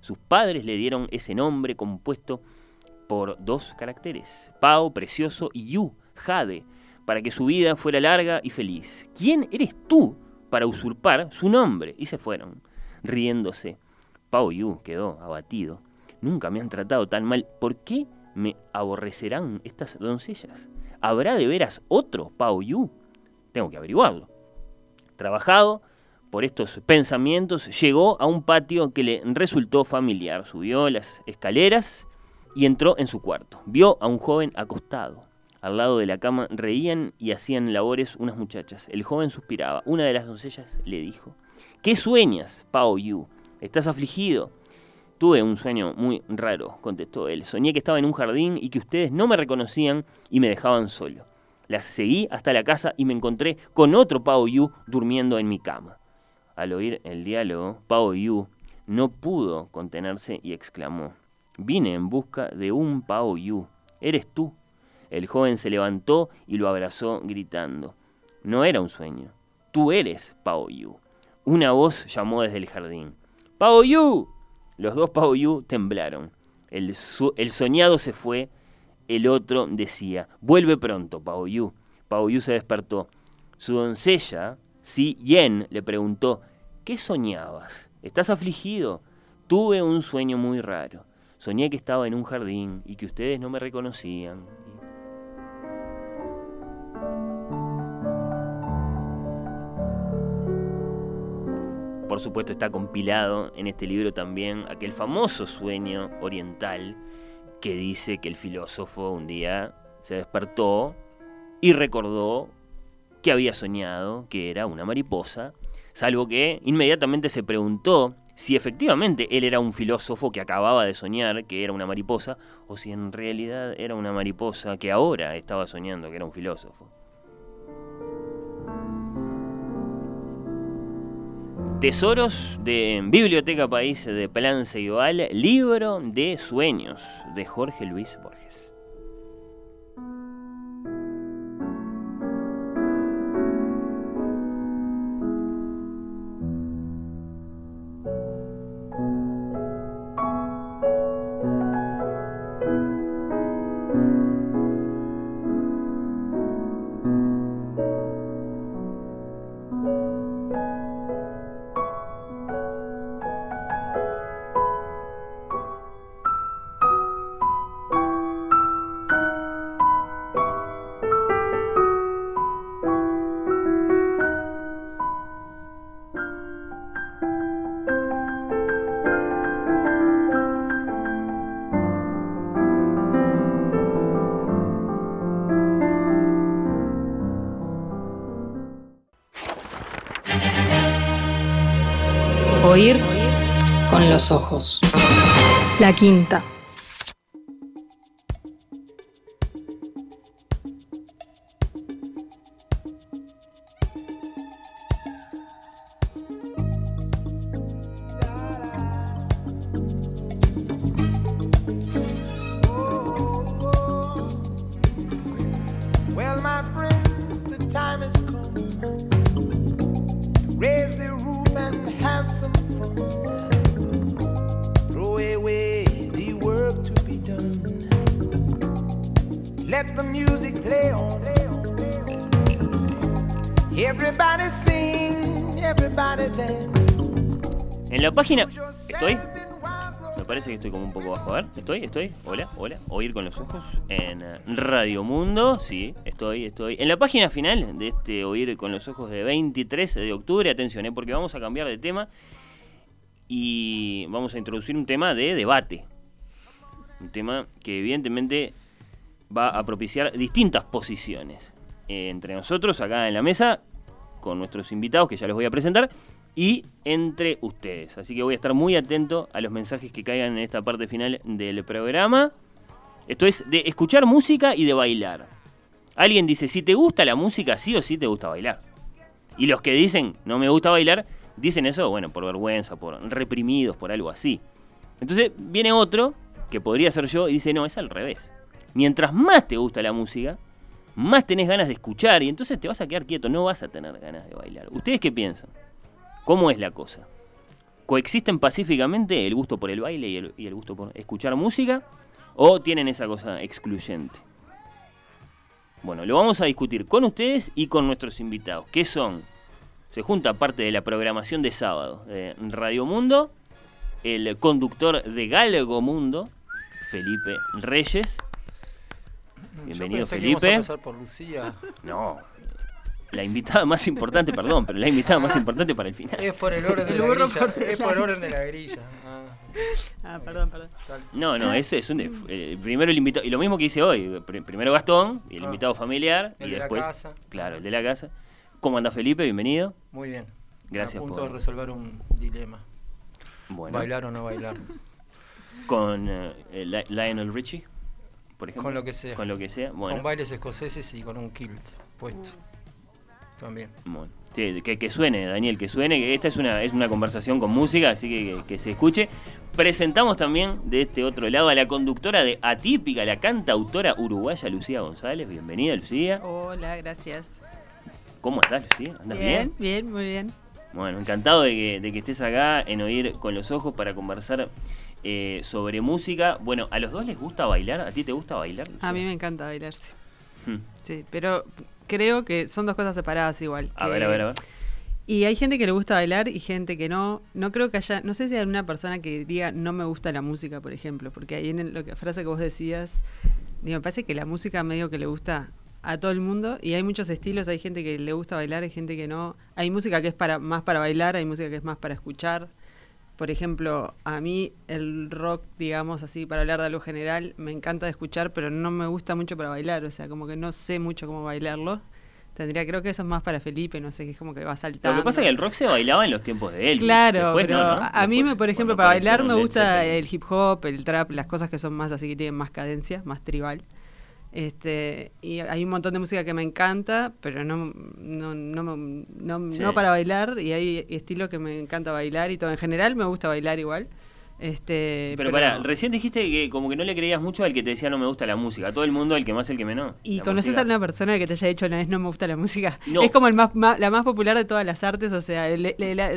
Sus padres le dieron ese nombre compuesto por dos caracteres, Pao, precioso, y Yu, Jade, para que su vida fuera larga y feliz. ¿Quién eres tú para usurpar su nombre? Y se fueron, riéndose. Pao Yu quedó abatido. Nunca me han tratado tan mal. ¿Por qué me aborrecerán estas doncellas? ¿Habrá de veras otro Pao Yu? Tengo que averiguarlo. Trabajado por estos pensamientos, llegó a un patio que le resultó familiar. Subió las escaleras y entró en su cuarto. Vio a un joven acostado. Al lado de la cama reían y hacían labores unas muchachas. El joven suspiraba. Una de las doncellas le dijo, ¿Qué sueñas, Pao Yu? ¿Estás afligido? Tuve un sueño muy raro, contestó él. Soñé que estaba en un jardín y que ustedes no me reconocían y me dejaban solo. Las seguí hasta la casa y me encontré con otro Pao Yu durmiendo en mi cama. Al oír el diálogo, Pao Yu no pudo contenerse y exclamó, Vine en busca de un Pao Yu. Eres tú. El joven se levantó y lo abrazó gritando. No era un sueño. Tú eres Pao Yu. Una voz llamó desde el jardín. ¡Pao Yu! Los dos Pao Yu temblaron. El, soñado se fue. El otro decía, vuelve pronto, Pao Yu. Pao Yu se despertó. Su doncella, Si Yen, le preguntó, ¿qué soñabas? ¿Estás afligido? Tuve un sueño muy raro. Soñé que estaba en un jardín y que ustedes no me reconocían. Por supuesto está compilado en este libro también aquel famoso sueño oriental que dice que el filósofo un día se despertó y recordó que había soñado que era una mariposa, salvo que inmediatamente se preguntó si efectivamente él era un filósofo que acababa de soñar que era una mariposa, o si en realidad era una mariposa que ahora estaba soñando que era un filósofo. Tesoros de Biblioteca País de Plan Ceibal, libro de sueños de Jorge Luis Borges. Los ojos. La quinta. Estoy, estoy. Hola, hola. Oír con los ojos en eh, Radio Mundo. Sí, estoy, estoy. En la página final de este Oír con los ojos de 23 de octubre, atención, eh, porque vamos a cambiar de tema y vamos a introducir un tema de debate. Un tema que evidentemente va a propiciar distintas posiciones eh, entre nosotros acá en la mesa, con nuestros invitados que ya les voy a presentar y entre ustedes. Así que voy a estar muy atento a los mensajes que caigan en esta parte final del programa. Esto es de escuchar música y de bailar. Alguien dice, si te gusta la música, sí o sí te gusta bailar. Y los que dicen, no me gusta bailar, dicen eso, bueno, por vergüenza, por reprimidos, por algo así. Entonces viene otro, que podría ser yo, y dice, no, es al revés. Mientras más te gusta la música, más tenés ganas de escuchar y entonces te vas a quedar quieto, no vas a tener ganas de bailar. ¿Ustedes qué piensan? ¿Cómo es la cosa? ¿Coexisten pacíficamente el gusto por el baile y el, gusto por escuchar música? ¿O tienen esa cosa excluyente? Bueno, lo vamos a discutir con ustedes y con nuestros invitados. ¿Qué son? Se junta parte de la programación de sábado de Radio Mundo, el conductor de Galgo Mundo, Felipe Reyes. Bienvenido, Felipe. por Lucía. No, la invitada más importante, perdón, pero la invitada más importante para el final. Es por el orden *laughs* de la grilla. Es por el orden de la grilla. Ah, perdón, perdón. No, no, ese es un. Eh, primero el invitado. Y lo mismo que hice hoy. primero Gastón, y el ah. invitado familiar. El y de después. La casa. Claro, el de la casa. ¿Cómo anda Felipe? Bienvenido. Muy bien. Gracias a punto de resolver un dilema. Bueno. Bailar o no bailar. Con eh, Lionel Richie, por ejemplo. Con lo que sea. Con lo que sea. Bueno. Con bailes escoceses y con un kilt puesto. También. que, suene, Daniel, que suene, que esta es una, es una conversación con música, así que, que se escuche. Presentamos también de este otro lado a la conductora de Atípica, la cantautora uruguaya Lucía González. Bienvenida, Lucía. Hola, gracias. ¿Cómo estás, Lucía? ¿Andas bien? Bien, muy bien. Bueno, encantado de que, de que estés acá en Oír con los Ojos para conversar eh, sobre música. Bueno, ¿a los dos les gusta bailar? ¿A ti te gusta bailar? A mí me encanta bailar, sí. Hmm. Sí, pero creo que son dos cosas separadas igual. A ver, a ver, a ver. Y hay gente que le gusta bailar y gente que no. No creo que haya. No sé si hay una persona que diga no me gusta la música, por ejemplo, porque ahí en la frase que vos decías, digo, me parece que la música medio que le gusta a todo el mundo y hay muchos estilos, hay gente que le gusta bailar, hay gente que no. Hay música que es para más para bailar, hay música que es más para escuchar. Por ejemplo, a mí el rock, digamos así, para hablar de algo general, me encanta de escuchar, pero no me gusta mucho para bailar, o sea, como que no sé mucho cómo bailarlo. Tendría, creo que eso es más para Felipe, no sé, que es como que va saltando. Lo que pasa es que el rock se bailaba en los tiempos de él. Claro, pero a mí, me, por ejemplo, para bailar me gusta el hip hop, el trap, las cosas que son más así, que tienen más cadencia, más tribal. Este, y hay un montón de música que me encanta, pero no, no, no, no, no para bailar, y hay estilos que me encanta bailar y todo. En general me gusta bailar igual. Este, pero, para, recién dijiste que como que no le creías mucho al que te decía no me gusta la música. Todo el mundo, el que más, el que menos. ¿Y conoces a una persona que te haya dicho una vez no me gusta la música? Es como el más, la más popular de todas las artes, o sea,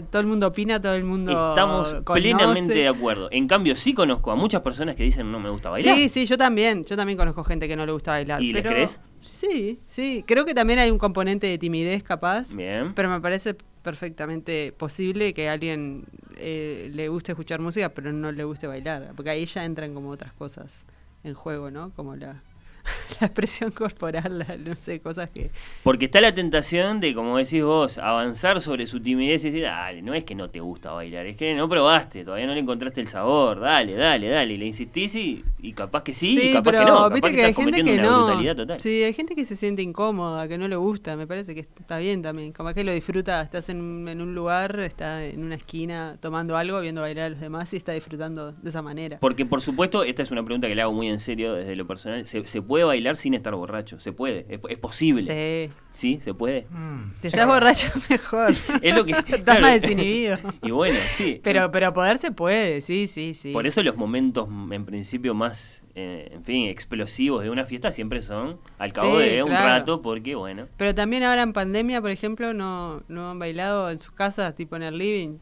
todo el mundo opina, todo el mundo. Estamos plenamente de acuerdo. En cambio, sí conozco a muchas personas que dicen no me gusta bailar. Sí, sí, yo también. Yo también conozco gente que no le gusta bailar. ¿Y pero... crees? Sí, sí. Creo que también hay un componente de timidez capaz. Bien. Pero me parece perfectamente posible que alguien eh, le guste escuchar música, pero no le guste bailar. Porque ahí ya entran como otras cosas en juego, ¿no? Como la *laughs* la expresión corporal, no sé, cosas que... Porque está la tentación de, como decís vos, avanzar sobre su timidez y decir, dale, no es que no te gusta bailar, es que no probaste, todavía no le encontraste el sabor, dale, dale, dale. Y le insistís y, capaz que sí, y capaz que no. Capaz que, hay gente que no. Total. Sí, hay gente que se siente incómoda, que no le gusta, me parece que está bien también. Capaz que lo disfruta, estás en, en un lugar, está en una esquina tomando algo, viendo bailar a los demás y está disfrutando de esa manera. Porque, por supuesto, esta es una pregunta que le hago muy en serio desde lo personal, ¿se, se puede bailar sin estar borracho. Se puede, es, posible. Sí. Sí, se puede. Mm. Si estás borracho, *laughs* mejor. *laughs* es lo que. *laughs* estás más desinhibido. y bueno, sí. Pero, pero poder se puede, sí, sí, sí. Por eso los momentos, en principio, más, eh, en fin, explosivos de una fiesta siempre son al cabo de un rato, porque bueno. Pero también ahora en pandemia, por ejemplo, no, no han bailado en sus casas, tipo en el living.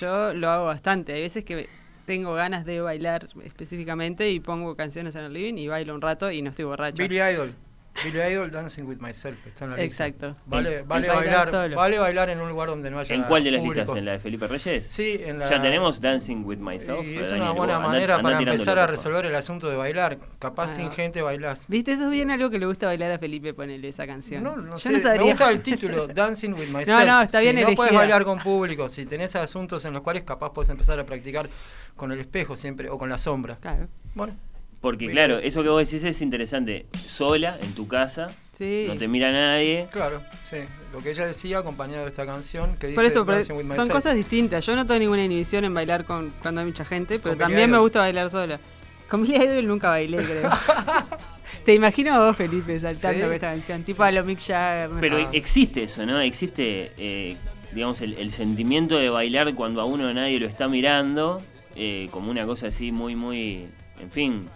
Yo lo hago bastante. Hay veces que tengo ganas de bailar específicamente y pongo canciones en el living y bailo un rato y no estoy borracho. Billy Idol. Billy Idol Dancing with Myself. Está en la lista. Exacto. Vale, vale, bailar, vale bailar en un lugar donde no haya ¿En cuál de las listas? ¿En la de Felipe Reyes? Sí, en la... Ya tenemos Dancing with Myself. Y es una buena manera para empezar a resolver el asunto de bailar. Capaz sin gente bailás. ¿Viste? Eso es bien algo que le gusta bailar a Felipe, ponerle esa canción. No, no sé. Me gusta el *laughs* título, Dancing with Myself. No, no, está bien si no puedes bailar con público, si tenés asuntos en los cuales capaz puedes empezar a practicar con el espejo siempre o con la sombra. Claro. Bueno. Porque claro, eso que vos decís es interesante. Sola, en tu casa, no te mira nadie. Claro, sí. Lo que ella decía acompañado de esta canción que Por dice eso, son cosas distintas. Yo no tengo ninguna inhibición en bailar con cuando hay mucha gente, pero también me gusta bailar sola. Con Billy Idol nunca bailé, creo. *laughs* Te imagino a vos, Felipe, saltando con esta canción, tipo a lo Mick Jagger. Pero existe eso, ¿no? Existe, eh, digamos, el, el, sentimiento de bailar cuando a uno nadie lo está mirando, eh, como una cosa así muy, muy, en fin,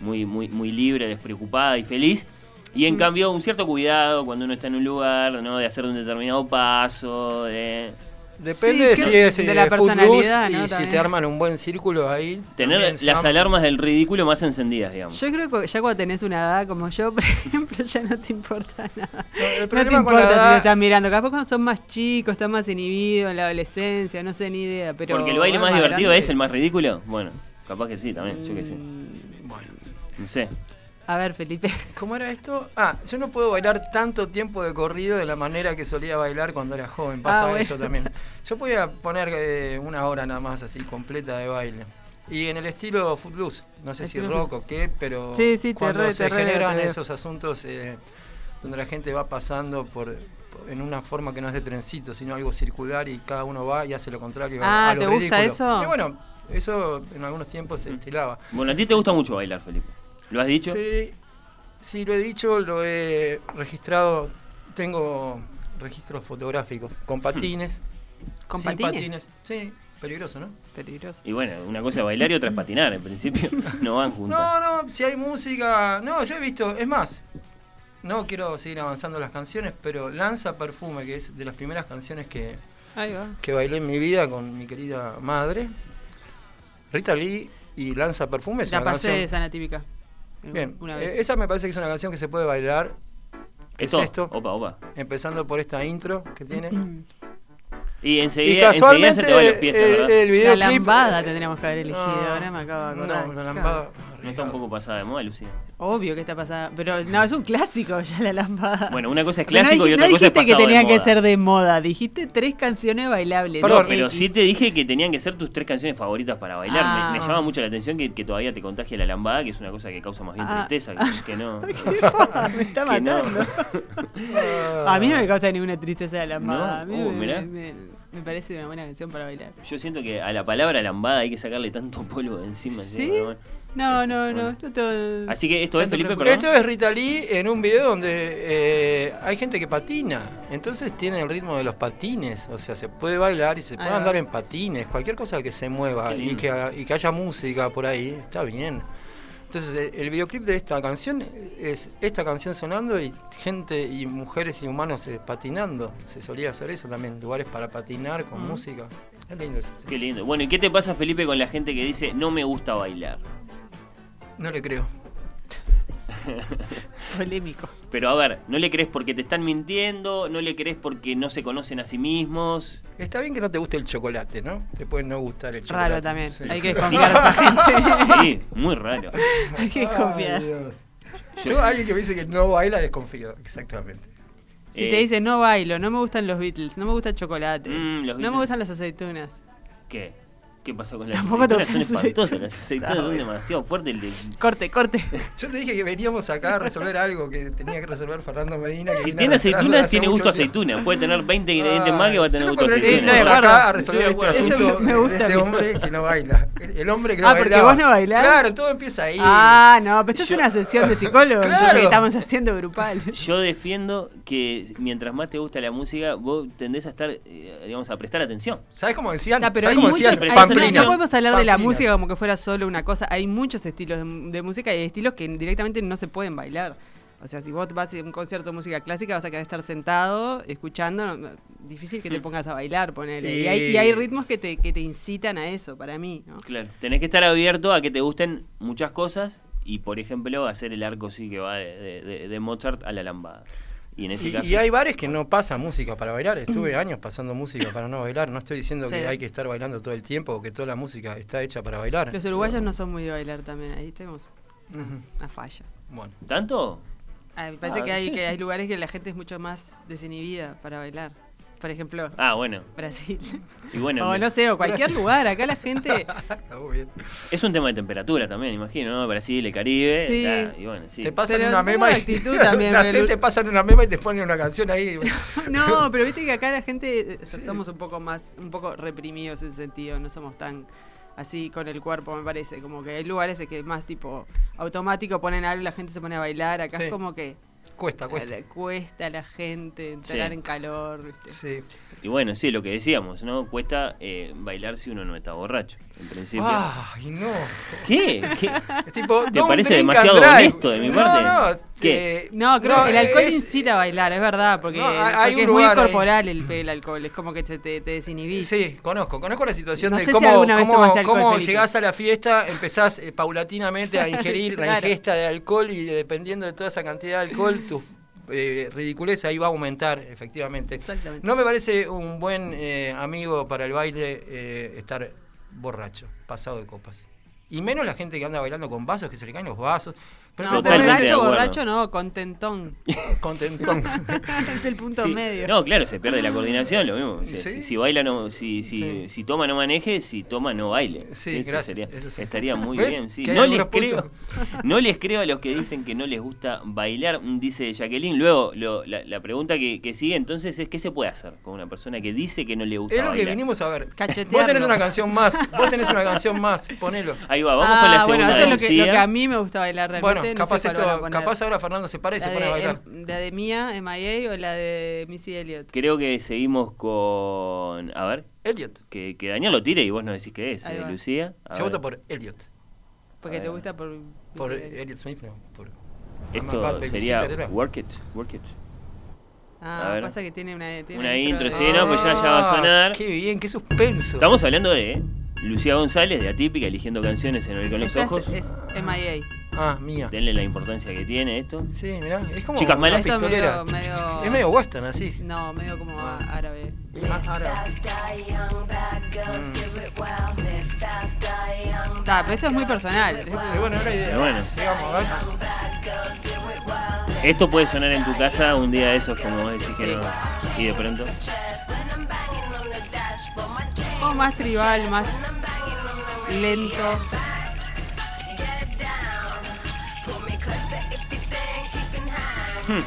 muy, muy, muy libre, despreocupada y feliz. Y en mm. cambio, un cierto cuidado cuando uno está en un lugar, ¿no? De hacer un determinado paso, de... Depende de si es de la personalidad, y si te arman un buen círculo ahí. Tener las alarmas del ridículo más encendidas, digamos. Yo creo que ya cuando tenés una edad como yo, *laughs* por ejemplo, ya no te importa nada. No, el problema no te importa si te están mirando. Capaz cuando son más chicos, están más inhibidos en la adolescencia, no sé ni idea. Pero Porque el baile más, divertido es el más ridículo. Bueno, capaz que sí también, yo qué sé. Mm, bueno. No sé. A ver, Felipe. *laughs* ¿Cómo era esto? Ah, yo no puedo bailar tanto tiempo de corrido de la manera que solía bailar cuando era joven. Pasa ah, eso también. *laughs* Yo podía poner eh, una hora nada más así completa de baile. Y en el estilo footloose, no sé si rock o qué, pero cuando se generan esos asuntos eh, donde la gente va pasando por, en una forma que no es de trencito, sino algo circular y cada uno va y hace lo contrario. Ah, a lo ¿te gusta eso? Y bueno, eso en algunos tiempos se estilaba. Bueno, a ti te gusta mucho bailar, Felipe. ¿Lo has dicho? Sí, sí, lo he dicho, lo he registrado. Tengo registros fotográficos con patines. ¿Con patines? Sí, peligroso, ¿no? Peligroso. Y bueno, una cosa es bailar y otra es patinar, en principio. *laughs* No van juntos. No, no, si hay música. No, yo he visto, es más. No quiero seguir avanzando las canciones, pero Lanza Perfume, que es de las primeras canciones que, que bailé en mi vida con mi querida madre. Rita Lee y Lanza Perfume es La una pasé canción... sana típica. Bien, eh, esa me parece que es una canción que se puede bailar. ¿Qué ¿Esto? es esto? Opa, opa. Empezando por esta intro que tiene. Y enseguida, y casualmente, enseguida se te va los pies, el, el La lambada tendríamos que haber elegido, no, ahora me acabo de acordar. No, la lambada. ¿No está un poco pasada de moda, Lucía? Obvio que está pasada. Pero no, es un clásico ya la lámpara. Bueno, una cosa es clásico y otra cosa es pasado dijiste que tenían que ser de moda. Dijiste tres canciones bailables. Perdón, pero sí te dije que tenían que ser tus tres canciones favoritas para bailar. Me, ah. llama mucho la atención que, todavía te contagie la lambada, que es una cosa que causa más bien ah. tristeza, *laughs* que, no. me está matando. *laughs* a mí no me causa ninguna tristeza la lambada. a mí uh, me, me parece una buena canción para bailar. Yo siento que a la palabra lambada hay que sacarle tanto polvo de encima. ¿Sí? No, no, no. Así que esto es Felipe, perdón. Esto es Rita Lee en un video donde eh, hay gente que patina. Entonces tiene el ritmo de los patines. O sea, se puede bailar y se puede andar en patines. Cualquier cosa que se mueva y que, y que haya música por ahí, está bien. Entonces eh, el videoclip de esta canción es esta canción sonando y gente y mujeres y humanos eh, patinando. Se solía hacer eso también, lugares para patinar con música. Es lindo eso. Qué lindo. Bueno, ¿y qué te pasa Felipe con la gente que dice no me gusta bailar? No le creo. *laughs* Polémico. Pero a ver, ¿no le crees porque te están mintiendo? ¿No le crees porque no se conocen a sí mismos? Está bien que no te guste el chocolate, ¿no? Te puede no gustar el chocolate. Raro también. Hay que *laughs* desconfiar a esa *laughs* gente. Sí, muy raro. Hay que desconfiar. Yo, alguien que me dice que no baila, desconfío. Exactamente. Si te eh, dice no bailo, no me gustan los Beatles, no me gusta el chocolate, mm, no me gustan las aceitunas. ¿Qué? ¿Qué pasó con *laughs* las aceitunas? Son espantosas, las aceitunas son demasiado fuertes. Corte, corte. Yo te dije que veníamos acá a resolver algo que tenía que resolver Fernando Medina. si tiene aceitunas, tiene gusto a aceituna. Puede tener 20 ingredientes más que va a tener gusto a aceituna. Venimos acá a resolver este asunto me gusta, de este hombre que no baila. El hombre que no baila. Ah, porque vos no bailás. Claro, todo empieza ahí. Ah, no, pero esto es una sesión de psicólogos *laughs* claro. que estamos haciendo grupal. Yo defiendo que mientras más te gusta la música, vos tendés a estar, eh, digamos, a prestar atención. ¿Sabes cómo decían? ¿Sabes cómo decían? No, podemos hablar de la música como que fuera solo una cosa. Hay muchos estilos de, música y hay estilos que directamente no se pueden bailar. O sea, si vos vas a un concierto de música clásica, vas a querer estar sentado, escuchando. difícil que te pongas a bailar, ponele. Y, hay, ritmos que te, que te incitan a eso, para mí. Claro. Tenés que estar abierto a que te gusten muchas cosas y, por ejemplo, hacer el arco sí que va de, de Mozart a la lambada. Y, hay bares que no pasan música para bailar. Estuve años pasando música para no bailar. No estoy diciendo que hay que estar bailando todo el tiempo o que toda la música está hecha para bailar. Los uruguayos no son muy de bailar también. Ahí tenemos una falla. Bueno. ¿Tanto? me parece que hay, que hay lugares que la gente es mucho más desinhibida para bailar por ejemplo. Ah, bueno. Brasil. Y bueno, o no sé, o cualquier lugar. Acá la gente. *laughs* es un tema de temperatura también, imagino, ¿no? Brasil, el Caribe. Sí. y bueno, sí. Te pasan una mema y. *laughs* también, te pasan una mema y te ponen una canción ahí. *laughs* no, pero viste que acá la gente eh, somos un poco más, un poco reprimidos en ese sentido. No somos tan así con el cuerpo, me parece. Como que hay lugares que más tipo automático ponen algo y la gente se pone a bailar. Acá es como que Cuesta, cuesta. cuesta a la gente entrar en calor. ¿viste? Sí. Y bueno, sí, lo que decíamos, ¿no? Cuesta eh, bailar si uno no está borracho, en principio. ¡Ay, no! ¿Qué? ¿Qué? Tipo, ¿Te parece demasiado honesto de mi parte? No, no. ¿Qué? No, creo que el alcohol incita a bailar, es verdad, porque, es muy corporal el, el, alcohol, es como que te, te, desinhibís. Sí, conozco, conozco la situación de cómo, cómo, cómo llegás a la fiesta, empezás eh, paulatinamente a *laughs* ingerir la ingesta de alcohol y dependiendo de toda esa cantidad de alcohol, tu eh, ridiculez ahí va a aumentar, efectivamente. No me parece un buen eh, amigo para el baile eh, estar borracho, pasado de copas. Y menos la gente que anda bailando con vasos, que se le caen los vasos. Pero borracho, borracho no, contentón. *laughs* contentón. *laughs* es el punto medio. No, claro, se pierde la coordinación, lo mismo. Si, baila, no, si, si, si toma, no maneje, si toma, no baile. Sí, gracias. estaría muy bien, sí. No les, creo, *laughs* no les creo a los que dicen que no les gusta bailar, dice Jacqueline. Luego, lo, la, pregunta que, que, sigue entonces es: ¿qué se puede hacer con una persona que dice que no le gusta bailar? Es lo que vinimos a ver. Vos tenés una canción más, vos tenés una canción más, ponelo. Ahí va, vamos con la segunda. Bueno, esto es lo que, lo que, a mí me gusta bailar realmente. Bueno, capaz, esto, capaz ahora Fernando se para y se pone a bailar. ¿La de Mía, MIA o la de Missy Elliott? Creo que seguimos con. A ver. Elliot. Que, que Daniel lo tire y vos no decís qué es, eh, Lucía. Yo voto por Elliot. Porque te gusta por. Por Elliot Smith, no. Por Esto sería Work It. Work It. Ah, pasa que tiene una, tiene una intro, sí, no, pues ya, ya va a ah, sonar. Qué bien, qué suspenso. Estamos hablando de Lucía González, de Atípica, eligiendo canciones en el con los ojos. Es, es MIA. Ah, mía. Denle la importancia que tiene esto. Sí, mirá, es como Chicas malas. pistolera. es medio western así. No, medio como árabe. Ah, árabe. Mm. Está, pero esto es muy personal. bueno, la idea. bueno. Esto puede sonar en tu casa un día de esos, como vos decís que no. Y de pronto. O más tribal, más lento. Hmm.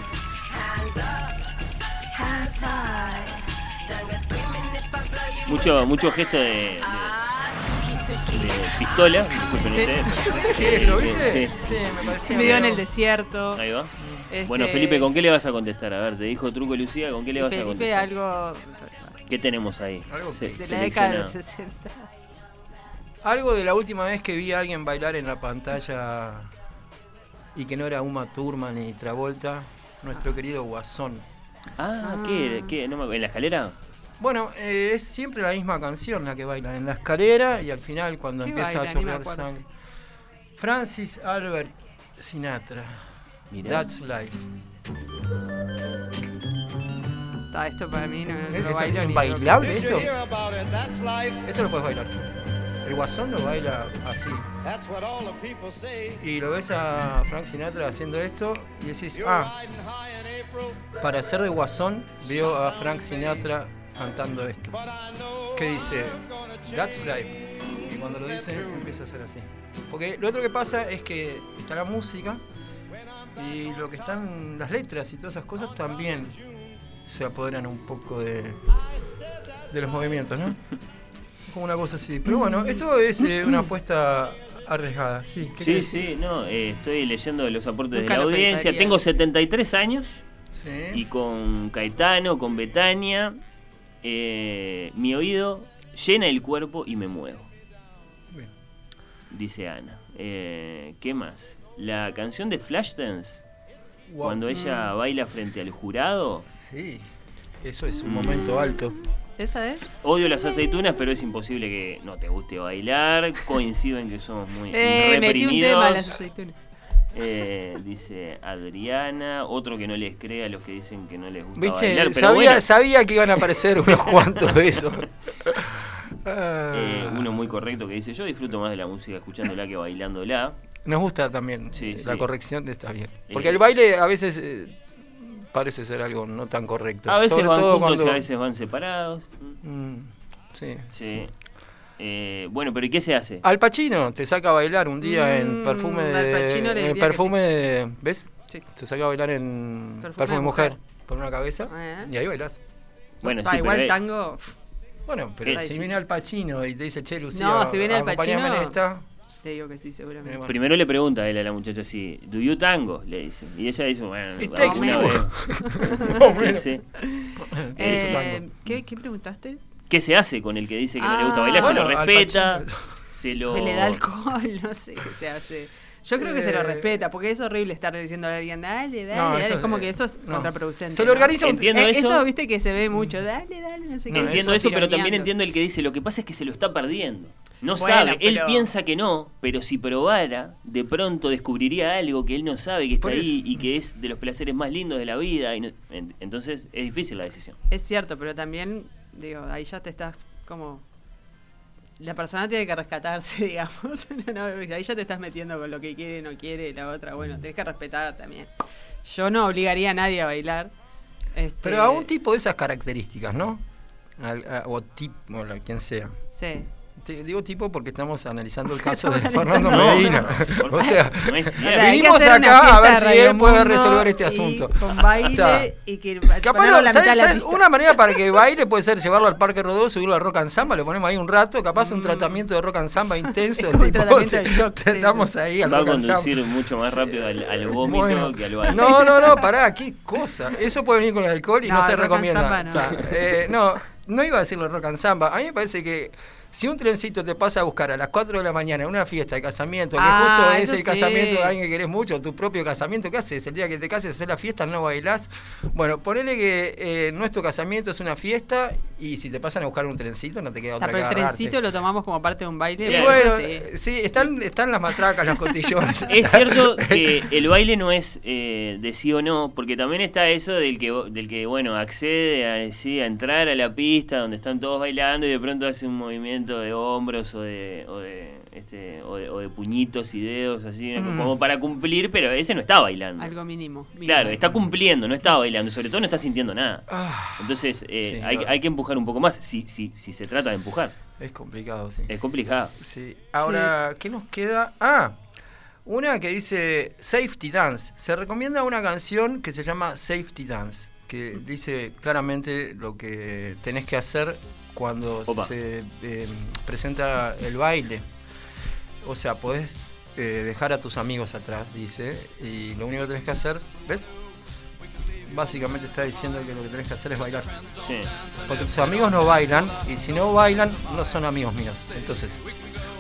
Mucho, mucho gesto de, de, pistola. *laughs* ¿Qué es eso, viste? Sí, me pareció. Me dio en el desierto. Ahí va. Este... Bueno, Felipe, ¿con qué le vas a contestar? A ver, te dijo Truco Lucía, ¿con qué le vas Felipe, a contestar? algo. ¿Qué tenemos ahí? Algo de la década de 60. Algo de la última vez que vi a alguien bailar en la pantalla y que no era Uma Thurman ni Travolta, nuestro querido Guasón. Ah, ¿qué? ¿Qué? No ¿En la escalera? Bueno, eh, es siempre la misma canción la que baila en la escalera y al final cuando empieza a chorrear sangre. Francis Albert Sinatra. That's life. Está, esto para mí no, ¿Es, lo bailo ¿Es bailable esto? Esto lo puedes bailar. El guasón lo baila así. Y lo ves a Frank Sinatra haciendo esto y decís, ah, para ser de guasón veo a Frank Sinatra cantando esto. Que dice, That's life. Y cuando lo dice empieza a ser así. Porque lo otro que pasa es que está la música y lo que están las letras y todas esas cosas también se apoderan un poco de, de los movimientos, ¿no? *laughs* Como una cosa así. Pero bueno, esto es eh, una apuesta arriesgada, sí. Sí, sí, no, eh, estoy leyendo los aportes de la audiencia. Tengo 73 años y con Caetano, con Betania, eh, mi oído llena el cuerpo y me muevo. Dice Ana. ¿Qué más? La canción de Flashdance, cuando ella baila frente al jurado. Sí, eso es un momento alto. ¿Esa es? Odio las aceitunas, pero es imposible que no te guste bailar. Coincido en que somos muy eh, reprimidos. las aceitunas. Eh, dice Adriana, otro que no les cree a los que dicen que no les gusta ¿Viste? bailar. Pero sabía, sabía que iban a aparecer *laughs* unos cuantos de esos. Eh, uno muy correcto que dice, yo disfruto más de la música escuchándola que bailándola. Nos gusta también. la corrección está bien. Porque el baile a veces eh, parece ser algo no tan correcto. A veces van juntos y a veces van separados. Mm, sí. Sí. Eh, bueno, pero ¿y qué se hace? Al Pacino te saca a bailar un día en mm, perfume de. perfume ¿Ves? Sí. Te saca a bailar en perfume, de mujer, por una cabeza ah, y ahí bailas. Bueno, sí, igual tango. Bueno, pero si viene al Pacino y te dice, che, Lucía, no, si viene al Pacino, en esta. Te digo que sí, seguramente. Primero le pregunta a él a la muchacha si, ¿do you tango? Le dice. Y ella dice, bueno, una vez. *laughs* sí, sí. Eh, ¿qué, ¿Qué preguntaste? ¿Qué se hace con el que dice que no le gusta bailar? ¿Se lo respeta? Se, lo... se le da alcohol, no sé qué se hace. Yo creo que se lo eh, respeta, porque es horrible estar diciendo a alguien, dale, dale, dale. Es como que eso es contraproducente. Se lo organiza un Entiendo eh, eso. eso, viste que se ve mucho, dale, dale, no sé qué. Entiendo eso, pero también entiendo el que dice, lo que pasa es que se lo está perdiendo. No sabe, él piensa que no, pero si probara, de pronto descubriría algo que él no sabe que está ahí y que es de los placeres más lindos de la vida. Y entonces es difícil la decisión. Es cierto, pero también, digo, ahí ya te estás como la persona tiene que rescatarse, *laughs* digamos. *laughs* ahí ya te estás metiendo con lo que quiere, no quiere, la otra. Bueno, tenés que respetar también. Yo no obligaría a nadie a bailar. Este... Pero a un tipo de esas características, ¿no? o tipo, quien sea. Sí digo tipo porque estamos analizando el *laughs* caso de Fernando Medina. *laughs* o sea, vinimos acá a ver si él puede resolver este asunto. Con *laughs* baile y que capaz una manera para que baile puede ser llevarlo al Parque Rodó, subirlo al Rock and Samba, le ponemos ahí un rato, capaz un mm. tratamiento de Rock and Samba intenso. estamos ahí al Va a conducir mucho más rápido al, al vómito que al baile. No, no, no, pará, qué cosa. Eso puede venir con el alcohol y no, se recomienda. Eh, no, no iba a decirlo Rock and Samba. A mí me parece que si un trencito te pasa a buscar a las 4 de la mañana en una fiesta de casamiento, que ah, justo es el casamiento de alguien que querés mucho, tu propio casamiento, ¿qué haces? El día que te cases, hacer la fiesta, no bailás. Bueno, ponele que eh, nuestro casamiento es una fiesta y si te pasan a buscar un trencito, no te queda otra pero el trencito lo tomamos como parte de un baile. Y bueno, sí, están, están las matracas, los cotillones. *laughs* es cierto que el baile no es eh, de sí o no, porque también está eso del que, del que bueno, accede a, sí, a entrar a la pista donde están todos bailando y de pronto hace un movimiento movimiento de hombros o de, o de, este, o de, puñitos y dedos, así, como para cumplir, pero ese no está bailando. Algo mínimo. Claro, está cumpliendo, no está bailando, sobre todo no está sintiendo nada. Ah. Entonces eh, hay, hay, que empujar un poco más, si, si, si se trata de empujar. Es complicado, sí. Es complicado. Sí. Ahora, ¿qué nos queda? Ah, una que dice Safety Dance. Se recomienda una canción que se llama Safety Dance, que dice claramente lo que tenés que hacer cuando se eh, presenta el baile. O sea, podés eh, dejar a tus amigos atrás, dice, y lo único que tenés que hacer, ¿ves? Básicamente está diciendo que lo que tenés que hacer es bailar. Sí. Porque tus amigos no bailan, y si no bailan, no son amigos míos. Entonces,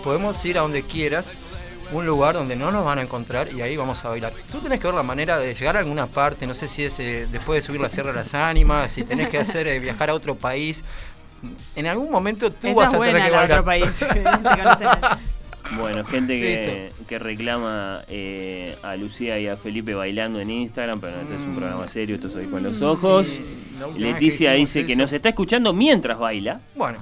podemos ir a donde quieras, un lugar donde no nos van a encontrar y ahí vamos a bailar. Tú tenés que ver la manera de llegar a alguna parte, no sé si es eh, después de subir la Sierra de las Ánimas, si tenés que hacer viajar a otro país, en algún momento tú vas a tener que bailar. otro país. *laughs* Bueno, gente que, reclama eh, a Lucía y a Felipe bailando en Instagram, pero no, esto es un mm. programa serio, esto soy con los ojos. Leticia dice que nos está escuchando mientras baila. Bueno,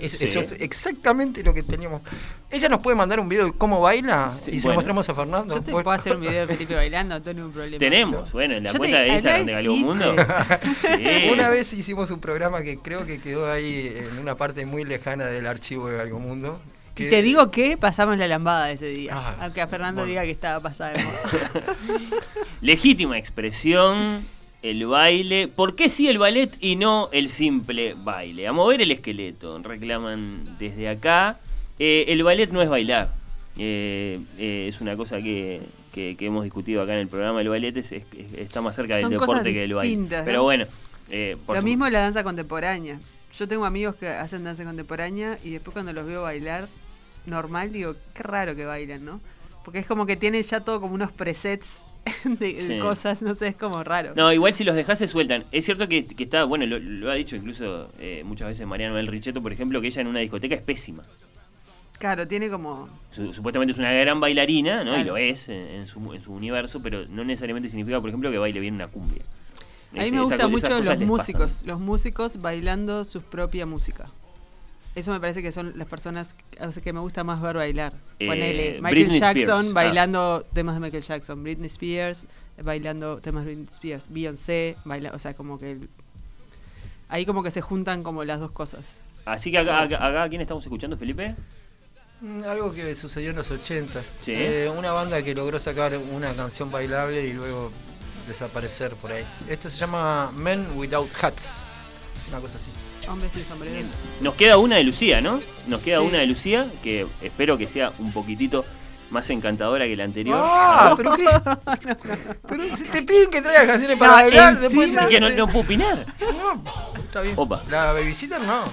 Eso, es exactamente lo que teníamos. Ella nos puede mandar un video de cómo baila y se lo mostramos a Fernando. Yo te puedo hacer un video de Felipe bailando, no tengo problema. Tenemos, bueno, en la cuenta de Instagram de Galgo Mundo. *laughs* Una vez hicimos un programa que creo que quedó ahí en una parte muy lejana del archivo de Galgo Mundo y te digo que pasamos la lambada ese día. Ah, aunque a Fernando diga que estaba pasada de moda. *laughs* Legítima expresión, el baile. ¿Por qué sí el ballet y no el simple baile? A mover el esqueleto, reclaman desde acá. Eh, el ballet no es bailar. Eh, eh, es una cosa que, hemos discutido acá en el programa. El ballet está más cerca del deporte que del baile. Pero bueno. Lo mismo la danza contemporánea. Yo tengo amigos que hacen danza contemporánea y después cuando los veo bailar normal, digo, qué raro que bailen, ¿no? Porque es como que tienen ya todo como unos presets *laughs* de, cosas, no sé, es como raro. No, igual si los dejas se sueltan. Es cierto que, está, bueno, lo, ha dicho incluso eh, muchas veces Mariano El Richetto, por ejemplo, que ella en una discoteca es pésima. Claro, tiene como... supuestamente es una gran bailarina, ¿no? Y lo es en, su, universo, pero no necesariamente significa, por ejemplo, que baile bien una cumbia. A mí me este, gusta mucho los músicos, los músicos bailando su propia música. Eso me parece que son las personas que me gusta más ver bailar. Eh, Michael Jackson ah. bailando temas de Michael Jackson, Britney Spears bailando temas de Britney Spears, Beyoncé, baila, o sea, como que ahí como que se juntan como las dos cosas. Así que acá, acá, ¿quién estamos escuchando, Felipe? Mm, algo que sucedió en los 80 eh, una banda que logró sacar una canción bailable y luego desaparecer por ahí. Esto se llama Men Without Hats. Una cosa así. Nos queda una de Lucía, ¿no? Nos queda una de Lucía que espero que sea un poquitito más encantadora que la anterior. ¡Ah! ¿Pero qué? Pero si te piden que traigas canciones para bailar, después te... que no, no, puedo opinar. No, está bien. Opa. La babysitter no.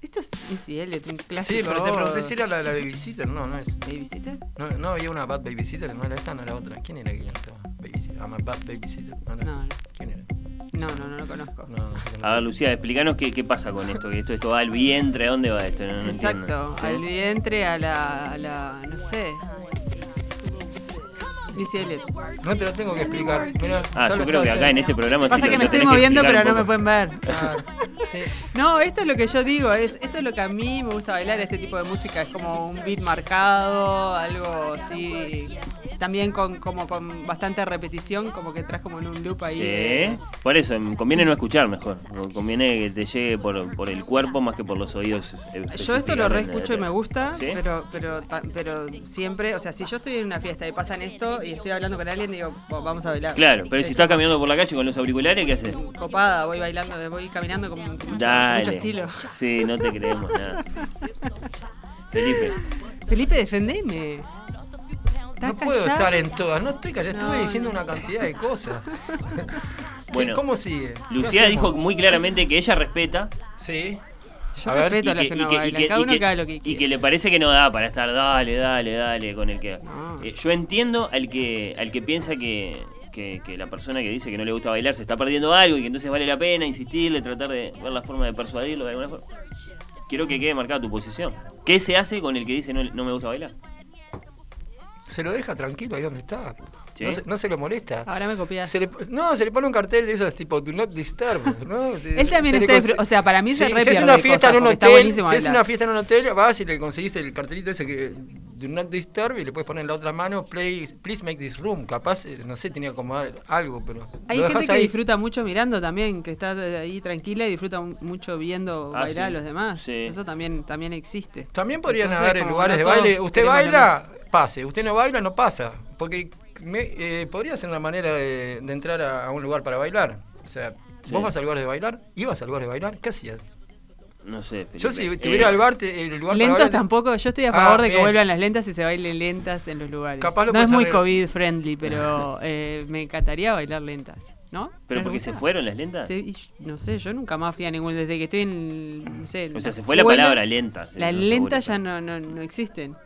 Esto es Elliott, un clásico. Sí, pero te pregunté si era la, la babysitter, no, no es. ¿Babysitter? No, no había una bad babysitter, no era esta, no era otra. ¿Quién era que cantaba? Babysitter. I'm a bad babysitter. No, no. no. ¿Quién era? No, no, no lo conozco. a ver, Lucía, explícanos qué, qué pasa con esto. Que esto, esto va al vientre, ¿a dónde va esto? No, Exacto, al vientre, a la, a la, no sé, no te lo tengo que explicar. ah, yo creo que acá en este programa. Pasa que me estoy moviendo, pero no me pueden ver. No, esto es lo que yo digo. Es, esto es lo que a mí me gusta bailar, este tipo de música. Es como un beat marcado, algo así. También con como con bastante repetición, como que traes como en un loop ahí. Sí, por eso, conviene no escuchar mejor. Conviene que te llegue por, por el cuerpo más que por los oídos. Yo esto lo reescucho y me gusta, pero, pero, pero siempre, o sea, si yo estoy en una fiesta y pasan esto y estoy hablando con alguien, digo, vamos a bailar. Claro, pero si estás caminando por la calle con los auriculares, ¿qué haces? Copada, voy bailando, voy caminando con mucho, mucho estilo. Sí, no te creemos nada. Felipe. Felipe, defendeme. No puedo estar en todas, no estoy callado, estuve diciendo una cantidad de cosas. *laughs* Bueno, ¿cómo sigue? Lucía dijo muy claramente que ella respeta. Sí. Yo respeto a la que, no cada uno que, lo que Y que le parece que no da para estar dale, dale, dale con el que. Eh, yo entiendo al que, al que piensa que, que, la persona que dice que no le gusta bailar se está perdiendo algo y que entonces vale la pena insistirle, tratar de ver la forma de persuadirlo de alguna forma. Quiero que quede marcada tu posición. ¿Qué se hace con el que dice no, no me gusta bailar? Se lo deja tranquilo ahí donde está. No, se, lo molesta. Ahora me copias. no, se le pone un cartel de esos tipo Do Not Disturb. ¿no? *laughs* Él también está. O sea, para mí se re Si es una fiesta en un hotel, si es una fiesta en un hotel, vas y le conseguiste el cartelito ese que Do Not Disturb y le puedes poner en la otra mano Play, Please Make This Room. Capaz, eh, no sé, tenía como algo, pero. Hay gente que disfruta mucho mirando también, que está ahí tranquila y disfruta mucho viendo ah, bailar a los demás. Eso también, también existe. También podrían haber lugares de baile. ¿Usted baila? Pase. ¿Usted no baila? No pasa. Porque eh, podría ser una manera de, entrar a, un lugar para bailar. O sea, vos vas al lugar de bailar, ibas al lugar de bailar, ¿qué hacías? No sé. Yo si tuviera eh, al bar, el lugar Lentos tampoco, yo estoy a favor ah, de que vuelvan las lentas y se bailen lentas en los lugares. no es muy COVID friendly, pero *laughs* eh, me encantaría bailar lentas. ¿No? ¿Pero porque se fueron las lentas? no sé, yo nunca más fui a ningún. Desde que estoy en. No sé, o sea, se fue la palabra lentas. Las lentas ya no, no, no existen.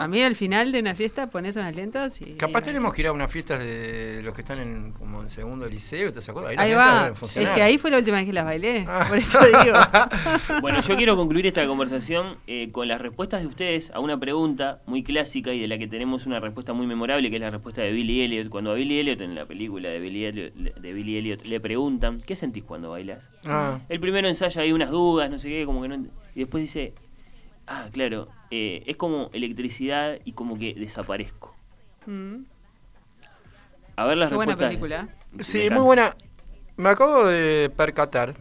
A mí al final de una fiesta pones unas lentas y. Capaz tenemos que ir a unas fiestas de los que están en como en segundo liceo, ¿te acuerdas? Ahí, va. Es que ahí fue la última vez que las bailé. *laughs* Ah. Por eso digo. *laughs* bueno, yo quiero concluir esta conversación eh, con las respuestas de ustedes a una pregunta muy clásica y de la que tenemos una respuesta muy memorable, que es la respuesta de Billy Elliot. Cuando a Billy Elliot en la película de Billy Elliot, de Billy Elliot le preguntan, ¿qué sentís cuando bailas? Ah. El primero ensaya ahí unas dudas, no sé qué, como que no. Y después dice, Ah, claro. Eh, es como electricidad y como que desaparezco. Mm. A ver las Qué buena película. Sí, muy buena. Me acabo de percatar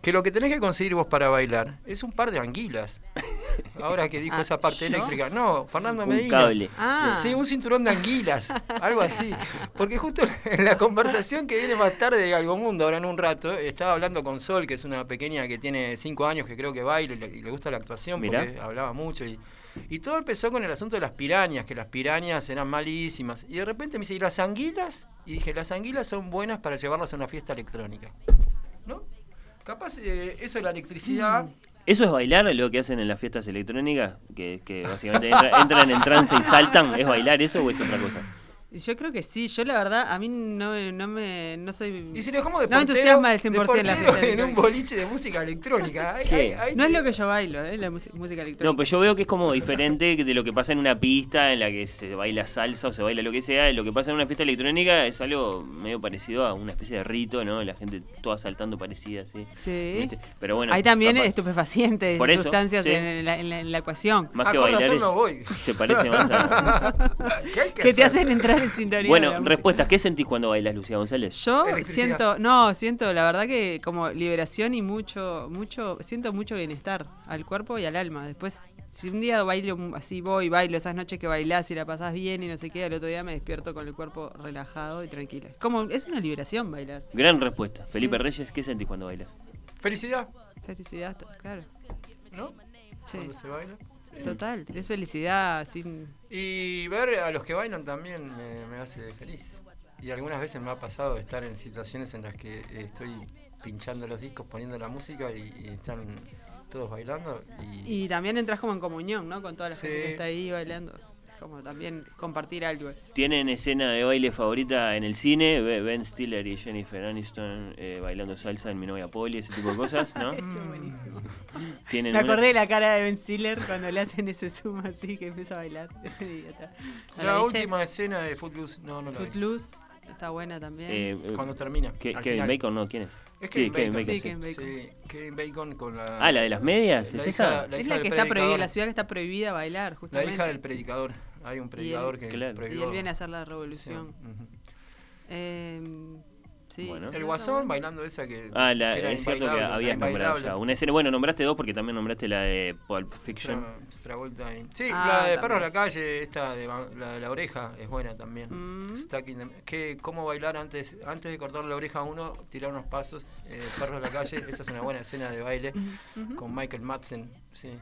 que lo que tenés que conseguir vos para bailar es un par de anguilas. *laughs* Ahora que dijo ah, esa parte eléctrica. No, Fernando me Un cable. Ah. Sí, un cinturón de anguilas. algo así. Porque justo en la conversación que viene más tarde de Algo Mundo, ahora en un rato, estaba hablando con Sol, que es una pequeña que tiene cinco años, que creo que baila y le, gusta la actuación, porque hablaba mucho. Y, y todo empezó con el asunto de las pirañas, que las pirañas eran malísimas. Y de repente me dice, ¿y las anguilas? Y dije, las anguilas son buenas para llevarlas a una fiesta electrónica. ¿No? Capaz eh, eso de la electricidad mm. ¿Eso es bailar lo que hacen en las fiestas electrónicas? Que, básicamente entran en trance y saltan. ¿Es bailar eso o es otra cosa? Yo creo que sí, yo la verdad, a mí no, no me no soy Y si lo dejamos de No me entusiasma el 100% la fiesta en un boliche de música electrónica. no es lo que yo bailo, eh, la música electrónica. No, pues yo veo que es como diferente de lo que pasa en una pista en la que se baila salsa o se baila lo que sea. Lo que pasa en una fiesta electrónica es algo medio parecido a una especie de rito, ¿no? La gente toda saltando parecida, sí. Sí. Pero bueno. Hay también estupefacientes, sustancias en, la, en, la, ecuación. Más que bailar. no voy. *laughs* Se parece más a. *laughs* ¿Qué que te hacen entrar *laughs* bueno, respuestas. ¿Qué sentís cuando bailas, Lucía González? Yo siento, no, siento la verdad que como liberación y mucho, mucho, siento mucho bienestar al cuerpo y al alma. Después, si un día bailo así, voy, bailo esas noches que bailás y la pasás bien y no sé qué, al otro día me despierto con el cuerpo relajado y tranquilo. Como, es una liberación bailar. Gran respuesta. Felipe Reyes, ¿qué sentís cuando bailas? Felicidad. Felicidad, claro. ¿No? Sí. Cuando se baila. Total, es felicidad sin... Y ver a los que bailan también me, hace feliz. Y algunas veces me ha pasado estar en situaciones en las que estoy pinchando los discos, poniendo la música y, están todos bailando. Y... también entras como en comunión, ¿no? Con toda la gente que está ahí bailando como también compartir algo. ¿Tienen escena de baile favorita en el cine? Ben Stiller y Jennifer Aniston eh, bailando salsa en Mi novia Polly, ese tipo de cosas, ¿no? *laughs* Eso es buenísimo. Me acordé de la cara de Ben Stiller cuando le hacen ese zoom así que empieza a bailar. Es un idiota. La, última escena de Footloose, no, no la Footloose está buena también. Eh, eh, cuando termina. Kevin Bacon, no, ¿quién es? Es Kevin, Bacon. Sí, Kevin Bacon. Sí, Kevin Bacon con la. Ah, la de las medias, ¿es esa? es la que está prohibida, la ciudad que está prohibida bailar, justamente. La hija del predicador. Hay un predicador que Y él viene a hacer la revolución. eh, el Guasón bailando esa que. Ah, la, es cierto que habías nombrado ya. Una escena, bueno, nombraste dos porque también nombraste la de Pulp Fiction. Sí, ah, la de Perros de la Calle, esta de la de la oreja, es buena también. Mm. que, ¿Cómo bailar antes antes de cortar la oreja a uno, tirar unos pasos? Eh, Perros de la Calle, esa es una buena escena de baile *laughs* con Michael Madsen. Sí.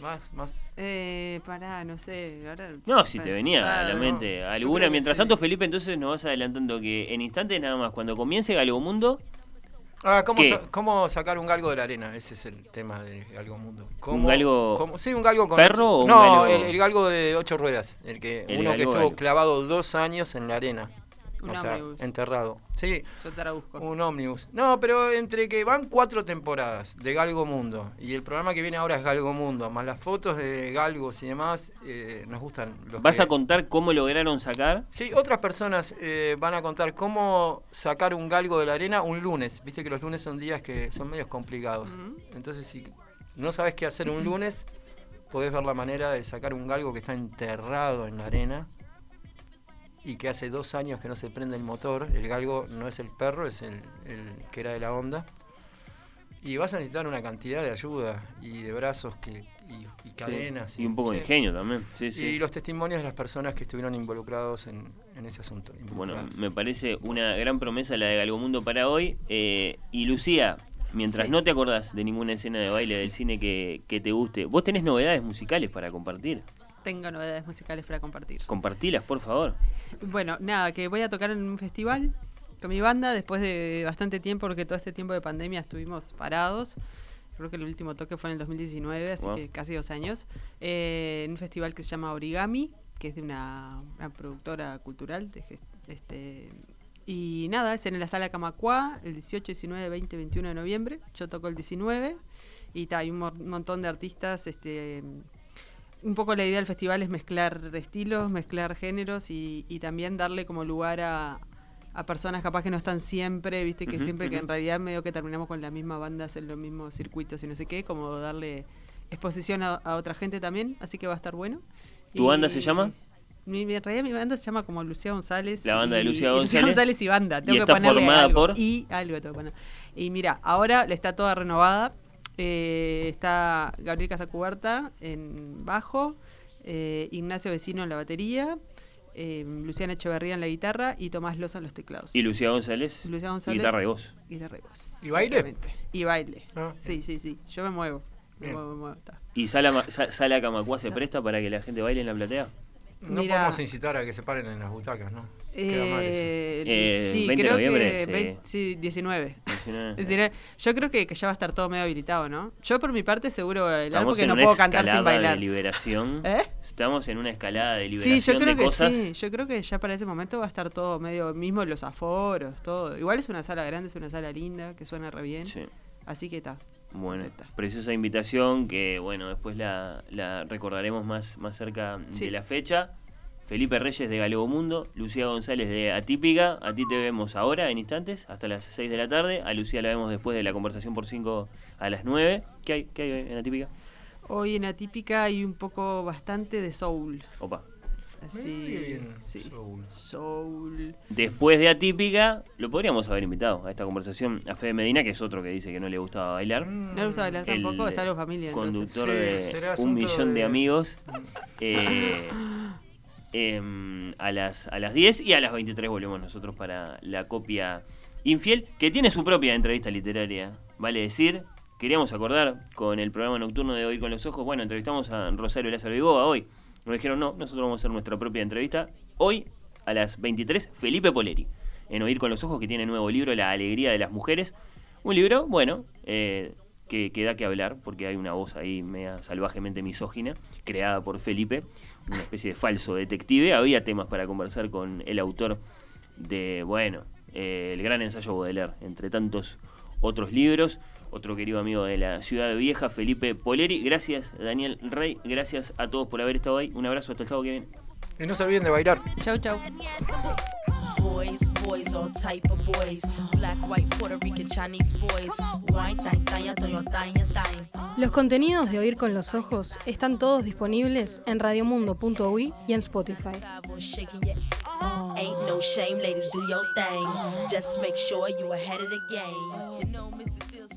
Más, más. Eh, pará, no sé. no, si te venía a la mente alguna. Mientras tanto, Felipe, entonces nos vas adelantando que en instantes nada más, cuando comience Galgo Mundo. Ah, ¿cómo, ¿cómo, sacar un galgo de la arena? Ese es el tema de Galgo Mundo. ¿Cómo, ¿Un galgo, sí, un galgo con, perro o No, El, galgo de ocho ruedas. El que, uno que estuvo clavado dos años en la arena. Un o sea, enterrado. Sí, un ómnibus. No, pero entre que van cuatro temporadas de Galgo Mundo y el programa que viene ahora es Galgo Mundo, más las fotos de galgos y demás, eh, nos gustan. ¿Vas a contar cómo lograron sacar? Sí, otras personas eh, van a contar cómo sacar un galgo de la arena un lunes. Viste que los lunes son días que son medios complicados. Entonces, si no sabes qué hacer un lunes, podés ver la manera de sacar un galgo que está enterrado en la arena y que hace dos años que no se prende el motor. El galgo no es el perro, es el, que era de la onda. Y vas a necesitar una cantidad de ayuda y de brazos que, y, cadenas. y, un poco de ingenio también. y los testimonios de las personas que estuvieron involucrados en, ese asunto. Bueno, me parece una gran promesa la de Galgomundo para hoy. Eh, y Lucía, mientras no te acordás de ninguna escena de baile del cine que, que te guste, ¿vos tenés novedades musicales para compartir? Tengo novedades musicales para compartir. Compartilas, por favor. Bueno, nada, que voy a tocar en un festival con mi banda después de bastante tiempo, porque todo este tiempo de pandemia estuvimos parados. Creo que el último toque fue en el 2019, así que casi dos años. Eh, en un festival que se llama Origami, que es de una, productora cultural. este, y nada, es en la sala Camacua, el 18, 19, 20, 21 de noviembre. Yo toco el 19 y hay un montón de artistas este, un poco la idea del festival es mezclar estilos, mezclar géneros y, también darle como lugar a, personas capaz que no están siempre, viste que siempre que en realidad medio que terminamos con la misma banda, en los mismos circuitos y no sé qué, como darle exposición a, otra gente también, así que va a estar bueno. ¿Tu banda se llama? Mi, en realidad mi banda se llama como Lucía González. La banda de *laughs* Lucía González. Lucía González y banda. Tengo y que está formada por... Y algo tengo que poner. Y mira, ahora le está toda renovada eh, está Gabriel Casacuberta en bajo, eh, Ignacio Vecino en la batería, eh, Luciana Echeverría en la guitarra y Tomás Loza en los teclados. ¿Y Lucía González? Lucía González. Guitarra y voz. Guitarra y voz. ¿Y baile? Y baile. Ah, sí, sí, sí. Yo me muevo. ¿Y Sala, Sala Camacua se presta para que la gente baile en la platea? No podemos incitar a que se paren en las butacas, ¿no? Eh, eh, sí, creo que sí. 19. Yo creo que, ya va a estar todo medio habilitado, ¿no? Yo por mi parte seguro bailar porque no puedo cantar sin bailar. De liberación. *laughs* ¿Eh? Estamos en una escalada de liberación sí, yo creo que Sí, yo creo que ya para ese momento va a estar todo medio mismo los aforos, todo. Igual es una sala grande, es una sala linda, que suena re bien. Así que está. Bueno, preciosa invitación que, bueno, después la, recordaremos más, más cerca de la fecha. Felipe Reyes de Galego Mundo, Lucía González de Atípica. A ti te vemos ahora en instantes, hasta las 6 de la tarde. A Lucía la vemos después de la conversación por 5 a las 9. ¿Qué hay, qué hay en Atípica? Hoy en Atípica hay un poco bastante de soul. Opa. Así, sí. Soul. Después de Atípica, lo podríamos haber invitado a esta conversación a Fede Medina, que es otro que dice que no le gustaba bailar. No le gusta bailar tampoco, es algo familia. Conductor de un millón de, amigos. *laughs* Eh, em, a, las, a las 10 y a las 23 volvemos nosotros para la copia infiel, que tiene su propia entrevista literaria, vale decir. Queríamos acordar con el programa nocturno de Hoy con los Ojos. Bueno, entrevistamos a Rosario Lázaro Vigoa hoy nos dijeron, no, nosotros vamos a hacer nuestra propia entrevista. Hoy, a las 23, Felipe Poleri, en Oír con los Ojos, que tiene nuevo libro, La Alegría de las Mujeres. Un libro, bueno, eh, que, que, da que hablar, porque hay una voz ahí media salvajemente misógina, creada por Felipe, una especie de falso detective. Había temas para conversar con el autor de, bueno, eh, el gran ensayo Baudelaire, entre tantos otros libros otro querido amigo de la ciudad vieja, Felipe Poleri. Gracias, Daniel Rey. Gracias a todos por haber estado ahí. Un abrazo hasta el sábado que viene. Y no se olviden de bailar. Chau, chau. Los contenidos de Oír con los Ojos están todos disponibles en radiomundo.ui y en Spotify. Ain't no shame, ladies, do your thing. Just make sure you ahead of the game.